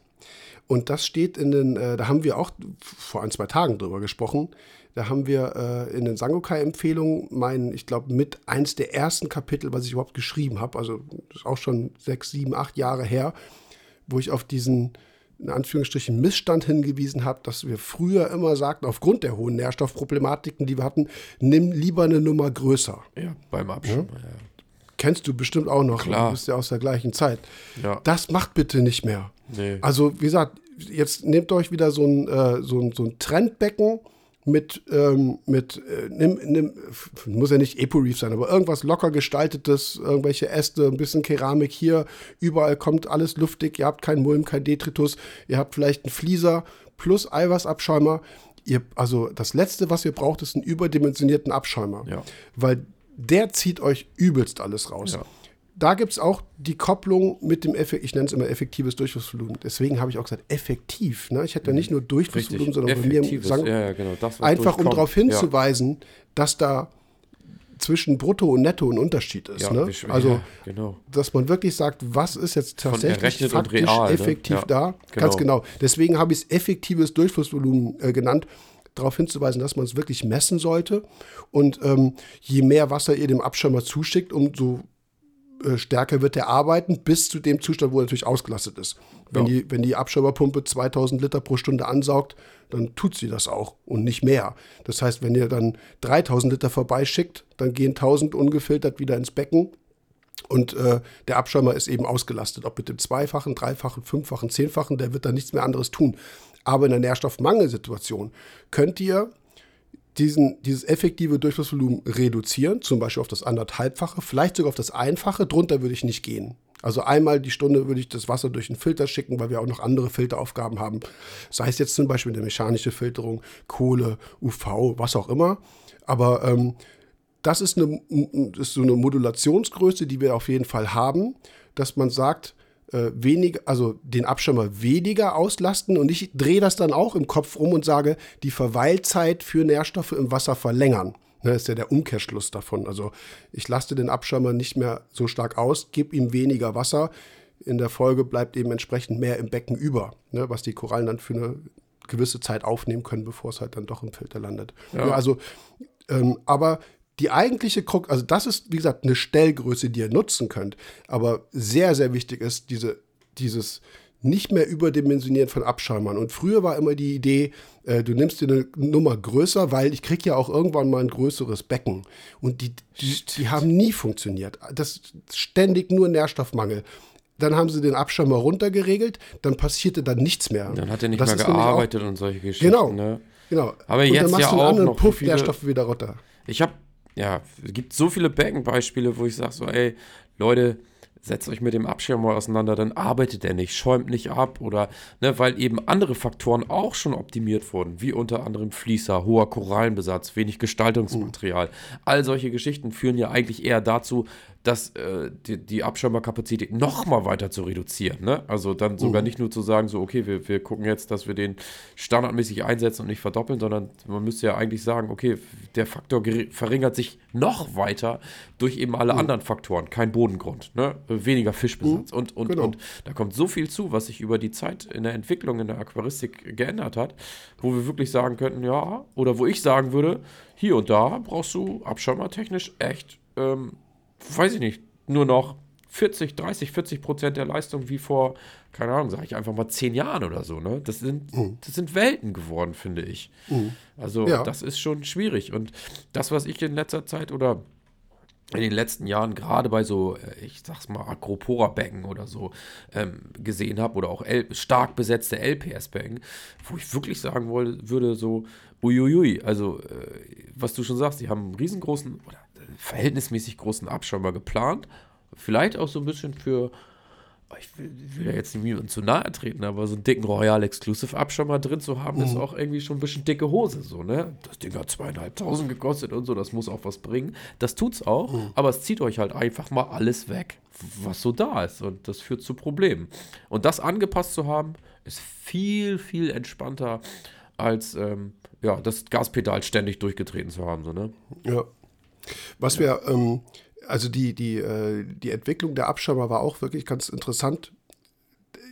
Und das steht in den, äh, da haben wir auch vor ein, zwei Tagen drüber gesprochen. Da haben wir äh, in den Sangokai-Empfehlungen mein, ich glaube, mit eins der ersten Kapitel, was ich überhaupt geschrieben habe, also das ist auch schon sechs, sieben, acht Jahre her, wo ich auf diesen, in Anführungsstrichen, Missstand hingewiesen habe, dass wir früher immer sagten, aufgrund der hohen Nährstoffproblematiken, die wir hatten, nimm lieber eine Nummer größer. Ja, beim Abschirm. Ja. Kennst du bestimmt auch noch, Klar. du bist ja aus der gleichen Zeit. Ja. Das macht bitte nicht mehr. Nee. Also, wie gesagt, jetzt nehmt euch wieder so ein, äh, so ein, so ein Trendbecken mit, ähm, mit äh, nimm, nimm, muss ja nicht Epo-Reef sein, aber irgendwas locker gestaltetes, irgendwelche Äste, ein bisschen Keramik hier, überall kommt alles luftig, ihr habt keinen Mulm, kein Detritus, ihr habt vielleicht einen Flieser plus Eiweißabschäumer. Ihr, also das Letzte, was ihr braucht, ist einen überdimensionierten Abschäumer. Ja. Weil der zieht euch übelst alles raus. Ja. Da gibt es auch die Kopplung mit dem, Effe ich nenne es immer effektives Durchflussvolumen. Deswegen habe ich auch gesagt, effektiv. Ne? Ich hätte ja nicht nur Durchflussvolumen, sondern bei mir sagen, ja, ja, genau. Das, einfach um darauf hinzuweisen, dass da zwischen Brutto und Netto ein Unterschied ist. Ne? Also, genau. dass man wirklich sagt, was ist jetzt tatsächlich faktisch real, ne? effektiv Ja, da. Ganz genau. genau. Deswegen habe ich es effektives Durchflussvolumen äh, genannt, darauf hinzuweisen, dass man es wirklich messen sollte. Und ähm, je mehr Wasser ihr dem Abschirmer zuschickt, umso stärker wird er arbeiten, bis zu dem Zustand, wo er natürlich ausgelastet ist. Wenn, Ja. die, wenn die Abschirmerpumpe 2000 Liter pro Stunde ansaugt, dann tut sie das auch und nicht mehr. Das heißt, wenn ihr dann 3000 Liter vorbeischickt, dann gehen 1000 ungefiltert wieder ins Becken und äh, der Abschirmer ist eben ausgelastet, ob mit dem zweifachen, dreifachen, fünffachen, zehnfachen, der wird dann nichts mehr anderes tun. Aber in der Nährstoffmangelsituation könnt ihr diesen, dieses effektive Durchflussvolumen reduzieren, zum Beispiel auf das anderthalbfache, vielleicht sogar auf das Einfache. Drunter würde ich nicht gehen. Also einmal die Stunde würde ich das Wasser durch einen Filter schicken, weil wir auch noch andere Filteraufgaben haben. Sei es jetzt zum Beispiel eine mechanische Filterung, Kohle, UV, was auch immer. Aber ähm, das ist, eine, ist so eine Modulationsgröße, die wir auf jeden Fall haben, dass man sagt, äh, weniger, also den Abschirmer weniger auslasten und ich drehe das dann auch im Kopf rum und sage, die Verweilzeit für Nährstoffe im Wasser verlängern. Ne, ist ja der Umkehrschluss davon. Also ich laste den Abschirmer nicht mehr so stark aus, gebe ihm weniger Wasser. In der Folge bleibt eben entsprechend mehr im Becken über, ne, was die Korallen dann für eine gewisse Zeit aufnehmen können, bevor es halt dann doch im Filter landet. Ja. Ja, also, ähm, aber die eigentliche Krux, also das ist, wie gesagt, eine Stellgröße, die ihr nutzen könnt. Aber sehr, sehr wichtig ist diese, dieses nicht mehr überdimensionieren von Abschäumern. Und früher war immer die Idee, äh, du nimmst dir eine Nummer größer, weil ich kriege ja auch irgendwann mal ein größeres Becken. Und die, die, die haben nie funktioniert. Das ist ständig nur Nährstoffmangel. Dann haben sie den Abschirmer runtergeregelt, dann passierte dann nichts mehr. Dann hat er nicht Das mehr gearbeitet und solche Auch, Geschichten. genau, Ne? genau. Aber Und jetzt dann machst ja du einen auch anderen noch, Puff, viele- Nährstoffe wieder runter. Ich habe, ja, es gibt so viele Beckenbeispiele, wo ich sage so, ey, Leute, setzt euch mit dem Abschirm mal auseinander, dann arbeitet er nicht, schäumt nicht ab oder, ne, weil eben andere Faktoren auch schon optimiert wurden, wie unter anderem Fließer, hoher Korallenbesatz, wenig Gestaltungsmaterial. All solche Geschichten führen ja eigentlich eher dazu, dass äh, die, die Abschirmerkapazität noch mal weiter zu reduzieren. Ne? Also dann sogar nicht nur zu sagen, so, okay, wir, wir gucken jetzt, dass wir den standardmäßig einsetzen und nicht verdoppeln, sondern man müsste ja eigentlich sagen, okay, der Faktor verringert sich noch weiter durch eben alle anderen Faktoren. Kein Bodengrund, ne? weniger Fischbesatz und, und, Genau. und da kommt so viel zu, was sich über die Zeit in der Entwicklung in der Aquaristik geändert hat, wo wir wirklich sagen könnten, ja, oder wo ich sagen würde, hier und da brauchst du abschirmertechnisch echt, ähm, weiß ich nicht, nur noch 40, 30, 40 Prozent der Leistung wie vor, keine Ahnung, sage ich einfach mal zehn Jahren oder so. Ne? Das, sind, das sind Welten geworden, finde ich. Also Ja. das ist schon schwierig. Und das, was ich in letzter Zeit oder in den letzten Jahren gerade bei so, äh, ich sag's mal, Agropora-Becken oder so ähm, gesehen habe oder auch L stark besetzte LPS-Becken, wo ich wirklich sagen wollte, würde so, uiuiui, also äh, was du schon sagst, die haben einen riesengroßen oder verhältnismäßig großen Abschirmer geplant, vielleicht auch so ein bisschen für ich will, will, ja jetzt niemandem zu nahe treten, aber so einen dicken Royal Exclusive Abschirmer drin zu haben, mhm. ist auch irgendwie schon ein bisschen dicke Hose, so, ne? Das Ding hat zweieinhalbtausend gekostet und so, das muss auch was bringen. Das tut's auch, mhm. aber es zieht euch halt einfach mal alles weg, was so da ist und das führt zu Problemen. Und das angepasst zu haben, ist viel, viel entspannter, als ähm, ja, das Gaspedal ständig durchgetreten zu haben, so, ne? Ja. Was ja. wir, ähm, also die, die, äh, die Entwicklung der Abschirmer war auch wirklich ganz interessant.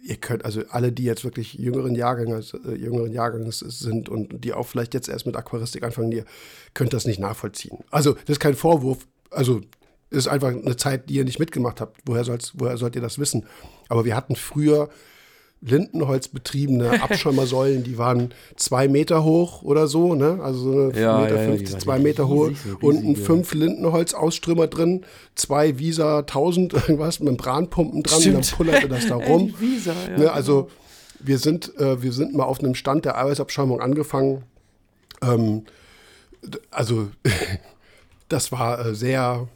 Ihr könnt, also alle, die jetzt wirklich jüngeren Jahrganges, äh, jüngeren Jahrganges sind und die auch vielleicht jetzt erst mit Aquaristik anfangen, ihr könnt das nicht nachvollziehen. Also, das ist kein Vorwurf. Also, ist einfach eine Zeit, die ihr nicht mitgemacht habt. Woher, soll's, woher sollt ihr das wissen? Aber wir hatten früher Lindenholz betriebene Abschirmersäulen, die waren zwei Meter hoch oder so, ne? Also so eine ja, Meter ja, 50, zwei Meter hoch unten fünf Lindenholz-Ausströmer drin, zwei Visa 1000 irgendwas, Membranpumpen dran Stimmt. und dann pullerte das da rum. Visa, ja, ne? Also wir sind, äh, wir sind mal auf einem Stand der Eiweißabschirmung angefangen. Ähm, also das war äh, sehr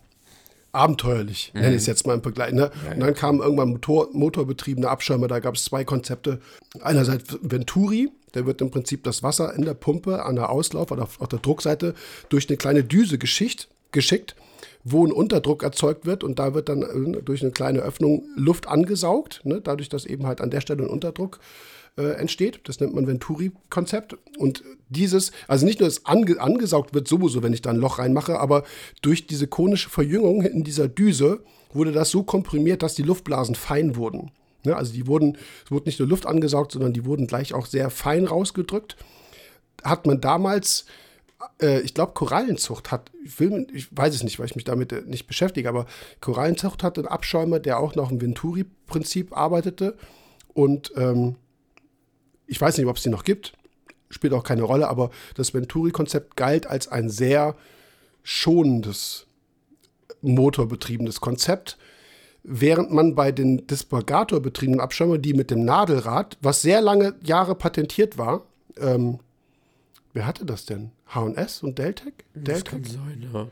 abenteuerlich, mhm. nenne ich es jetzt mal im Vergleich. Ne? Ja, und dann kamen irgendwann Motor, motorbetriebene Abschirme, da gab es zwei Konzepte. Einerseits Venturi, der wird im Prinzip das Wasser in der Pumpe an der Auslauf oder auf, auf der Druckseite durch eine kleine Düse geschicht, geschickt, wo ein Unterdruck erzeugt wird und da wird dann äh, durch eine kleine Öffnung Luft angesaugt, ne? dadurch, dass eben halt an der Stelle ein Unterdruck äh, entsteht. Das nennt man Venturi-Konzept. Und dieses, also nicht nur das ange, angesaugt wird sowieso, wenn ich da ein Loch reinmache, aber durch diese konische Verjüngung in dieser Düse wurde das so komprimiert, dass die Luftblasen fein wurden. Ja, also die wurden, es wurde nicht nur Luft angesaugt, sondern die wurden gleich auch sehr fein rausgedrückt. Hat man damals äh, ich glaube, Korallenzucht hat, ich, will, ich weiß es nicht, weil ich mich damit äh, nicht beschäftige, aber Korallenzucht hat einen Abschäumer, der auch nach dem Venturi-Prinzip arbeitete. Und ähm, ich weiß nicht, ob es die noch gibt, spielt auch keine Rolle, aber das Venturi-Konzept galt als ein sehr schonendes, motorbetriebenes Konzept, während man bei den Dispergator-betriebenen Abschirmern, die mit dem Nadelrad, was sehr lange Jahre patentiert war, ähm, wer hatte das denn? H&S und Deltec? Das Deltec? kann sein, ja.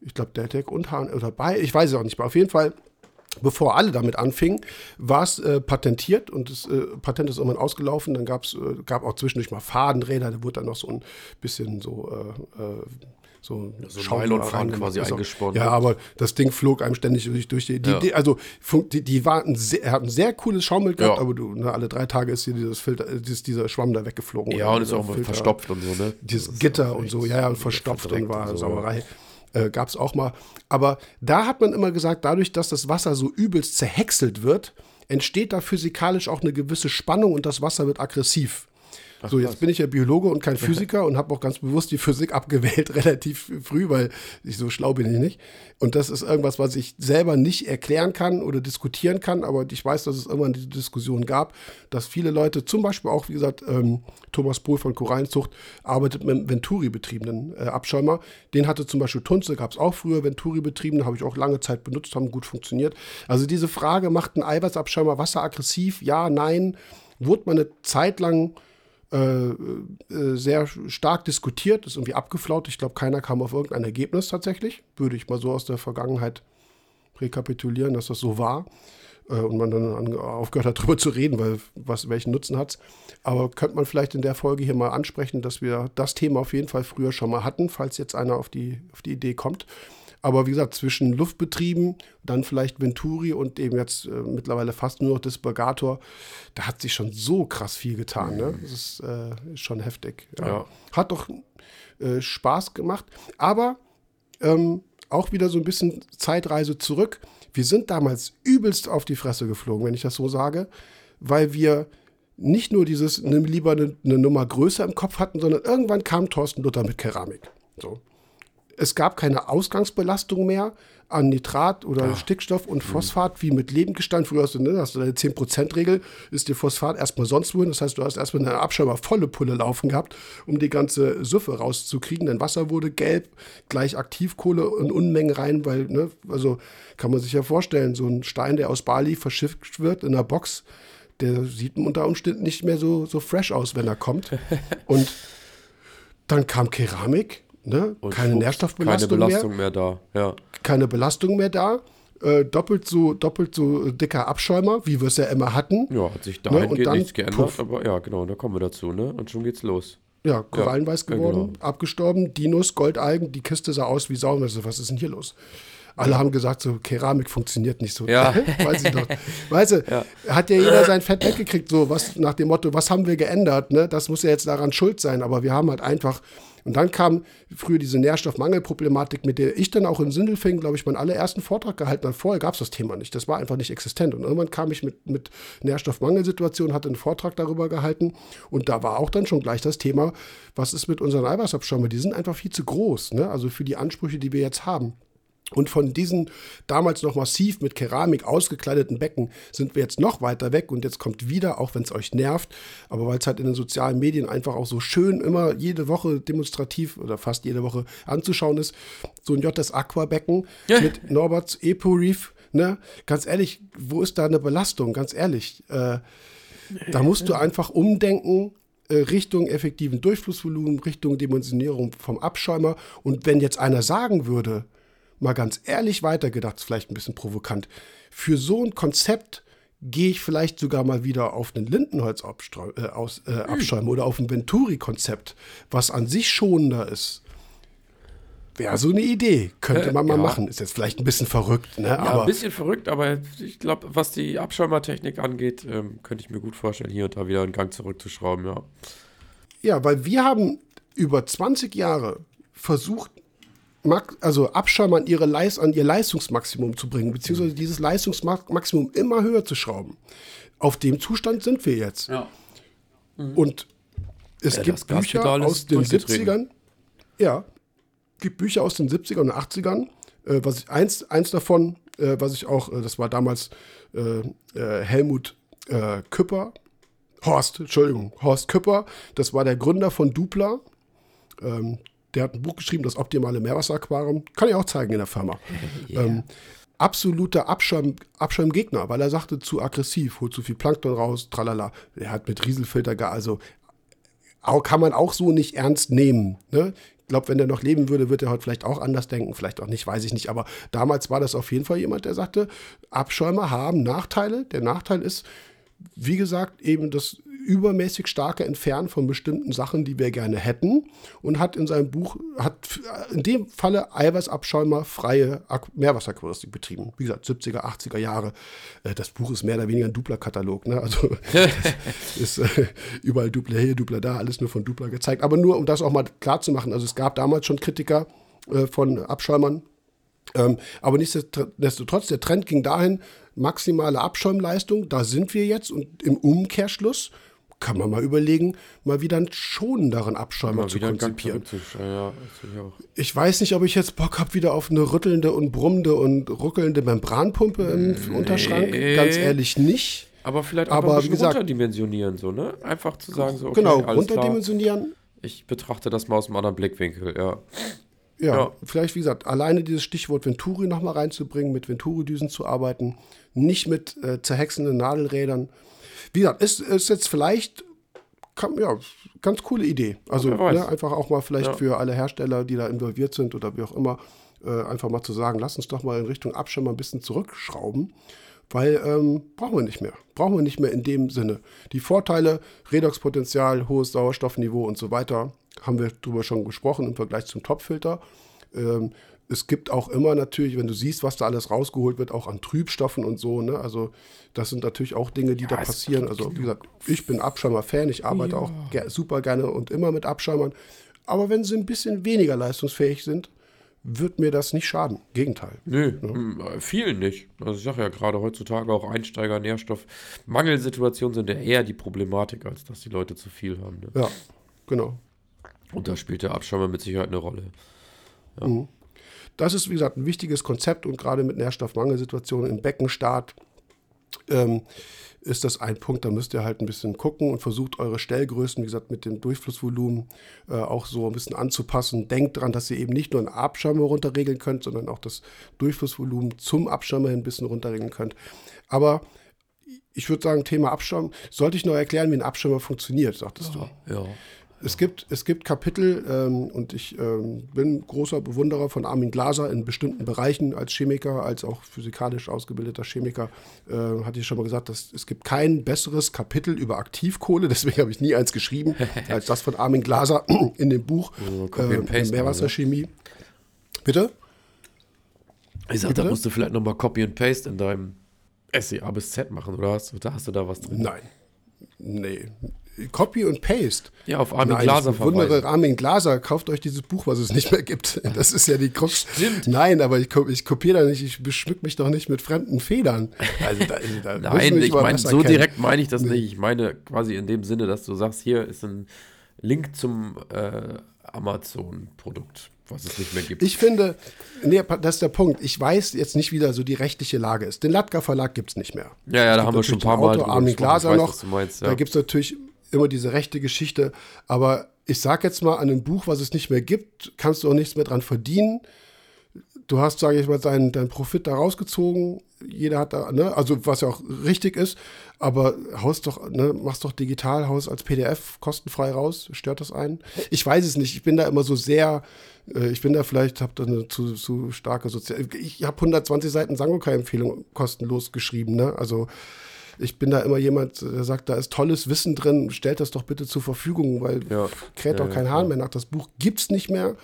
Ich glaube Deltec und H&S oder bei, ich weiß es auch nicht mehr. Auf jeden Fall bevor alle damit anfingen, war es äh, patentiert und das äh, Patent ist irgendwann ausgelaufen. Dann gab's, äh, gab auch zwischendurch mal Fadenräder, da wurde dann noch so ein bisschen so. Äh, äh, so, so Nylonfaden quasi eingesponnen. Ja, aber das Ding flog einem ständig durch, durch die, die, ja. die, Also die, die war ein sehr, er hat ein sehr cooles Schaumbild gehabt, ja. aber du, ne, alle drei Tage ist hier dieses Filter, dieses, dieser Schwamm da weggeflogen. Ja, und ist auch Filter, verstopft und so, ne? Dieses Gitter und so, ja, ja, und verstopft und war und so. Sauerei. Äh, Gab es auch mal. Aber da hat man immer gesagt, dadurch, dass das Wasser so übelst zerhäckselt wird, entsteht da physikalisch auch eine gewisse Spannung und das Wasser wird aggressiv. Ach, so, jetzt was? bin ich ja Biologe und kein Physiker und habe auch ganz bewusst die Physik abgewählt, relativ früh, weil ich so schlau bin ich nicht. Und das ist irgendwas, was ich selber nicht erklären kann oder diskutieren kann, aber ich weiß, dass es irgendwann diese Diskussion gab, dass viele Leute, zum Beispiel auch, wie gesagt, ähm, Thomas Pohl von Korallenzucht, arbeitet mit einem Venturi-betriebenen äh, Abschäumer. Den hatte zum Beispiel Tunze, gab es auch früher Venturi-betrieben, habe ich auch lange Zeit benutzt, haben gut funktioniert. Also diese Frage, macht ein Eiweißabschäumer wasseraggressiv? Ja, nein. Wurde man eine Zeit lang äh, äh, sehr stark diskutiert, ist irgendwie abgeflaut. Ich glaube, keiner kam auf irgendein Ergebnis tatsächlich. Würde ich mal so aus der Vergangenheit rekapitulieren, dass das so war. Äh, und man dann aufgehört hat, darüber zu reden, weil was, welchen Nutzen hat es. Aber könnte man vielleicht in der Folge hier mal ansprechen, dass wir das Thema auf jeden Fall früher schon mal hatten, falls jetzt einer auf die, auf die Idee kommt. Aber wie gesagt, zwischen Luftbetrieben, dann vielleicht Venturi und eben jetzt äh, mittlerweile fast nur noch Dispergator, da hat sich schon so krass viel getan. Ne? Das ist äh, schon heftig. Ja. Ja. Hat doch äh, Spaß gemacht. Aber ähm, auch wieder so ein bisschen Zeitreise zurück. Wir sind damals übelst auf die Fresse geflogen, wenn ich das so sage, weil wir nicht nur dieses, nimm lieber eine, eine Nummer größer im Kopf hatten, sondern irgendwann kam Thorsten Luther mit Keramik. So es gab keine Ausgangsbelastung mehr an Nitrat oder Ja. Stickstoff und Phosphat wie mit Lebendgestein. Früher hast du, ne, hast du deine 10%-Regel, ist dir Phosphat erstmal sonst wohin. Das heißt, du hast erstmal eine Abschäumer volle Pulle laufen gehabt, um die ganze Süffe rauszukriegen. Dein Wasser wurde gelb, gleich Aktivkohle in Unmengen rein, weil, ne, also kann man sich ja vorstellen, so ein Stein, der aus Bali verschifft wird in einer Box, der sieht unter Umständen nicht mehr so, so fresh aus, wenn er kommt. Und dann kam Keramik, ne? Keine schwupps, Nährstoffbelastung Keine mehr Belastung mehr, da, ja. keine Belastung mehr da. Äh, doppelt so doppelt so dicker Abschäumer, wie wir es ja immer hatten. Ja, hat sich Ne, und dahingehend dann nichts geändert, puff. aber ja, genau, da kommen wir dazu, ne? Und schon geht's los. Ja, korallenweiß ja, geworden, genau. abgestorben, Dinos, Goldalgen, die Kiste sah aus wie Sau. Und ich so, Was ist denn hier los? Alle haben gesagt, so Keramik funktioniert nicht so. Ja. Weiß ich doch. Weißt du, hat ja jeder sein Fett weggekriegt, so was nach dem Motto, was haben wir geändert? Ne? Das muss ja jetzt daran schuld sein, aber wir haben halt einfach. Und dann kam früher diese Nährstoffmangelproblematik, mit der ich dann auch in Sindelfingen, glaube ich, meinen allerersten Vortrag gehalten habe. Vorher gab es das Thema nicht. Das war einfach nicht existent. Und irgendwann kam ich mit, mit Nährstoffmangelsituationen, hatte einen Vortrag darüber gehalten. Und da war auch dann schon gleich das Thema, was ist mit unseren Eiweißabschäumen? Die sind einfach viel zu groß, ne? also für die Ansprüche, die wir jetzt haben. Und von diesen damals noch massiv mit Keramik ausgekleideten Becken sind wir jetzt noch weiter weg und jetzt kommt wieder, auch wenn es euch nervt, aber weil es halt in den sozialen Medien einfach auch so schön immer jede Woche demonstrativ oder fast jede Woche anzuschauen ist, so ein JS Aqua Becken Ja. mit Norberts Epo Reef, ne? Ganz ehrlich, wo ist da eine Belastung? Ganz ehrlich, äh, da musst du einfach umdenken. äh, Richtung effektiven Durchflussvolumen, Richtung Dimensionierung vom Abschäumer. Und wenn jetzt einer sagen würde, mal ganz ehrlich weitergedacht, ist vielleicht ein bisschen provokant, für so ein Konzept gehe ich vielleicht sogar mal wieder auf einen Lindenholz-Abschäumer äh, äh, Abschäumer oder auf ein Venturi-Konzept, was an sich schonender ist. Wäre so eine Idee. Könnte Äh, man mal ja. machen. Ist jetzt vielleicht ein bisschen verrückt, ne? Ja, aber ein bisschen verrückt, aber ich glaube, was die Abschäumertechnik angeht, ähm, könnte ich mir gut vorstellen, hier und da wieder einen Gang zurückzuschrauben, ja. Ja, weil wir haben über 20 Jahre versucht, also Abschäumer an, ihre Leis an ihr Leistungsmaximum zu bringen, beziehungsweise dieses Leistungsmaximum immer höher zu schrauben. Auf dem Zustand sind wir jetzt. Ja. Und es Ja, gibt Bücher aus den durchgetreten. 70ern. Ja, gibt Bücher aus den 70ern und 80ern. Äh, was ich, eins, eins davon, äh, was ich auch, äh, das war damals äh, äh, Helmut äh, Küpper, Horst, Entschuldigung, Horst Küpper, das war der Gründer von Dupla. Ähm, der hat ein Buch geschrieben, das optimale Meerwasseraquarium. Kann ich auch zeigen in der Firma. Ähm, absoluter Abschäum, Abschäumgegner, weil er sagte, zu aggressiv, holt zu viel Plankton raus, tralala. Er hat mit Rieselfilter, ge- also auch, kann man auch so nicht ernst nehmen. Ne? Ich glaube, wenn er noch leben würde, wird er heute vielleicht auch anders denken, vielleicht auch nicht, weiß ich nicht. Aber damals war das auf jeden Fall jemand, der sagte, Abschäumer haben Nachteile. Der Nachteil ist, wie gesagt, eben das übermäßig starke Entfernen von bestimmten Sachen, die wir gerne hätten. Und hat in seinem Buch, hat in dem Falle Eiweißabschäumer freie Meerwasseraquaristik betrieben. Wie gesagt, 70er, 80er Jahre. Äh, Das Buch ist mehr oder weniger ein Dupla-Katalog. Ne? Also ist äh, überall Dupla hier, Dupla da, alles nur von Dupla gezeigt. Aber nur, um das auch mal klar zu machen. Also es gab damals schon Kritiker äh, von Abschäumern, ähm, aber nichtsdestotrotz, der Trend ging dahin, maximale Abschäumleistung, da sind wir jetzt und im Umkehrschluss kann man mal überlegen, mal wieder einen schonenderen Abschäumer Mal zu konzipieren. ja. ich weiß nicht, ob ich jetzt Bock habe wieder auf eine rüttelnde und brummende und ruckelnde Membranpumpe im Unterschrank. Ganz ehrlich nicht. Aber vielleicht Aber ein bisschen gesagt- runterdimensionieren, so, ne? Einfach zu sagen, so, okay, genau, alles klar. runterdimensionieren. Ich betrachte das mal aus einem anderen Blickwinkel, ja. Ja, Ja. vielleicht, wie gesagt, alleine dieses Stichwort Venturi nochmal reinzubringen, mit Venturi-Düsen zu arbeiten, nicht mit äh, zerhexenden Nadelrädern. Wie gesagt, ist, ist jetzt vielleicht, ja, ganz coole Idee. Also ne, einfach auch mal vielleicht Ja. für alle Hersteller, die da involviert sind oder wie auch immer, äh, einfach mal zu sagen, lass uns doch mal in Richtung Abschirm ein bisschen zurückschrauben. Weil ähm, brauchen wir nicht mehr. Brauchen wir nicht mehr in dem Sinne. Die Vorteile, Redoxpotenzial, hohes Sauerstoffniveau und so weiter, haben wir drüber schon gesprochen im Vergleich zum Topfilter. Ähm, es gibt auch immer natürlich, wenn du siehst, was da alles rausgeholt wird, auch an Trübstoffen und so. Ne? Also das sind natürlich auch Dinge, die da es passieren. Also wie gesagt, ich bin Abschäumer-Fan. Ich arbeite auch ger super gerne und immer mit Abschäumern. Aber wenn sie ein bisschen weniger leistungsfähig sind, wird mir das nicht schaden. Gegenteil. Nö, m, äh, vielen nicht. Also ich sage ja gerade heutzutage auch Einsteiger, Nährstoffmangelsituationen sind ja eher die Problematik, als dass die Leute zu viel haben. Ne? Ja, genau. Und da spielt der Abschäumer mit Sicherheit eine Rolle. Ja. Mhm. Das ist, wie gesagt, ein wichtiges Konzept und gerade mit Nährstoffmangelsituationen im Beckenstart ähm, ist das ein Punkt, da müsst ihr halt ein bisschen gucken und versucht eure Stellgrößen, wie gesagt, mit dem Durchflussvolumen äh, auch so ein bisschen anzupassen. Denkt daran, dass ihr eben nicht nur einen Abschirmer runterregeln könnt, sondern auch das Durchflussvolumen zum Abschirmer hin ein bisschen runterregeln könnt. Aber ich würde sagen, Thema Abschirm, sollte ich noch erklären, wie ein Abschirmer funktioniert, sagtest ja, du. Ja. Es gibt, es gibt Kapitel ähm, und ich ähm, bin großer Bewunderer von Armin Glaser in bestimmten Bereichen als Chemiker, als auch physikalisch ausgebildeter Chemiker. Äh, hatte ich schon mal gesagt, dass es gibt kein besseres Kapitel über Aktivkohle, deswegen habe ich nie eins geschrieben, als das von Armin Glaser in dem Buch and äh, Paste, Meerwasserchemie. Bitte? Ich sag, da musst du vielleicht nochmal Copy and Paste in deinem Essay A bis Z machen, oder hast, du- da hast du da was drin? Nein. Nee. Copy und Paste. Ja, auf Armin Nein, Glaser ich bewundere. Armin Glaser, kauft euch dieses Buch, was es nicht mehr gibt. Das ist ja die Krux. Stimmt. Nein, aber ich, ich kopiere da nicht, ich beschmück mich doch nicht mit fremden Federn. Also da, da müssen Nein, ich meine, so direkt meine ich das nicht. Ich meine quasi in dem Sinne, dass du sagst, hier ist ein Link zum äh, Amazon-Produkt, was es nicht mehr gibt. Ich finde, nee, das ist der Punkt. Ich weiß jetzt nicht, wie da so die rechtliche Lage ist. Den Latka Verlag gibt es nicht mehr. ja, ja, da haben wir schon ein paar Mal drüber Armin. Glaser noch. meinst, ja. Da gibt es natürlich immer diese rechte Geschichte. Aber ich sag jetzt mal, an einem Buch, was es nicht mehr gibt, kannst du auch nichts mehr dran verdienen. Du hast, sage ich mal, deinen dein Profit da rausgezogen. Jeder hat da, ne, also was ja auch richtig ist, aber haust doch, ne, machst doch digital, haust als PDF kostenfrei raus. Stört das einen? Ich weiß es nicht. Ich bin da immer so sehr, äh, ich bin da vielleicht, habe da eine zu, zu starke Sozial. Ich habe 120 Seiten Sangokai-Empfehlung kostenlos geschrieben, ne? Also ich bin da immer jemand, der sagt, da ist tolles Wissen drin, stellt das doch bitte zur Verfügung, weil Ja. kräht doch kein Hahn mehr nach. Das Buch gibt's nicht mehr,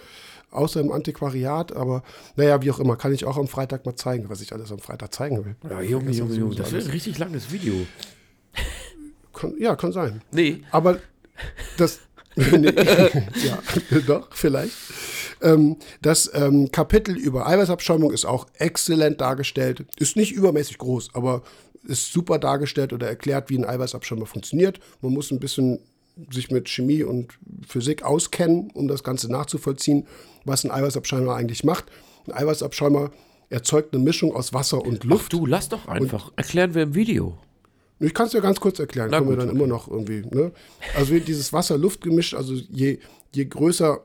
außer im Antiquariat, aber naja, wie auch immer, kann ich auch am Freitag mal zeigen, was ich alles am Freitag zeigen will. Ja, Junge, Das ist Junge, Junge, das wird alles. ein richtig langes Video. Kann, ja, kann sein. Nee, Aber das. nee, ja, doch, vielleicht. Ähm, das ähm, Kapitel über Eiweißabschäumung ist auch exzellent dargestellt. Ist nicht übermäßig groß, aber ist super dargestellt oder erklärt, wie ein Eiweißabschäumer funktioniert. Man muss ein bisschen sich mit Chemie und Physik auskennen, um das Ganze nachzuvollziehen, was ein Eiweißabschäumer eigentlich macht. Ein Eiweißabschäumer erzeugt eine Mischung aus Wasser und Ach Luft. du, lass doch einfach. Erklären wir im Video. Ich kann es dir ganz kurz erklären, Na können wir gut, dann okay. immer noch irgendwie. Ne? Also dieses Wasser-Luft-Gemisch, also je, je größer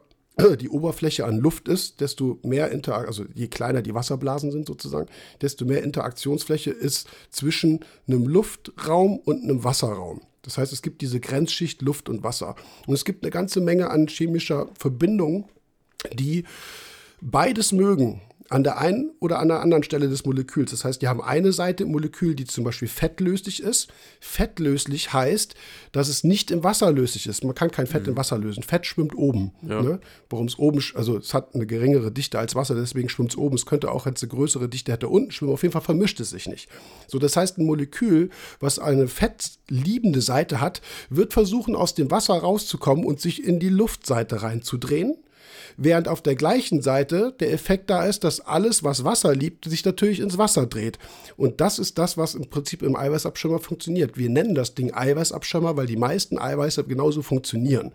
die Oberfläche an Luft ist, desto mehr Interaktion, also je kleiner die Wasserblasen sind sozusagen, desto mehr Interaktionsfläche ist zwischen einem Luftraum und einem Wasserraum. Das heißt, es gibt diese Grenzschicht Luft und Wasser. Und es gibt eine ganze Menge an chemischer Verbindung, die beides mögen an der einen oder an der anderen Stelle des Moleküls. Das heißt, die haben eine Seite im Molekül, die zum Beispiel fettlöslich ist. Fettlöslich heißt, dass es nicht im Wasser löslich ist. Man kann kein Fett im Wasser lösen. Fett schwimmt oben. Ne? Warum es oben, also es hat eine geringere Dichte als Wasser, deswegen schwimmt es oben. Es könnte auch, wenn es eine größere Dichte hätte, unten schwimmen. Auf jeden Fall vermischt es sich nicht. So, das heißt, ein Molekül, was eine fettliebende Seite hat, wird versuchen, aus dem Wasser rauszukommen und sich in die Luftseite reinzudrehen. Während auf der gleichen Seite der Effekt da ist, dass alles, was Wasser liebt, sich natürlich ins Wasser dreht. Und das ist das, was im Prinzip im Eiweißabschirmer funktioniert. Wir nennen das Ding Eiweißabschirmer, weil die meisten Eiweiße genauso funktionieren.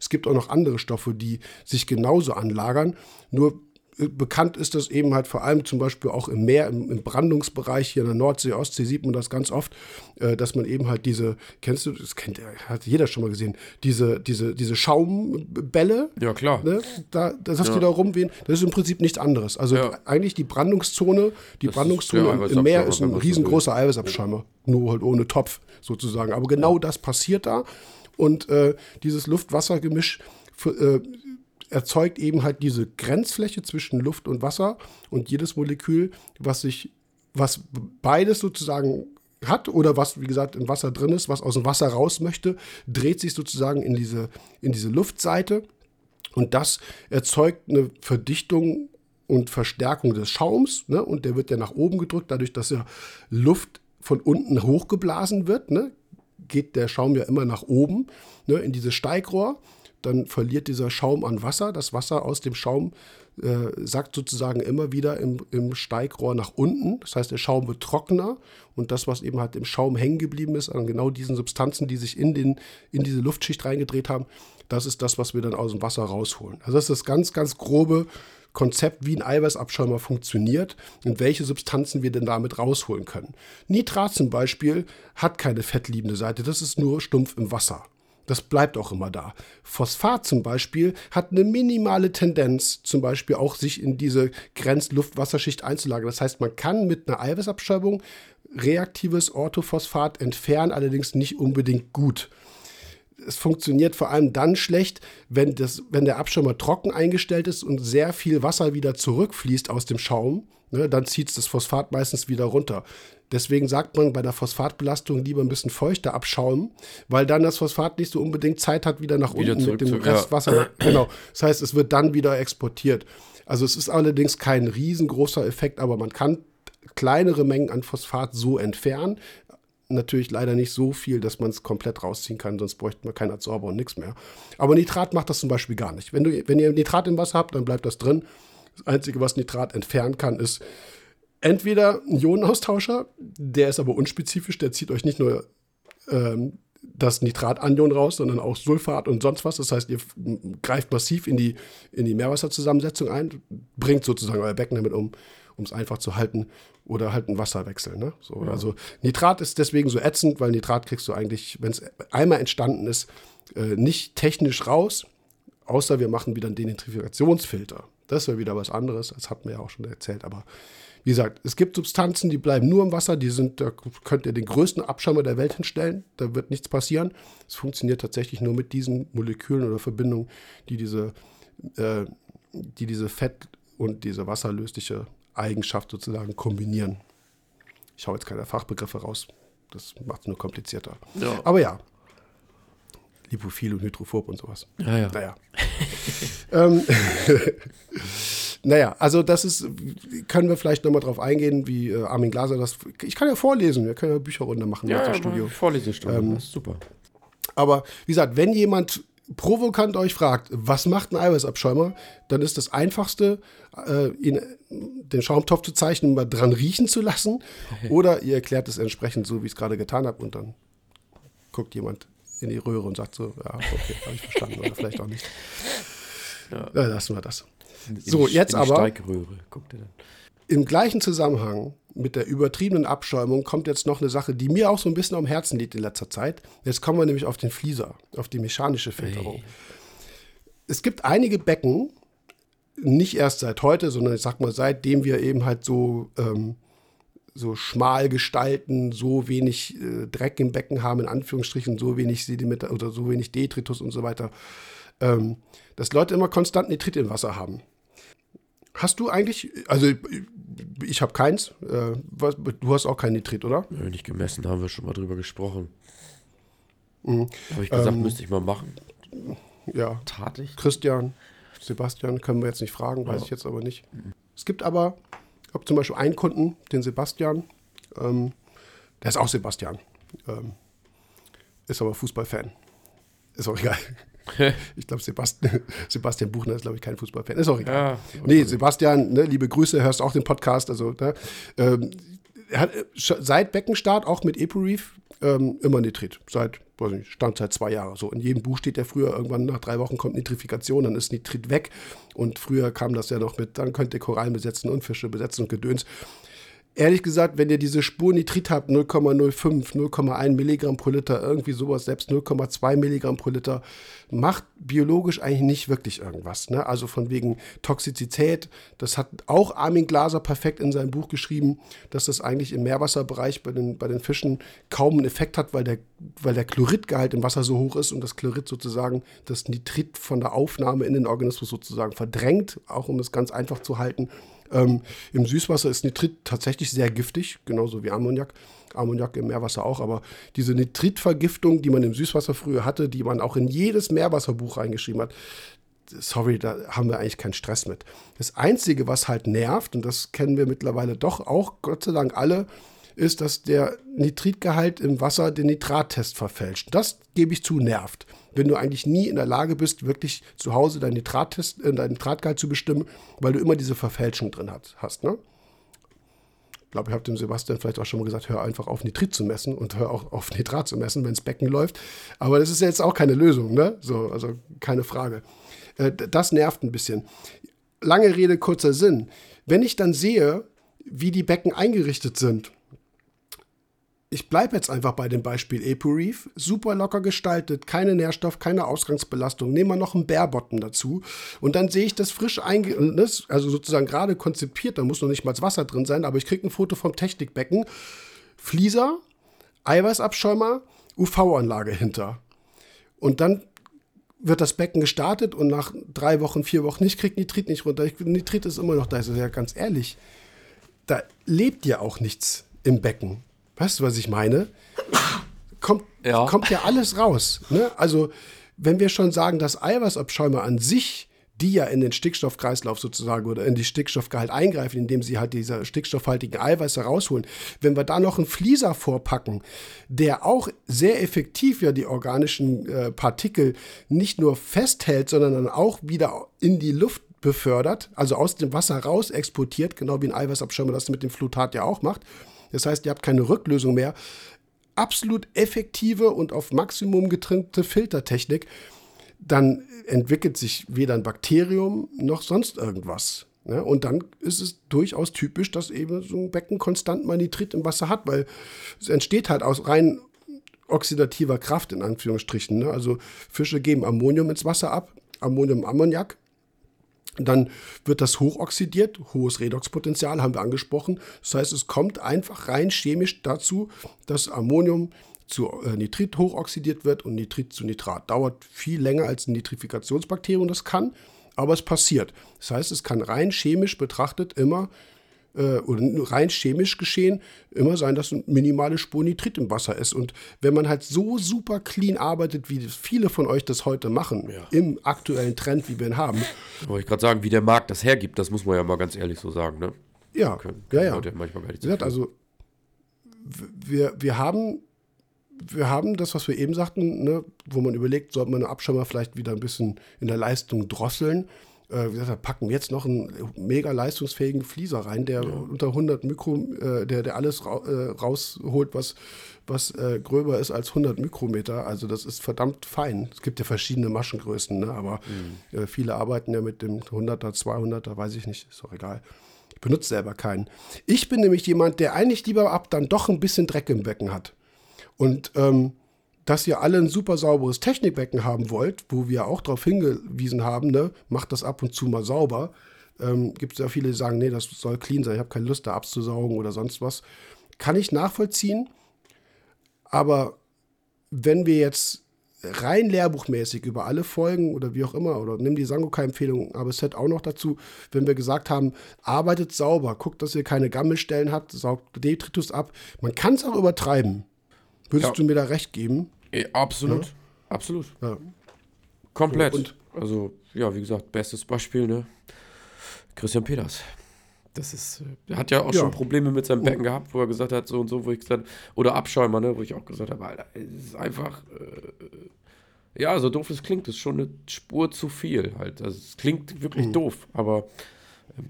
Es gibt auch noch andere Stoffe, die sich genauso anlagern. Nur bekannt ist das eben halt vor allem zum Beispiel auch im Meer, im, im Brandungsbereich hier in der Nordsee, Ostsee sieht man das ganz oft, äh, dass man eben halt diese, kennst du, das kennt hat jeder schon mal gesehen, diese, diese, diese Schaumbälle, Ja, klar. ne, da, das, dass die da rumwehen, das ist im Prinzip nichts anderes. Also Ja. eigentlich die Brandungszone, die ist Brandungszone der im- im Meer ist ein riesengroßer Eiweißabschäumer, nur halt ohne Topf sozusagen. Aber genau das passiert da und äh, dieses Luft-Wasser-Gemisch äh, erzeugt eben halt diese Grenzfläche zwischen Luft und Wasser und jedes Molekül, was sich, was beides sozusagen hat oder was, wie gesagt, im Wasser drin ist, was aus dem Wasser raus möchte, dreht sich sozusagen in diese, in diese Luftseite und das erzeugt eine Verdichtung und Verstärkung des Schaums. Ne? Und der wird ja nach oben gedrückt, dadurch, dass ja Luft von unten hochgeblasen wird. Ne? Geht der Schaum ja immer nach oben ne? in dieses Steigrohr. Dann verliert dieser Schaum an Wasser. Das Wasser aus dem Schaum äh, sackt sozusagen immer wieder im, im Steigrohr nach unten. Das heißt, der Schaum wird trockener und das, was eben halt im Schaum hängen geblieben ist, an genau diesen Substanzen, die sich in, den, in diese Luftschicht reingedreht haben, das ist das, was wir dann aus dem Wasser rausholen. Also das ist das ganz, ganz grobe Konzept, wie ein Eiweißabschäumer funktioniert und welche Substanzen wir denn damit rausholen können. Nitrat zum Beispiel hat keine fettliebende Seite, das ist nur stumpf im Wasser. Das bleibt auch immer da. Phosphat zum Beispiel hat eine minimale Tendenz, zum Beispiel auch sich in diese Grenzluft-Wasserschicht einzulagern. Das heißt, man kann mit einer Eiweißabschreibung reaktives Orthophosphat entfernen, allerdings nicht unbedingt gut. Es funktioniert vor allem dann schlecht, wenn, das, wenn der Abschirmer trocken eingestellt ist und sehr viel Wasser wieder zurückfließt aus dem Schaum. Ne, dann zieht es das Phosphat meistens wieder runter. Deswegen sagt man bei der Phosphatbelastung lieber ein bisschen feuchter abschaumen, weil dann das Phosphat nicht so unbedingt Zeit hat, wieder nach wieder unten mit dem zu, Restwasser. Ja. Genau. Das heißt, es wird dann wieder exportiert. Also es ist allerdings kein riesengroßer Effekt, aber man kann kleinere Mengen an Phosphat so entfernen. Natürlich leider nicht so viel, dass man es komplett rausziehen kann, sonst bräuchte man keinen Adsorber und nichts mehr. Aber Nitrat macht das zum Beispiel gar nicht. Wenn, du, wenn ihr Nitrat im Wasser habt, dann bleibt das drin. Das Einzige, was Nitrat entfernen kann, ist entweder ein Ionenaustauscher, der ist aber unspezifisch, der zieht euch nicht nur ähm, das Nitratanion raus, sondern auch Sulfat und sonst was. Das heißt, ihr greift massiv in die, in die Meerwasserzusammensetzung ein, bringt sozusagen euer Becken damit um, um es einfach zu halten oder halt einen Wasserwechsel. Ne? So, ja. Also Nitrat ist deswegen so ätzend, weil Nitrat kriegst du eigentlich, wenn es einmal entstanden ist, äh, nicht technisch raus, außer wir machen wieder einen Denitrifikationsfilter. Das wäre wieder was anderes, das hatten wir ja auch schon erzählt, aber wie gesagt, es gibt Substanzen, die bleiben nur im Wasser, die sind, da könnt ihr den größten Abschirmer der Welt hinstellen, da wird nichts passieren. Es funktioniert tatsächlich nur mit diesen Molekülen oder Verbindungen, die diese, äh, die diese Fett- und diese wasserlösliche Eigenschaft sozusagen kombinieren. Ich hau jetzt keine Fachbegriffe raus, das macht es nur komplizierter. Ja. Aber ja, Lipophil und Hydrophob und sowas. Ja, ja. Naja. ähm, naja, also das ist, können wir vielleicht nochmal drauf eingehen, wie äh, Armin Glaser das. Ich kann ja vorlesen, wir können ja Bücherrunde machen ja, im Studio. Vorlesestunde, ähm, super. Aber wie gesagt, wenn jemand provokant euch fragt, was macht ein Eiweißabschäumer, dann ist das Einfachste, äh, ihn, den Schaumtopf zu zeichnen, mal dran riechen zu lassen. Oder ihr erklärt es entsprechend so, wie ich es gerade getan habe, und dann guckt jemand in die Röhre und sagt so, ja, okay, habe ich verstanden, oder vielleicht auch nicht. Ja. ja lassen wir das. In so, die, jetzt aber. Er. Im gleichen Zusammenhang mit der übertriebenen Abschäumung kommt jetzt noch eine Sache, die mir auch so ein bisschen am Herzen liegt in letzter Zeit. Jetzt kommen wir nämlich auf den Flieser, auf die mechanische Filterung. Hey. Es gibt einige Becken, nicht erst seit heute, sondern ich sag mal, seitdem wir eben halt so, ähm, so schmal gestalten, so wenig äh, Dreck im Becken haben, in Anführungsstrichen, so wenig Sedimente oder so wenig Detritus und so weiter, ähm, dass Leute immer konstant Nitrit im Wasser haben. Hast du eigentlich, also ich habe keins, äh, was, du hast auch kein Nitrit, oder? Nö, nicht gemessen, da haben wir schon mal drüber gesprochen. Mhm. Habe ich gesagt, ähm, müsste ich mal machen. Ja. Tat ich? Christian, Sebastian können wir jetzt nicht fragen, weiß ja. ich jetzt aber nicht. Mhm. Es gibt aber, ich habe zum Beispiel einen Kunden, den Sebastian, ähm, der ist auch Sebastian, ähm, ist aber Fußballfan. Ist auch egal. ich glaube, Sebastian, Sebastian Buchner ist, glaube ich, kein Fußballfan. Ist auch egal. Ja, nee, Sebastian, ne, liebe Grüße, hörst auch den Podcast. Also, ne, ähm, hat seit Beckenstart auch mit EpoReef ähm, immer Nitrit. Seit, weiß nicht, stand seit zwei Jahren. So in jedem Buch steht ja früher, irgendwann nach drei Wochen kommt Nitrifikation, dann ist Nitrit weg. Und früher kam das ja noch mit, dann könnt ihr Korallen besetzen und Fische besetzen und Gedöns ehrlich gesagt, wenn ihr diese Spur Nitrit habt, 0,05, 0,1 Milligramm pro Liter, irgendwie sowas, selbst 0,2 Milligramm pro Liter, macht biologisch eigentlich nicht wirklich irgendwas. Ne? Also von wegen Toxizität, das hat auch Armin Glaser perfekt in seinem Buch geschrieben, dass das eigentlich im Meerwasserbereich bei den, bei den Fischen kaum einen Effekt hat, weil der, weil der Chloridgehalt im Wasser so hoch ist und das Chlorid sozusagen das Nitrit von der Aufnahme in den Organismus sozusagen verdrängt, auch um es ganz einfach zu halten. Ähm, Im Süßwasser ist Nitrit tatsächlich sehr giftig, genauso wie Ammoniak. Ammoniak im Meerwasser auch, aber diese Nitritvergiftung, die man im Süßwasser früher hatte, die man auch in jedes Meerwasserbuch reingeschrieben hat, sorry, da haben wir eigentlich keinen Stress mit. Das Einzige, was halt nervt, und das kennen wir mittlerweile doch auch, Gott sei Dank alle, ist, dass der Nitritgehalt im Wasser den Nitrattest verfälscht. Das gebe ich zu, nervt wenn du eigentlich nie in der Lage bist, wirklich zu Hause deinen, Nitrattest, äh, deinen Nitratgehalt zu bestimmen, weil du immer diese Verfälschung drin hat, hast. Ne? Ich glaube, ich habe dem Sebastian vielleicht auch schon mal gesagt, hör einfach auf Nitrit zu messen und hör auch auf Nitrat zu messen, wenn das Becken läuft. Aber das ist jetzt auch keine Lösung, ne? So, also keine Frage. Äh, das nervt ein bisschen. lange Rede, kurzer Sinn. Wenn ich dann sehe, wie die Becken eingerichtet sind, ich bleibe jetzt einfach bei dem Beispiel Epo-Reef. Super locker gestaltet, keine Nährstoff, keine Ausgangsbelastung. Nehmen wir noch einen Bärbottom dazu. Und dann sehe ich das frisch einge... Also sozusagen gerade konzipiert, da muss noch nicht mal das Wasser drin sein, aber ich kriege ein Foto vom Technikbecken. Flieser, Eiweißabschäumer, UV-Anlage hinter. Und dann wird das Becken gestartet und nach drei Wochen, vier Wochen nicht, kriegt Nitrit nicht runter. Nitrit ist immer noch da. Ich sage ja ganz ehrlich, da lebt ja auch nichts im Becken. Weißt du, was ich meine? Kommt ja, kommt ja alles raus. Ne? Also, wenn wir schon sagen, dass Eiweißabschäume an sich die ja in den Stickstoffkreislauf sozusagen oder in die Stickstoffgehalt eingreifen, indem sie halt diese stickstoffhaltigen Eiweiße rausholen. Wenn wir da noch einen Flieser vorpacken, der auch sehr effektiv ja die organischen äh, Partikel nicht nur festhält, sondern dann auch wieder in die Luft befördert, also aus dem Wasser raus exportiert, genau wie ein Eiweißabschirmer das mit dem Flutat ja auch macht. Das heißt, ihr habt keine Rücklösung mehr. Absolut effektive und auf Maximum getrimmte Filtertechnik dann entwickelt sich weder ein Bakterium noch sonst irgendwas. Ja, und dann ist es durchaus typisch, dass eben so ein Becken konstant mal Nitrit im Wasser hat, weil es entsteht halt aus rein oxidativer Kraft in Anführungsstrichen. Ne? Also Fische geben Ammonium ins Wasser ab, Ammonium, Ammoniak. Dann wird das hochoxidiert, hohes Redoxpotenzial haben wir angesprochen. Das heißt, es kommt einfach rein chemisch dazu, dass Ammonium zu äh, Nitrit hochoxidiert wird und Nitrit zu Nitrat. Dauert viel länger als ein Nitrifikationsbakterium das kann, aber es passiert. Das heißt, es kann rein chemisch betrachtet immer äh, oder rein chemisch geschehen, immer sein, dass eine minimale Spur Nitrit im Wasser ist. Und wenn man halt so super clean arbeitet, wie viele von euch das heute machen, ja. im aktuellen Trend, wie wir ihn haben. Wollte ich gerade sagen, wie der Markt das hergibt, das muss man ja mal ganz ehrlich so sagen, ne? Ja, können, können ja, ja. Manchmal gar nicht so also wir, wir haben wir haben das, was wir eben sagten, ne, wo man überlegt, sollte man eine Abschirmer vielleicht wieder ein bisschen in der Leistung drosseln. Äh, wie gesagt, packen wir jetzt noch einen mega leistungsfähigen Flieser rein, der ja. unter 100 Mikro, äh, der, der alles ra äh, rausholt, was, was äh, gröber ist als 100 Mikrometer. Also das ist verdammt fein. Es gibt ja verschiedene Maschengrößen, ne? aber mhm. Äh, viele arbeiten ja mit dem 100er, 200er, weiß ich nicht, ist doch egal. Ich benutze selber keinen. Ich bin nämlich jemand, der eigentlich lieber ab dann doch ein bisschen Dreck im Becken hat. Und ähm, dass ihr alle ein super sauberes Technikbecken haben wollt, wo wir auch darauf hingewiesen haben, ne, macht das ab und zu mal sauber. Ähm, Gibt es ja viele, die sagen, nee, das soll clean sein, ich habe keine Lust da abzusaugen oder sonst was. Kann ich nachvollziehen, aber wenn wir jetzt rein lehrbuchmäßig über alle Folgen oder wie auch immer, oder nimm die Sangoka-Empfehlung, aber es auch noch dazu, wenn wir gesagt haben, arbeitet sauber, guckt, dass ihr keine Gammelstellen habt, saugt Detritus ab. Man kann es auch übertreiben. Würdest ja. du mir da recht geben? Ja, absolut. Ja? Absolut. Ja. Komplett. Und, also, ja, wie gesagt, bestes Beispiel, ne? Christian Peters. Das ist, äh, er hat ja auch schon Probleme mit seinem Becken gehabt, wo er gesagt hat, so und so, wo ich gesagt oder Abschäumer, ne, wo ich auch gesagt habe, Alter, es ist einfach, äh, ja, so doof es klingt, ist schon eine Spur zu viel halt. Also es klingt wirklich mhm. doof, aber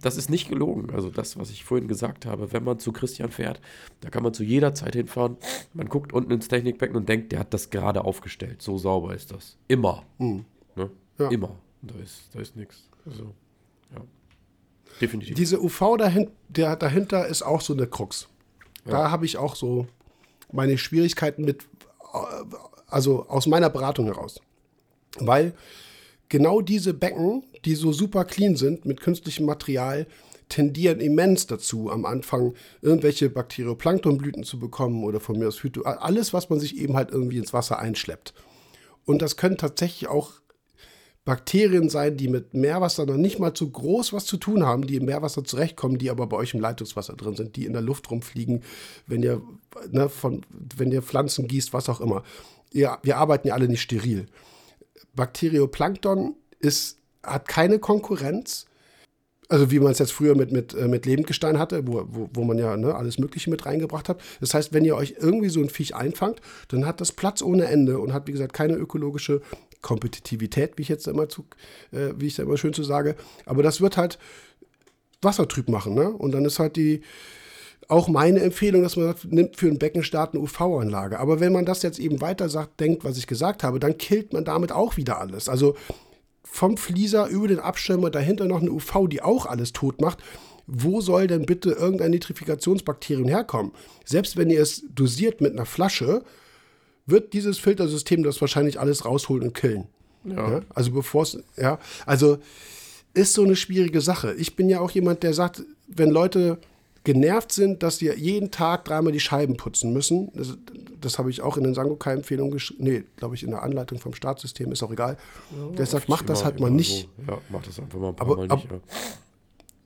das ist nicht gelogen. Also das, was ich vorhin gesagt habe, wenn man zu Christian fährt, da kann man zu jeder Zeit hinfahren. Man guckt unten ins Technikbecken und denkt, der hat das gerade aufgestellt. So sauber ist das. Immer. Mhm. Ne? Ja. Immer. Da ist, da ist nichts. Also, ja. Definitiv. Diese UV dahin, der, dahinter ist auch so eine Krux. Ja. Da habe ich auch so meine Schwierigkeiten mit, also aus meiner Beratung heraus. Weil genau diese Becken, die so super clean sind mit künstlichem Material, tendieren immens dazu, am Anfang irgendwelche Bakterioplanktonblüten zu bekommen oder von mir aus Phyto, alles, was man sich eben halt irgendwie ins Wasser einschleppt. Und das können tatsächlich auch Bakterien sein, die mit Meerwasser noch nicht mal zu groß was zu tun haben, die im Meerwasser zurechtkommen, die aber bei euch im Leitungswasser drin sind, die in der Luft rumfliegen, wenn ihr, ne, von, wenn ihr Pflanzen gießt, was auch immer. Ja, wir arbeiten ja alle nicht steril. Bakterioplankton ist, hat keine Konkurrenz. Also wie man es jetzt früher mit, mit, äh, mit Lebendgestein hatte, wo, wo, wo man ja ne, alles Mögliche mit reingebracht hat. Das heißt, wenn ihr euch irgendwie so ein Viech einfangt, dann hat das Platz ohne Ende und hat, wie gesagt, keine ökologische Kompetitivität, wie ich jetzt immer zu, äh, wie ich immer schön zu sage. Aber das wird halt wassertrüb machen, ne? Und dann ist halt die, auch meine Empfehlung, dass man nimmt für einen Beckenstart eine UV-Anlage. Aber wenn man das jetzt eben weiter sagt, denkt, was ich gesagt habe, dann killt man damit auch wieder alles. Also vom Flieser über den Abschirmer dahinter noch eine UV, die auch alles tot macht. Wo soll denn bitte irgendein Nitrifikationsbakterium herkommen? Selbst wenn ihr es dosiert mit einer Flasche, wird dieses Filtersystem das wahrscheinlich alles rausholen und killen. Ja. ja? Also bevor es, ja, also ist so eine schwierige Sache. Ich bin ja auch jemand, der sagt, wenn Leute genervt sind, dass sie jeden Tag dreimal die Scheiben putzen müssen. Das, das habe ich auch in den Sangokai-Empfehlungen geschrieben. Nee, glaube ich, in der Anleitung vom Startsystem, ist auch egal. Ja, der sagt, mach das halt mal nicht. So. Ja, mach das einfach mal ein paar aber, Mal nicht. Aber,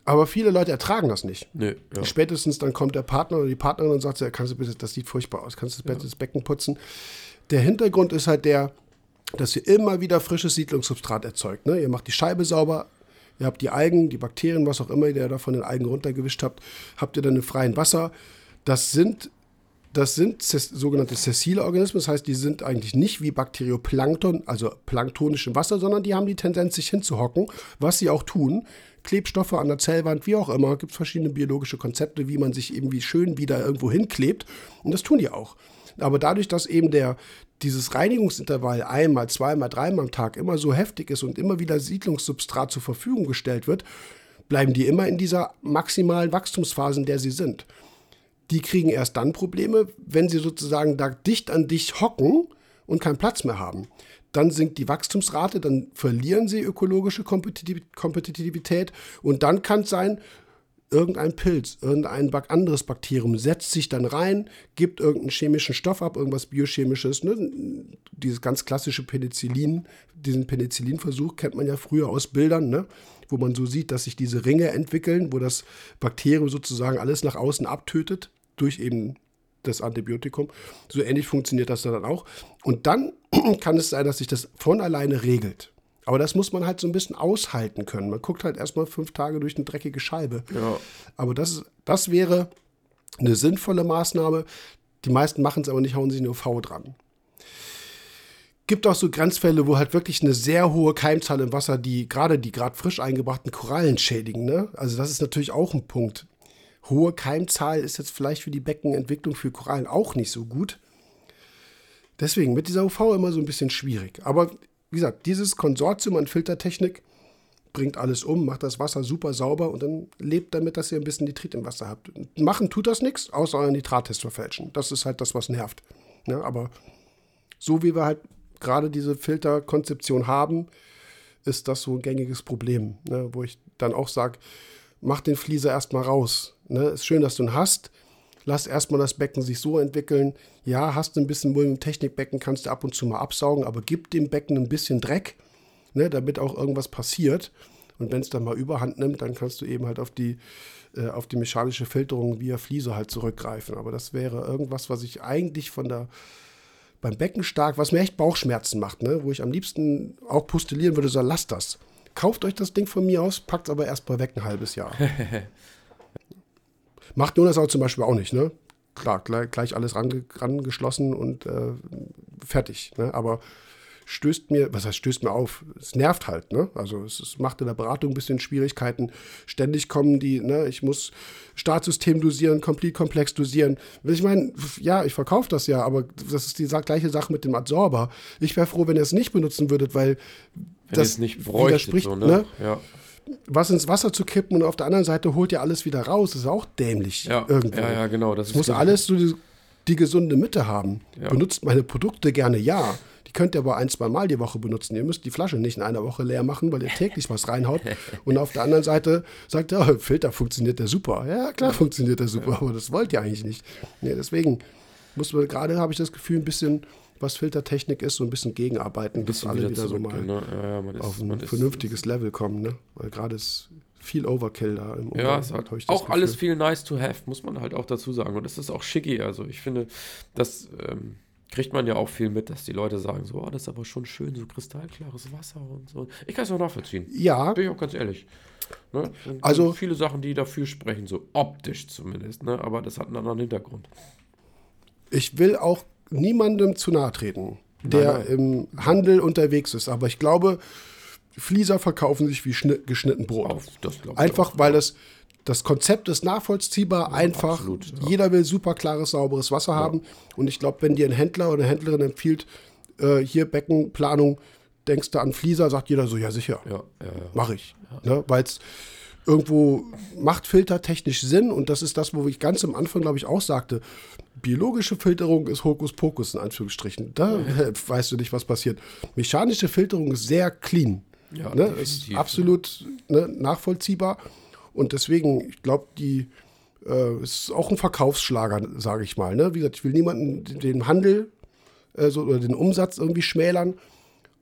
aber viele Leute ertragen das nicht. Nee, ja. Spätestens dann kommt der Partner oder die Partnerin und sagt, ja, kannst du bitte, das sieht furchtbar aus, kannst du das, ja. das Becken putzen. Der Hintergrund ist halt der, dass ihr immer wieder frisches Siedlungssubstrat erzeugt. Ne? Ihr macht die Scheibe sauber, ihr habt die Algen, die Bakterien, was auch immer ihr da von den Algen runtergewischt habt, habt ihr dann im freien Wasser. Das sind, das sind sogenannte sessile Organismen, das heißt, die sind eigentlich nicht wie Bakterioplankton, also planktonisch im Wasser, sondern die haben die Tendenz, sich hinzuhocken, was sie auch tun. Klebstoffe an der Zellwand, wie auch immer, gibt verschiedene biologische Konzepte, wie man sich irgendwie schön wieder irgendwo hinklebt. Und das tun die auch. Aber dadurch, dass eben der, dieses Reinigungsintervall einmal, zweimal, dreimal am Tag immer so heftig ist und immer wieder Siedlungssubstrat zur Verfügung gestellt wird, bleiben die immer in dieser maximalen Wachstumsphase, in der sie sind. Die kriegen erst dann Probleme, wenn sie sozusagen da dicht an dich hocken und keinen Platz mehr haben. Dann sinkt die Wachstumsrate, dann verlieren sie ökologische Kompetitivität und dann kann es sein, irgendein Pilz, irgendein anderes Bakterium setzt sich dann rein, gibt irgendeinen chemischen Stoff ab, irgendwas biochemisches. Ne? Dieses ganz klassische Penicillin, diesen Penicillinversuch kennt man ja früher aus Bildern, ne? wo man so sieht, dass sich diese Ringe entwickeln, wo das Bakterium sozusagen alles nach außen abtötet durch eben das Antibiotikum. So ähnlich funktioniert das dann auch. Und dann kann es sein, dass sich das von alleine regelt. Aber das muss man halt so ein bisschen aushalten können. Man guckt halt erstmal fünf Tage durch eine dreckige Scheibe. Ja. Aber das, das wäre eine sinnvolle Maßnahme. Die meisten machen es aber nicht, hauen sich eine UV dran. Gibt auch so Grenzfälle, wo halt wirklich eine sehr hohe Keimzahl im Wasser, die gerade die gerade frisch eingebrachten Korallen schädigen. Ne? Also das ist natürlich auch ein Punkt. Hohe Keimzahl ist jetzt vielleicht für die Beckenentwicklung für Korallen auch nicht so gut. Deswegen mit dieser UV immer so ein bisschen schwierig. Aber wie gesagt, dieses Konsortium an Filtertechnik bringt alles um, macht das Wasser super sauber und dann lebt damit, dass ihr ein bisschen Nitrit im Wasser habt. Machen tut das nichts, außer euren Nitrattest verfälschen. Das ist halt das, was nervt. Ja, aber so wie wir halt gerade diese Filterkonzeption haben, ist das so ein gängiges Problem, ne, wo ich dann auch sage, mach den Flieser erstmal raus. Ne. Ist schön, dass du ihn hast, lass erstmal das Becken sich so entwickeln. Ja, hast du ein bisschen Müll im Technikbecken, kannst du ab und zu mal absaugen, aber gib dem Becken ein bisschen Dreck, ne, damit auch irgendwas passiert. Und wenn es dann mal überhand nimmt, dann kannst du eben halt auf die, äh, auf die mechanische Filterung via Fliese halt zurückgreifen. Aber das wäre irgendwas, was ich eigentlich von der beim Becken stark, was mir echt Bauchschmerzen macht, ne? wo ich am liebsten auch postulieren würde, so lasst das. Kauft euch das Ding von mir aus, packt es aber erst mal weg ein halbes Jahr. Macht Jonas zum Beispiel auch nicht, ne? Klar, gleich, gleich alles rangeschlossen und äh, fertig. Ne? Aber stößt mir, was heißt stößt mir auf? Es nervt halt, ne? Also es, es, macht in der Beratung ein bisschen Schwierigkeiten. Ständig kommen die, ne, ich muss Startsystem dosieren, komplett komplex dosieren. Ich meine, ja, ich verkaufe das ja, aber das ist die gleiche Sache mit dem Adsorber. Ich wäre froh, wenn ihr es nicht benutzen würdet, weil wenn das nicht widerspricht, so, ne? ne? Ja was ins Wasser zu kippen und auf der anderen Seite holt ihr alles wieder raus. Das ist auch dämlich. Ja, irgendwo. ja, ja genau. Das muss alles so die, die, gesunde Mitte haben. Ja. Benutzt meine Produkte gerne, ja. Die könnt ihr aber ein, zwei Mal die Woche benutzen. Ihr müsst die Flasche nicht in einer Woche leer machen, weil ihr täglich was reinhaut. Und auf der anderen Seite sagt ihr, oh, Filter funktioniert der super. Ja, klar funktioniert der super, ja. aber das wollt ihr eigentlich nicht. Nee, deswegen muss man gerade, habe ich das Gefühl, ein bisschen was Filtertechnik ist, so ein bisschen gegenarbeiten, bis alle wieder, wieder so mal ne? ja, ja, ist, auf ein vernünftiges Level kommen. Ne? Weil gerade ist viel Overkill da im Umgang. Ja, es hat auch alles viel nice to have, muss man halt auch dazu sagen. Und das ist auch schicki. Also ich finde, das ähm, kriegt man ja auch viel mit, dass die Leute sagen, so, oh, das ist aber schon schön, so kristallklares Wasser und so. Ich kann es auch nachvollziehen. Ja. Bin ich auch ganz ehrlich. Ne? Also viele Sachen, die dafür sprechen, so optisch zumindest, ne? aber das hat einen anderen Hintergrund. Ich will auch niemandem zu nahe treten, der nein, nein. im Handel unterwegs ist. Aber ich glaube, Flieser verkaufen sich wie geschnitten Brot. Auf, Einfach, weil das, das Konzept ist nachvollziehbar, ja, einfach. Absolut, ja. Jeder will super klares, sauberes Wasser ja. haben. Und ich glaube, wenn dir ein Händler oder eine Händlerin empfiehlt, äh, hier Beckenplanung, denkst du an Flieser, sagt jeder so, ja sicher, mache ich. Ne? Weil es irgendwo macht filtertechnisch Sinn und das ist das, wo ich ganz am Anfang, glaube ich, auch sagte, biologische Filterung ist Hokuspokus in Anführungsstrichen. Da äh, weißt du nicht, was passiert. Mechanische Filterung ist sehr clean. Ja, ne? Ist absolut ne, nachvollziehbar und deswegen, ich glaube, die äh, es ist auch ein Verkaufsschlager, sage ich mal. Ne? Wie gesagt, ich will niemanden den Handel äh, so, oder den Umsatz irgendwie schmälern,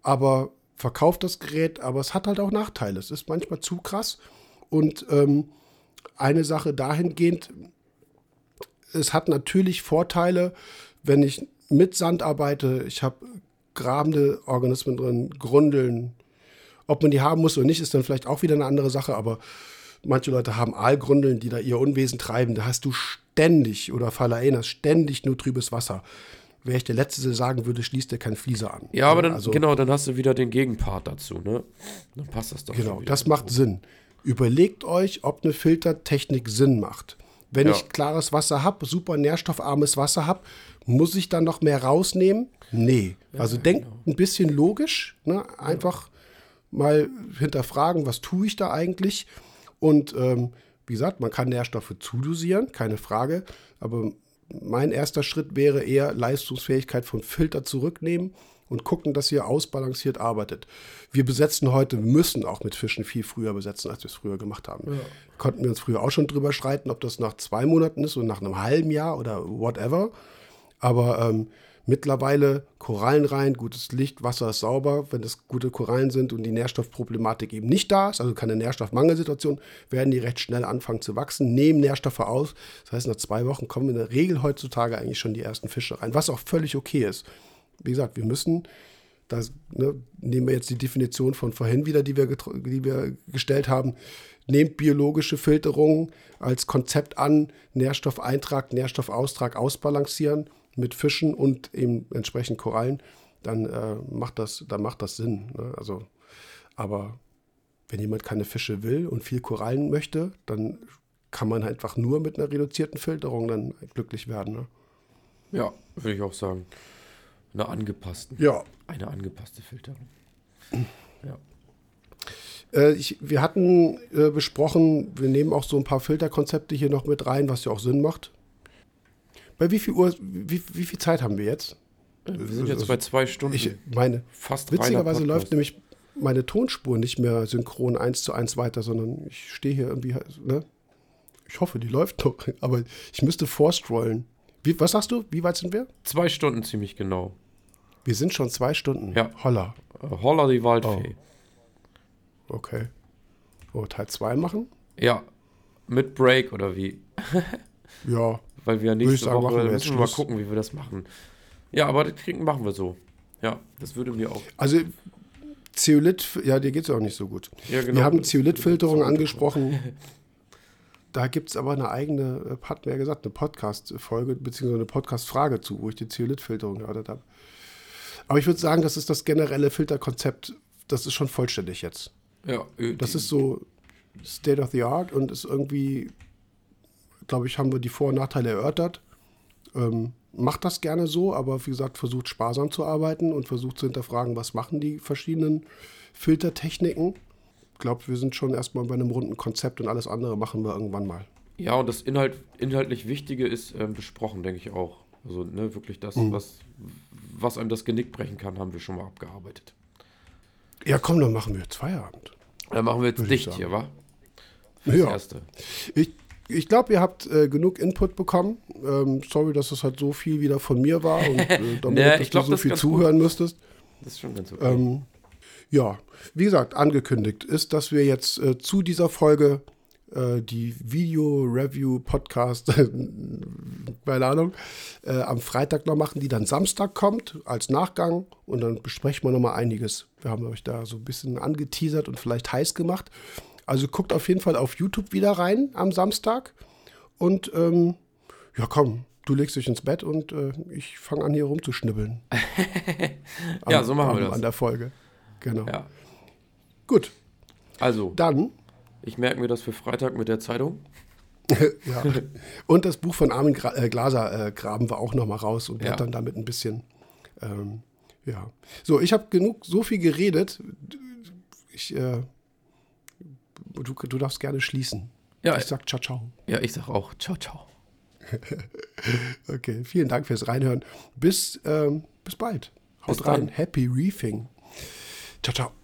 aber verkauft das Gerät, aber es hat halt auch Nachteile. Es ist manchmal zu krass. Und ähm, eine Sache dahingehend, es hat natürlich Vorteile, wenn ich mit Sand arbeite. Ich habe grabende Organismen drin, Grundeln. Ob man die haben muss oder nicht, ist dann vielleicht auch wieder eine andere Sache, aber manche Leute haben Aalgrundeln, die da ihr Unwesen treiben. Da hast du ständig, oder Phalaenas, ständig nur trübes Wasser. Wäre ich der Letzte, der sagen würde, schließt dir kein Flieser an. Ja, aber dann, Also- genau, dann hast du wieder den Gegenpart dazu, ne? Dann passt das doch Genau, das macht Sinn. Überlegt euch, ob eine Filtertechnik Sinn macht. Wenn Ja. ich klares Wasser habe, super nährstoffarmes Wasser habe, muss ich dann noch mehr rausnehmen? Nee. Also denkt genau. ein bisschen logisch, ne? einfach mal hinterfragen, was tue ich da eigentlich? Und ähm, wie gesagt, man kann Nährstoffe zudosieren, keine Frage, aber mein erster Schritt wäre eher Leistungsfähigkeit vom Filter zurücknehmen und gucken, dass ihr ausbalanciert arbeitet. Wir besetzen heute, müssen auch mit Fischen viel früher besetzen, als wir es früher gemacht haben. Konnten wir uns früher auch schon drüber streiten, ob das nach zwei Monaten ist oder nach einem halben Jahr oder whatever. Aber ähm, mittlerweile Korallen rein, gutes Licht, Wasser ist sauber. Wenn es gute Korallen sind und die Nährstoffproblematik eben nicht da ist, also keine Nährstoffmangelsituation, werden die recht schnell anfangen zu wachsen, nehmen Nährstoffe aus. Das heißt, nach zwei Wochen kommen in der Regel heutzutage eigentlich schon die ersten Fische rein, was auch völlig okay ist. Wie gesagt, wir müssen, das ne, nehmen wir jetzt die Definition von vorhin wieder, die wir, die wir gestellt haben, nehmt biologische Filterung als Konzept an, Nährstoffeintrag, Nährstoffaustrag ausbalancieren mit Fischen und eben entsprechend Korallen, dann äh, macht das, dann macht das Sinn. Ne? Also, aber wenn jemand keine Fische will und viel Korallen möchte, dann kann man einfach nur mit einer reduzierten Filterung dann glücklich werden. Ne? Ja, würde ich auch sagen. Eine angepasste. Ja, Eine angepasste Filterung. Ja. Äh, ich, wir hatten äh, besprochen, wir nehmen auch so ein paar Filterkonzepte hier noch mit rein, was ja auch Sinn macht. Bei wie viel Uhr, wie, wie viel Zeit haben wir jetzt? Wir sind jetzt bei zwei Stunden. Ich meine, Fast witzigerweise läuft nämlich meine Tonspur nicht mehr synchron eins zu eins weiter, sondern ich stehe hier irgendwie, ne? Ich hoffe, die läuft noch, aber ich müsste vorscrollen. Wie, was sagst du? Wie weit sind wir? Zwei Stunden ziemlich genau. Wir sind schon zwei Stunden. Ja. Holla. Äh, Holla die Waldfee. Okay. Oh, Teil 2 machen? Ja. Mit Break oder wie? Ja. Weil wir nächste sagen, Woche wir müssen wir mal gucken, wie wir das machen. Ja, aber das kriegen, machen wir so. Ja, das würde mir auch. Also Zeolit, ja, dir geht es auch nicht so gut. Ja, genau. Wir haben Zeolithfilterung angesprochen. Da gibt es aber eine eigene, äh, hat mir ja gesagt, eine Podcast-Folge, beziehungsweise eine Podcast-Frage zu, wo ich die Zeolithfilterung geordert habe. Aber ich würde sagen, das ist das generelle Filterkonzept, das ist schon vollständig jetzt. Ja, äh, Das ist so State of the Art und ist irgendwie, glaube ich, haben wir die Vor- und Nachteile erörtert. Ähm, macht das gerne so, aber wie gesagt, versucht sparsam zu arbeiten und versucht zu hinterfragen, was machen die verschiedenen Filtertechniken. Ich glaube, wir sind schon erstmal bei einem runden Konzept und alles andere machen wir irgendwann mal. Ja, und das Inhalt, inhaltlich Wichtige ist ähm, besprochen, denke ich auch. Also, ne, wirklich das, Mhm. was, was einem das Genick brechen kann, haben wir schon mal abgearbeitet. Ja, komm, dann machen wir jetzt Feierabend. Dann machen wir jetzt dicht hier, wa? Fürs Ja. Erste. Ich, ich glaube, ihr habt äh, genug Input bekommen. Ähm, sorry, dass es halt so viel wieder von mir war und äh, Dominik, Nee, dass glaub, du so das viel ganz gut. zuhören müsstest. Das ist schon ganz okay. Ähm, ja, wie gesagt, angekündigt ist, dass wir jetzt äh, zu dieser Folge die Video-Review-Podcast, keine Ahnung, äh, am Freitag noch machen, die dann Samstag kommt als Nachgang und dann besprechen wir nochmal einiges. Wir haben euch da so ein bisschen angeteasert und vielleicht heiß gemacht. Also guckt auf jeden Fall auf YouTube wieder rein am Samstag und ähm, ja, komm. Du legst dich ins Bett und äh, ich fange an, hier rumzuschnibbeln. Ja, so machen wir das. An der Folge. Genau. ja. Gut, Also, dann, ich merke mir das für Freitag mit der Zeitung. ja. Und das Buch von Armin Gra äh, Glaser äh, graben wir auch noch mal raus und Ja. blättern damit ein bisschen. Ähm, Ja. So, ich habe genug, so viel geredet. Ich, äh, du, du darfst gerne schließen. Ja, Ich sag ciao, ciao. ja, ich sag auch ciao, ciao. Okay, vielen Dank fürs Reinhören. Bis, ähm, bis bald. Haut Bis rein. dann. Happy Reefing. Ciao, ciao.